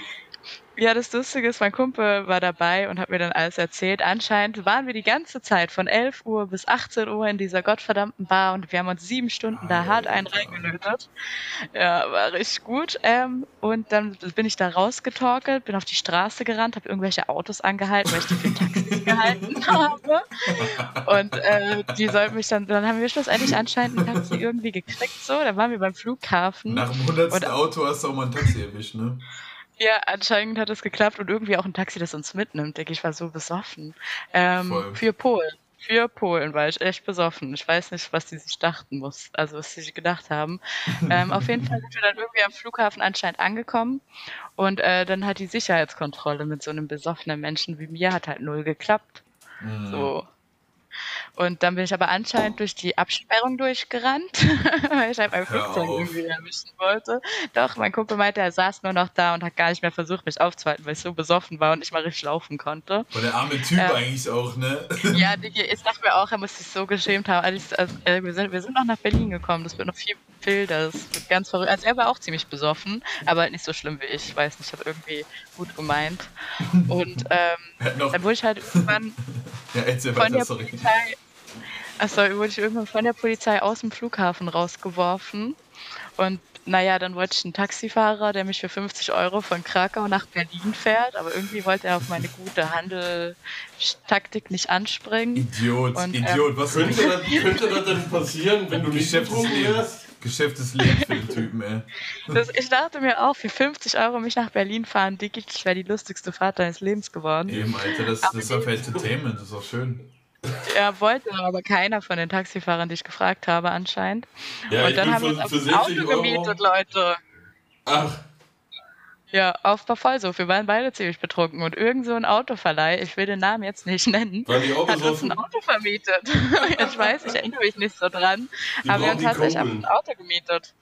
Ja, das Lustige ist, mein Kumpel war dabei und hat mir dann alles erzählt. Anscheinend waren wir die ganze Zeit von 11 Uhr bis 18 Uhr in dieser gottverdammten Bar und wir haben uns sieben Stunden da hart einen reingelötet. Ja, war richtig gut. Ähm, und dann bin ich da rausgetorkelt, bin auf die Straße gerannt, habe irgendwelche Autos angehalten, weil ich die für Taxis (laughs) gehalten habe. Und äh, die sollten mich dann, dann haben wir schlussendlich anscheinend ein Taxi irgendwie gekriegt, so. Dann waren wir beim Flughafen. Nach dem hundertsten Und- Auto hast du auch mal ein Taxi erwischt, ne? Ja, anscheinend hat es geklappt und irgendwie auch ein Taxi, das uns mitnimmt. Denke ich, war so besoffen. Ähm, Voll. für Polen. Für Polen war ich echt besoffen. Ich weiß nicht, was die sich dachten muss, also was sie sich gedacht haben. (laughs) ähm, auf jeden Fall sind wir dann irgendwie am Flughafen anscheinend angekommen und äh, dann hat die Sicherheitskontrolle mit so einem besoffenen Menschen wie mir hat halt null geklappt. Mhm. So. Und dann bin ich aber anscheinend durch die Absperrung durchgerannt, (laughs) weil ich halt mein Flugzeug irgendwie erwischen wollte. Doch, mein Kumpel meinte, er saß nur noch da und hat gar nicht mehr versucht, mich aufzuhalten, weil ich so besoffen war und nicht mal richtig laufen konnte. Boah, der arme Typ Ja. eigentlich auch, ne? Ja, (laughs) Digi, ich dachte mir auch, er muss sich so geschämt haben. Also also, wir, sind, wir sind noch nach Berlin gekommen, das wird noch viel wilder, das wird ganz verrückt. Also er war auch ziemlich besoffen, aber halt nicht so schlimm wie ich. Ich weiß nicht, ich habe irgendwie gut gemeint. Und ähm, dann wurde ich halt (laughs) irgendwann ja, von der sorry. Polizei. Achso, wurde ich irgendwann von der Polizei aus dem Flughafen rausgeworfen. Und naja, dann wollte ich einen Taxifahrer, der mich für 50 Euro von Krakau nach Berlin fährt, aber irgendwie wollte er auf meine gute Handelstaktik nicht anspringen. Idiot, Und, ähm, Idiot, was für ein Könnte das, könnte das denn passieren, wenn du nicht wärst? Geschäft des Lebens für den Typen, ey. Das, ich dachte mir auch, für 50 Euro mich nach Berlin fahren, Dicky, das wäre die lustigste Fahrt deines Lebens geworden. Eben, Alter, das, das ist einfach Entertainment, das ist auch schön. Er wollte aber keiner von den Taxifahrern, die ich gefragt habe, anscheinend. Ja, Und dann haben wir uns ein 60 Auto Euro. gemietet, Leute. Ach, Ja, auf Vollsuff. Wir waren beide ziemlich betrunken und irgend so ein Autoverleih, ich will den Namen jetzt nicht nennen, die hat uns ein Auto vermietet. (laughs) ich weiß, ich erinnere mich nicht so dran, Die aber wir haben tatsächlich ein Auto gemietet.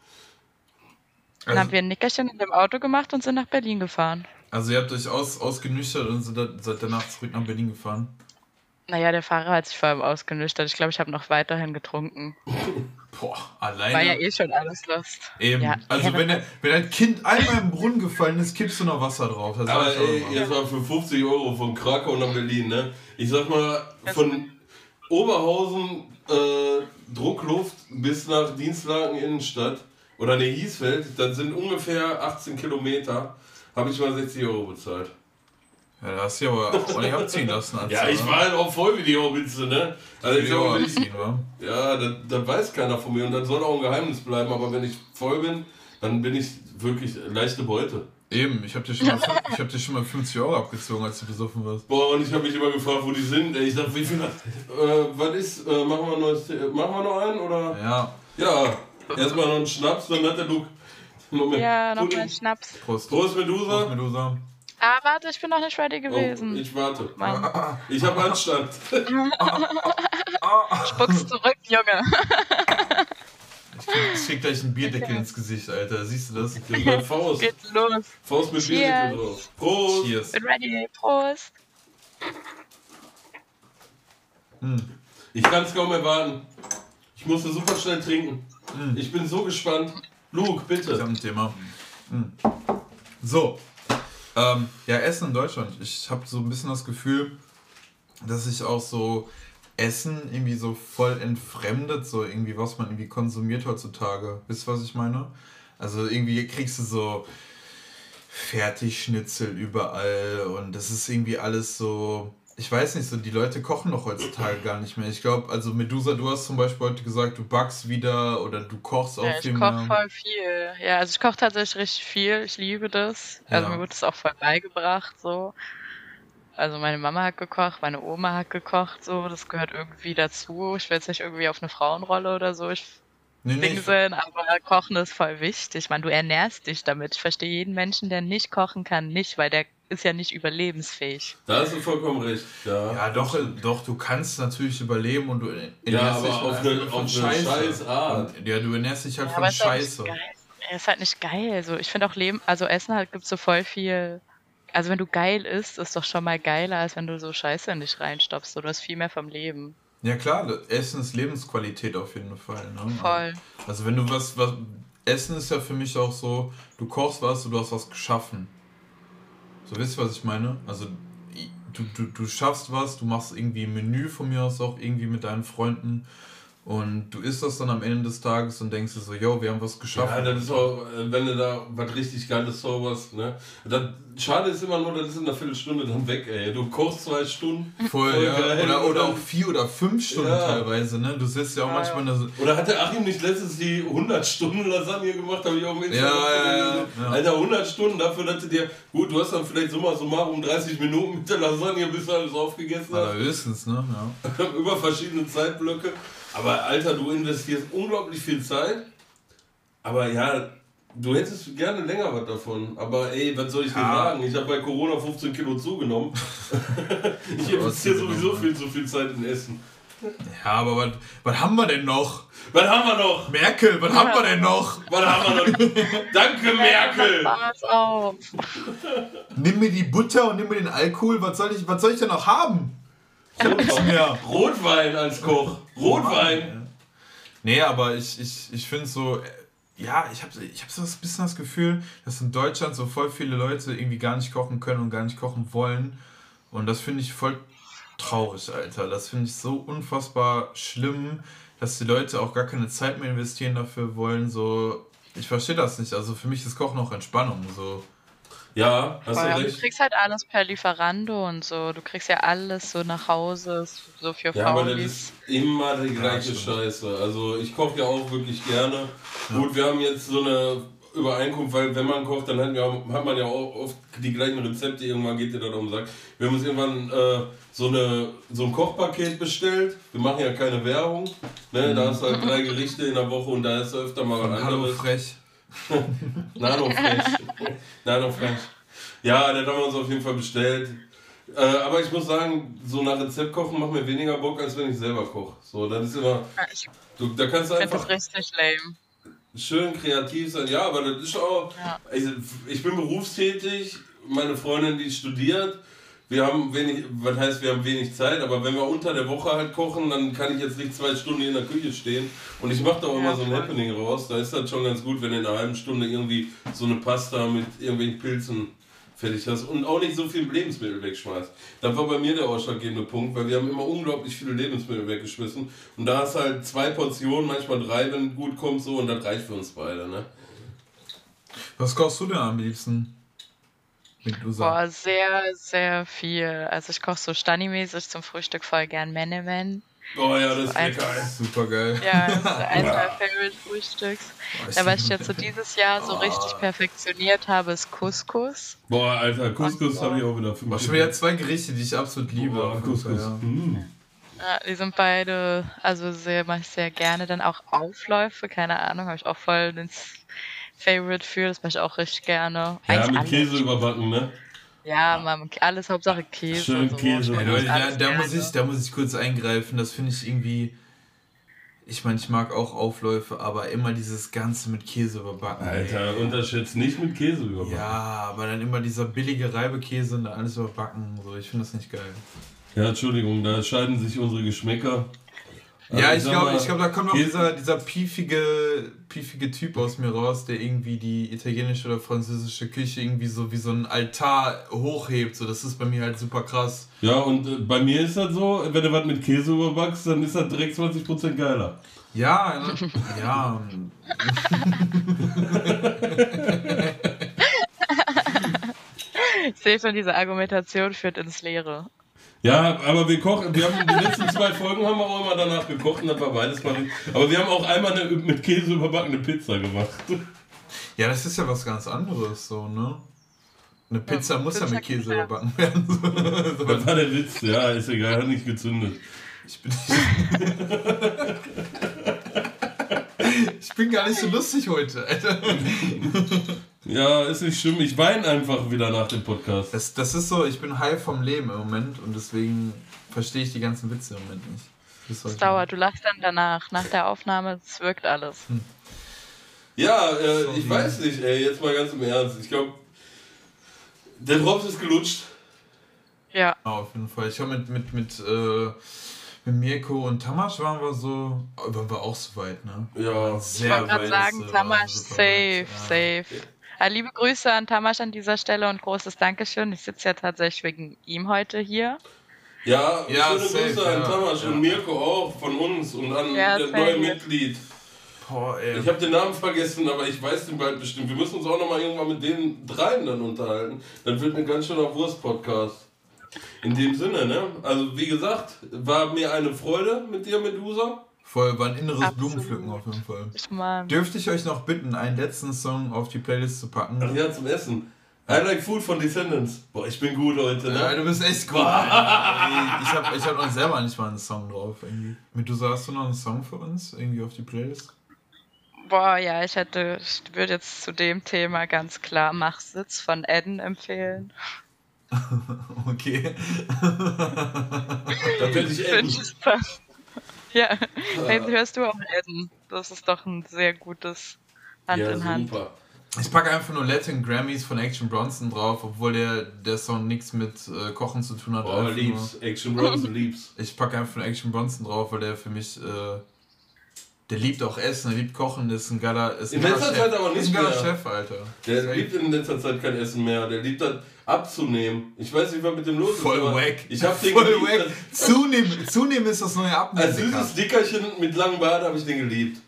Dann Also, haben wir ein Nickerchen in dem Auto gemacht und sind nach Berlin gefahren. also ihr habt euch aus, ausgenüchtert und seid danach zurück nach Berlin gefahren. Naja, der Fahrer hat sich vor allem ausgenüchtert. Ich glaube, ich habe noch weiterhin getrunken. (laughs) Boah, War ja alleine. eh schon alles Lust. Eben. Ja, also wenn, der, wenn ein Kind einmal im Brunnen gefallen ist, kippst du noch Wasser drauf. Das Aber ey, jetzt mal für 50 Euro von Krakau nach Berlin, ne? Ich sag mal, von Oberhausen, äh, Druckluft bis nach Dienstlaken Innenstadt oder ne Hiesfeld, das sind ungefähr 18 Kilometer, habe ich mal 60 Euro bezahlt. Ja, da hast du ja aber auch nicht abziehen lassen. Als Ja, ich war halt auch voll wie die Hobbitze, ne? Also ich sag mal, wenn ich, abziehen, ja, das, das weiß keiner von mir und das soll auch ein Geheimnis bleiben, aber wenn ich voll bin, dann bin ich wirklich leichte Beute. Eben, ich hab dir schon mal, ich hab dir schon mal 50 Euro abgezogen, als du besoffen warst. Boah, und ich habe mich immer gefragt, wo die sind. Ich dachte, wie viel. Äh, was ist? Äh, machen, wir neues, machen wir noch einen? Oder? Ja, Ja, erstmal noch einen Schnaps, dann hat der Luke. Moment. Ja, noch mal Pudding. ein Schnaps. Prost. Prost, Prost, Medusa. Ah, warte, ich bin noch nicht ready Oh, gewesen. ich warte. Mann, Ich habe Anstand. (laughs) spuck's zurück, Junge. Ich krieg, ich gleich einen Bierdeckel ins Gesicht, Alter. Siehst du das? Das ist mein Faust. Geht los. Faust mit Cheers. Bierdeckel drauf. Prost. Cheers. Bin ready. Prost. Ich kann es kaum erwarten. Ich musste super schnell trinken. Hm. Ich bin so gespannt. Luke, Ich bitte. hab ein Thema. Hm. So. Ähm, ja, Essen in Deutschland. Ich habe so ein bisschen das Gefühl, dass sich auch so Essen irgendwie so voll entfremdet, so irgendwie, was man irgendwie konsumiert heutzutage. Wisst ihr, was ich meine? Also irgendwie kriegst du so Fertigschnitzel überall und das ist irgendwie alles so. Ich weiß nicht, so die Leute kochen doch heutzutage gar nicht mehr. Ich glaube, also Medusa, du hast zum Beispiel heute gesagt, du backst wieder oder du kochst auch Ja, viel ich mehr. koche voll viel. Ja, also ich koche tatsächlich richtig viel. Ich liebe das. Also Ja. mir wurde es auch voll beigebracht, so. Also meine Mama hat gekocht, meine Oma hat gekocht, so. Das gehört irgendwie dazu. Ich will jetzt nicht irgendwie auf eine Frauenrolle oder so. Ich Nee, nee, ich, dingseln, aber Kochen ist voll wichtig. Ich meine, du ernährst dich damit. Ich verstehe jeden Menschen, der nicht kochen kann, nicht, weil der ist ja nicht überlebensfähig. Da hast du vollkommen recht. Ja, ja, doch, doch, du kannst natürlich überleben und du ernährst Ja, aber dich auf halt eine- von auf Scheiße. scheiß Art. Ja, du ernährst dich halt Ja, von halt Scheiße. Ja, ist halt nicht geil. So, ich finde auch Leben, also Essen halt gibt so voll viel. Also wenn du geil isst, ist doch schon mal geiler, als wenn du so Scheiße in dich reinstopfst. So, du hast viel mehr vom Leben. Ja klar, Essen ist Lebensqualität auf jeden Fall. Ne? Voll. Also wenn du was, was, Essen ist ja für mich auch so, du kochst was und du hast was geschaffen. So wisst ihr, was ich meine? Also du, du, du schaffst was, du machst irgendwie ein Menü von mir aus auch irgendwie mit deinen Freunden und du isst das dann am Ende des Tages und denkst dir so, yo, wir haben was Ja, geschaffen. das ist auch, äh, wenn du da was richtig Geiles zauberst, ne? Das, schade ist immer nur, das ist in einer Viertelstunde dann weg, ey. Du kochst zwei Stunden. Voll, voll ja. geil. Oder, oder auch vier oder fünf Stunden Ja. teilweise, ne? Du sitzt ja auch Ja, manchmal der, Oder hat der Achim nicht letztens die 100 Stunden Lasagne gemacht? Habe ich auch mit Ja, ja, ja, ja. Alter, 100 Stunden dafür, dass du dir, gut, du hast dann vielleicht summa summarum 30 Minuten mit der Lasagne, bis du alles aufgegessen hast. allerhöchstens, ne? Ja. (laughs) über verschiedene Zeitblöcke. Aber Alter, du investierst unglaublich viel Zeit. Aber ja, du hättest gerne länger was davon. Aber ey, was soll ich dir Ja. sagen? Ich habe bei Corona 15 Kilo zugenommen. (laughs) ich investiere sowieso viel zu viel Zeit in Essen. Ja, aber was, was haben wir denn noch? Was haben wir noch? Merkel, was haben wir denn noch? Was haben wir noch? Danke, Merkel! Pass auf. Nimm mir die Butter und nimm mir den Alkohol. Was soll ich, was soll ich denn noch haben? Mehr. Rotwein als Koch. Rotwein. Nee, aber ich, ich, ich finde so, ja, ich habe ich hab so ein bisschen das Gefühl, dass in Deutschland so voll viele Leute irgendwie gar nicht kochen können und gar nicht kochen wollen. Und das finde ich voll traurig, Alter. Das finde ich so unfassbar schlimm, dass die Leute auch gar keine Zeit mehr investieren dafür wollen. So, ich verstehe das nicht. Also für mich ist Kochen auch Entspannung. So. Ja, hast Voll, du du kriegst halt alles per Lieferando und so. Du kriegst ja alles so nach Hause, so für Ja, aber das ist immer die gleiche stimmt. Scheiße. Also ich koche ja auch wirklich gerne. Gut, wir haben jetzt so eine Übereinkunft, weil wenn man kocht, dann hat, ja, hat man ja auch oft die gleichen Rezepte. Irgendwann geht dir das um den Sack. Wir haben uns irgendwann äh, so, eine, so ein Kochpaket bestellt. Wir machen ja keine Werbung. Ne? Da hast du halt drei (laughs) Gerichte in der Woche und da ist öfter mal was Hallo anderes. frech. (laughs) Nanofresh. Nanofresh. Ja, das haben wir uns auf jeden Fall bestellt. Äh, aber ich muss sagen, so nach Rezept kochen macht mir weniger Bock, als wenn ich selber koche. So, das ist immer. Ich Du, da kannst du finde das einfach richtig lame. schön kreativ sein. Ja, aber das ist auch. Ja. Also, ich bin berufstätig, meine Freundin, die studiert. Wir haben wenig, was heißt, wir haben wenig Zeit, aber wenn wir unter der Woche halt kochen, dann kann ich jetzt nicht zwei Stunden in der Küche stehen. Und ich mache da auch Ja, immer so ein voll. Happening raus. Da ist das schon ganz gut, wenn du in einer halben Stunde irgendwie so eine Pasta mit irgendwelchen Pilzen fertig hast und auch nicht so viel Lebensmittel wegschmeißt. Das war bei mir der ausschlaggebende Punkt, weil wir haben immer unglaublich viele Lebensmittel weggeschmissen. Und da hast du halt zwei Portionen, manchmal drei, wenn gut kommt, so und das reicht für uns beide, ne? Was kochst du denn am liebsten? Mit Lusa. Boah, sehr, sehr viel. Also ich koche so Stani-mäßig zum Frühstück voll gern Menemen. Oh ja, das ist Einfach- lecker. Super geil. Ja, das ist (laughs) eins meiner Favorite-Frühstücks. Da, was ich jetzt so dieses Jahr so richtig perfektioniert habe, ist Couscous. Boah, Alter, Couscous so. habe ich auch wieder für War schon wieder zwei Gerichte, die ich absolut liebe. Boah, Fall, Couscous. ja. Mm. Ja, die sind beide, also sehr, mache ich sehr gerne. Dann auch Aufläufe, keine Ahnung, habe ich auch voll ins Favorite für. Das mache ich auch richtig gerne. Ja, Eigentlich mit alles. Käse überbacken, ne? Ja, man, alles Hauptsache Käse. Schön so. Käse. Ey, Leute, da, da, muss ich, da muss ich kurz eingreifen. Das finde ich irgendwie. Ich meine, ich mag auch Aufläufe, aber immer dieses Ganze mit Käse überbacken. Alter, unterschätzt nicht mit Käse überbacken. Ja, aber dann immer dieser billige Reibekäse und dann alles überbacken. So, ich finde das nicht geil. Ja, Entschuldigung, da scheiden sich unsere Geschmäcker. Ja, Also ich glaube, glaub, da kommt noch dieser, dieser piefige, piefige Typ aus mir raus, der irgendwie die italienische oder französische Küche irgendwie so wie so ein Altar hochhebt. So, das ist bei mir halt super krass. Ja, und äh, bei mir ist das so, wenn du was mit Käse überbackst, dann ist das direkt 20% geiler. Ja, ja. (laughs) Ich sehe schon, diese Argumentation führt ins Leere. Ja, aber wir kochen, wir haben die letzten zwei Folgen haben wir auch immer danach gekocht und das war beides mal. Aber wir haben auch einmal eine mit Käse überbackene Pizza gemacht. Ja, das ist ja was ganz anderes, so, ne? Eine Pizza muss ja mit Käse ja. überbacken werden. So. Das war der Witz, ja, ist egal, hat nicht gezündet. Ich bin, (laughs) ich bin gar nicht so lustig heute, Alter. (laughs) Ja, ist nicht schlimm, ich weine einfach wieder nach dem Podcast. Das, das ist so, ich bin high vom Leben im Moment und deswegen verstehe ich die ganzen Witze im Moment nicht. Heute. dauert, du lachst dann danach. Nach der Aufnahme, es wirkt alles. Ja, äh, ich weiß nicht, ey, jetzt mal ganz im Ernst. Ich glaube, der Drops ist gelutscht. Ja, Ja, auf jeden Fall. Ich habe mit, mit, mit, äh, mit Mirko und Tamasch waren wir so, waren wir auch so weit, ne? Ja, Sehr ich wollte gerade weit, sagen, das, äh, Tamás, war super safe, weit, ja. safe. Ja, liebe Grüße an Tamasch an dieser Stelle und großes Dankeschön. Ich sitze ja tatsächlich wegen ihm heute hier. Ja, Ja, schöne safe, Grüße an ja, Tamasch ja. und Mirko auch von uns und an Ja, das neue Mitglied. Boah. Ich habe den Namen vergessen, aber ich weiß den bald bestimmt. Wir müssen uns auch nochmal irgendwann mit den dreien dann unterhalten. Dann wird ein ganz schöner Wurst-Podcast. In dem Sinne, ne? Also, wie gesagt, war mir eine Freude mit dir, Medusa. Voll, war ein inneres Absolut. Blumenpflücken auf jeden Fall. Ich meine, Dürfte ich euch noch bitten, einen letzten Song auf die Playlist zu packen? Ach ja, zum Essen. I like food von Descendants. Boah, ich bin gut heute, Ja, ne? du bist echt gut. (laughs) Ich habe ich hab noch selber nicht mal einen Song drauf. Irgendwie. Medusa, hast du noch einen Song für uns? Irgendwie auf die Playlist? boah, ja, ich hätte, ich würde jetzt zu dem Thema ganz klar Mach Sitz von Eden empfehlen. (laughs) Okay. (laughs) Da werde ich passt. Ja, hey, hörst du auch Eden? Das ist doch ein sehr gutes Hand Ja, in Hand. super. Ich packe einfach nur Latin Grammys von Action Bronson drauf, obwohl der, der Song nichts mit äh, Kochen zu tun hat. Einfach lieb's. Action Bronson lieb's. Ich packe einfach nur Action Bronson drauf, weil der für mich, äh, der liebt auch Essen, der liebt Kochen, der ist ein geiler, ist ein In letzter Chef. Zeit aber ist nicht mehr. Chef, Alter. Der liebt in letzter Zeit kein Essen mehr. Der liebt das abzunehmen. Ich weiß nicht, was mit dem los Voll ist. aber wack. Ich hab den Voll geliebt. wack. Zunehmen, zunehmen ist das neue Als Abnehmen. süßes Dickerchen mit langem Bart habe ich den geliebt.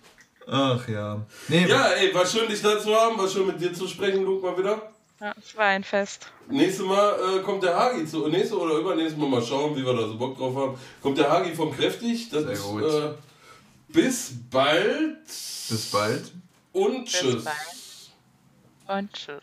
Ach ja. Nee, Ja, ey, war schön, dich da zu haben. War schön, mit dir zu sprechen, Luke, mal wieder. Ja, es war ein Fest. Nächstes Mal äh, kommt der Hagi zu. Nächste oder übernächstes Mal mal schauen, wie wir da so Bock drauf haben. Kommt der Hagi vom Kräftig. Das Sehr ist, gut. Äh, bis bald bis bald. und Bis tschüss. bald. Und tschüss.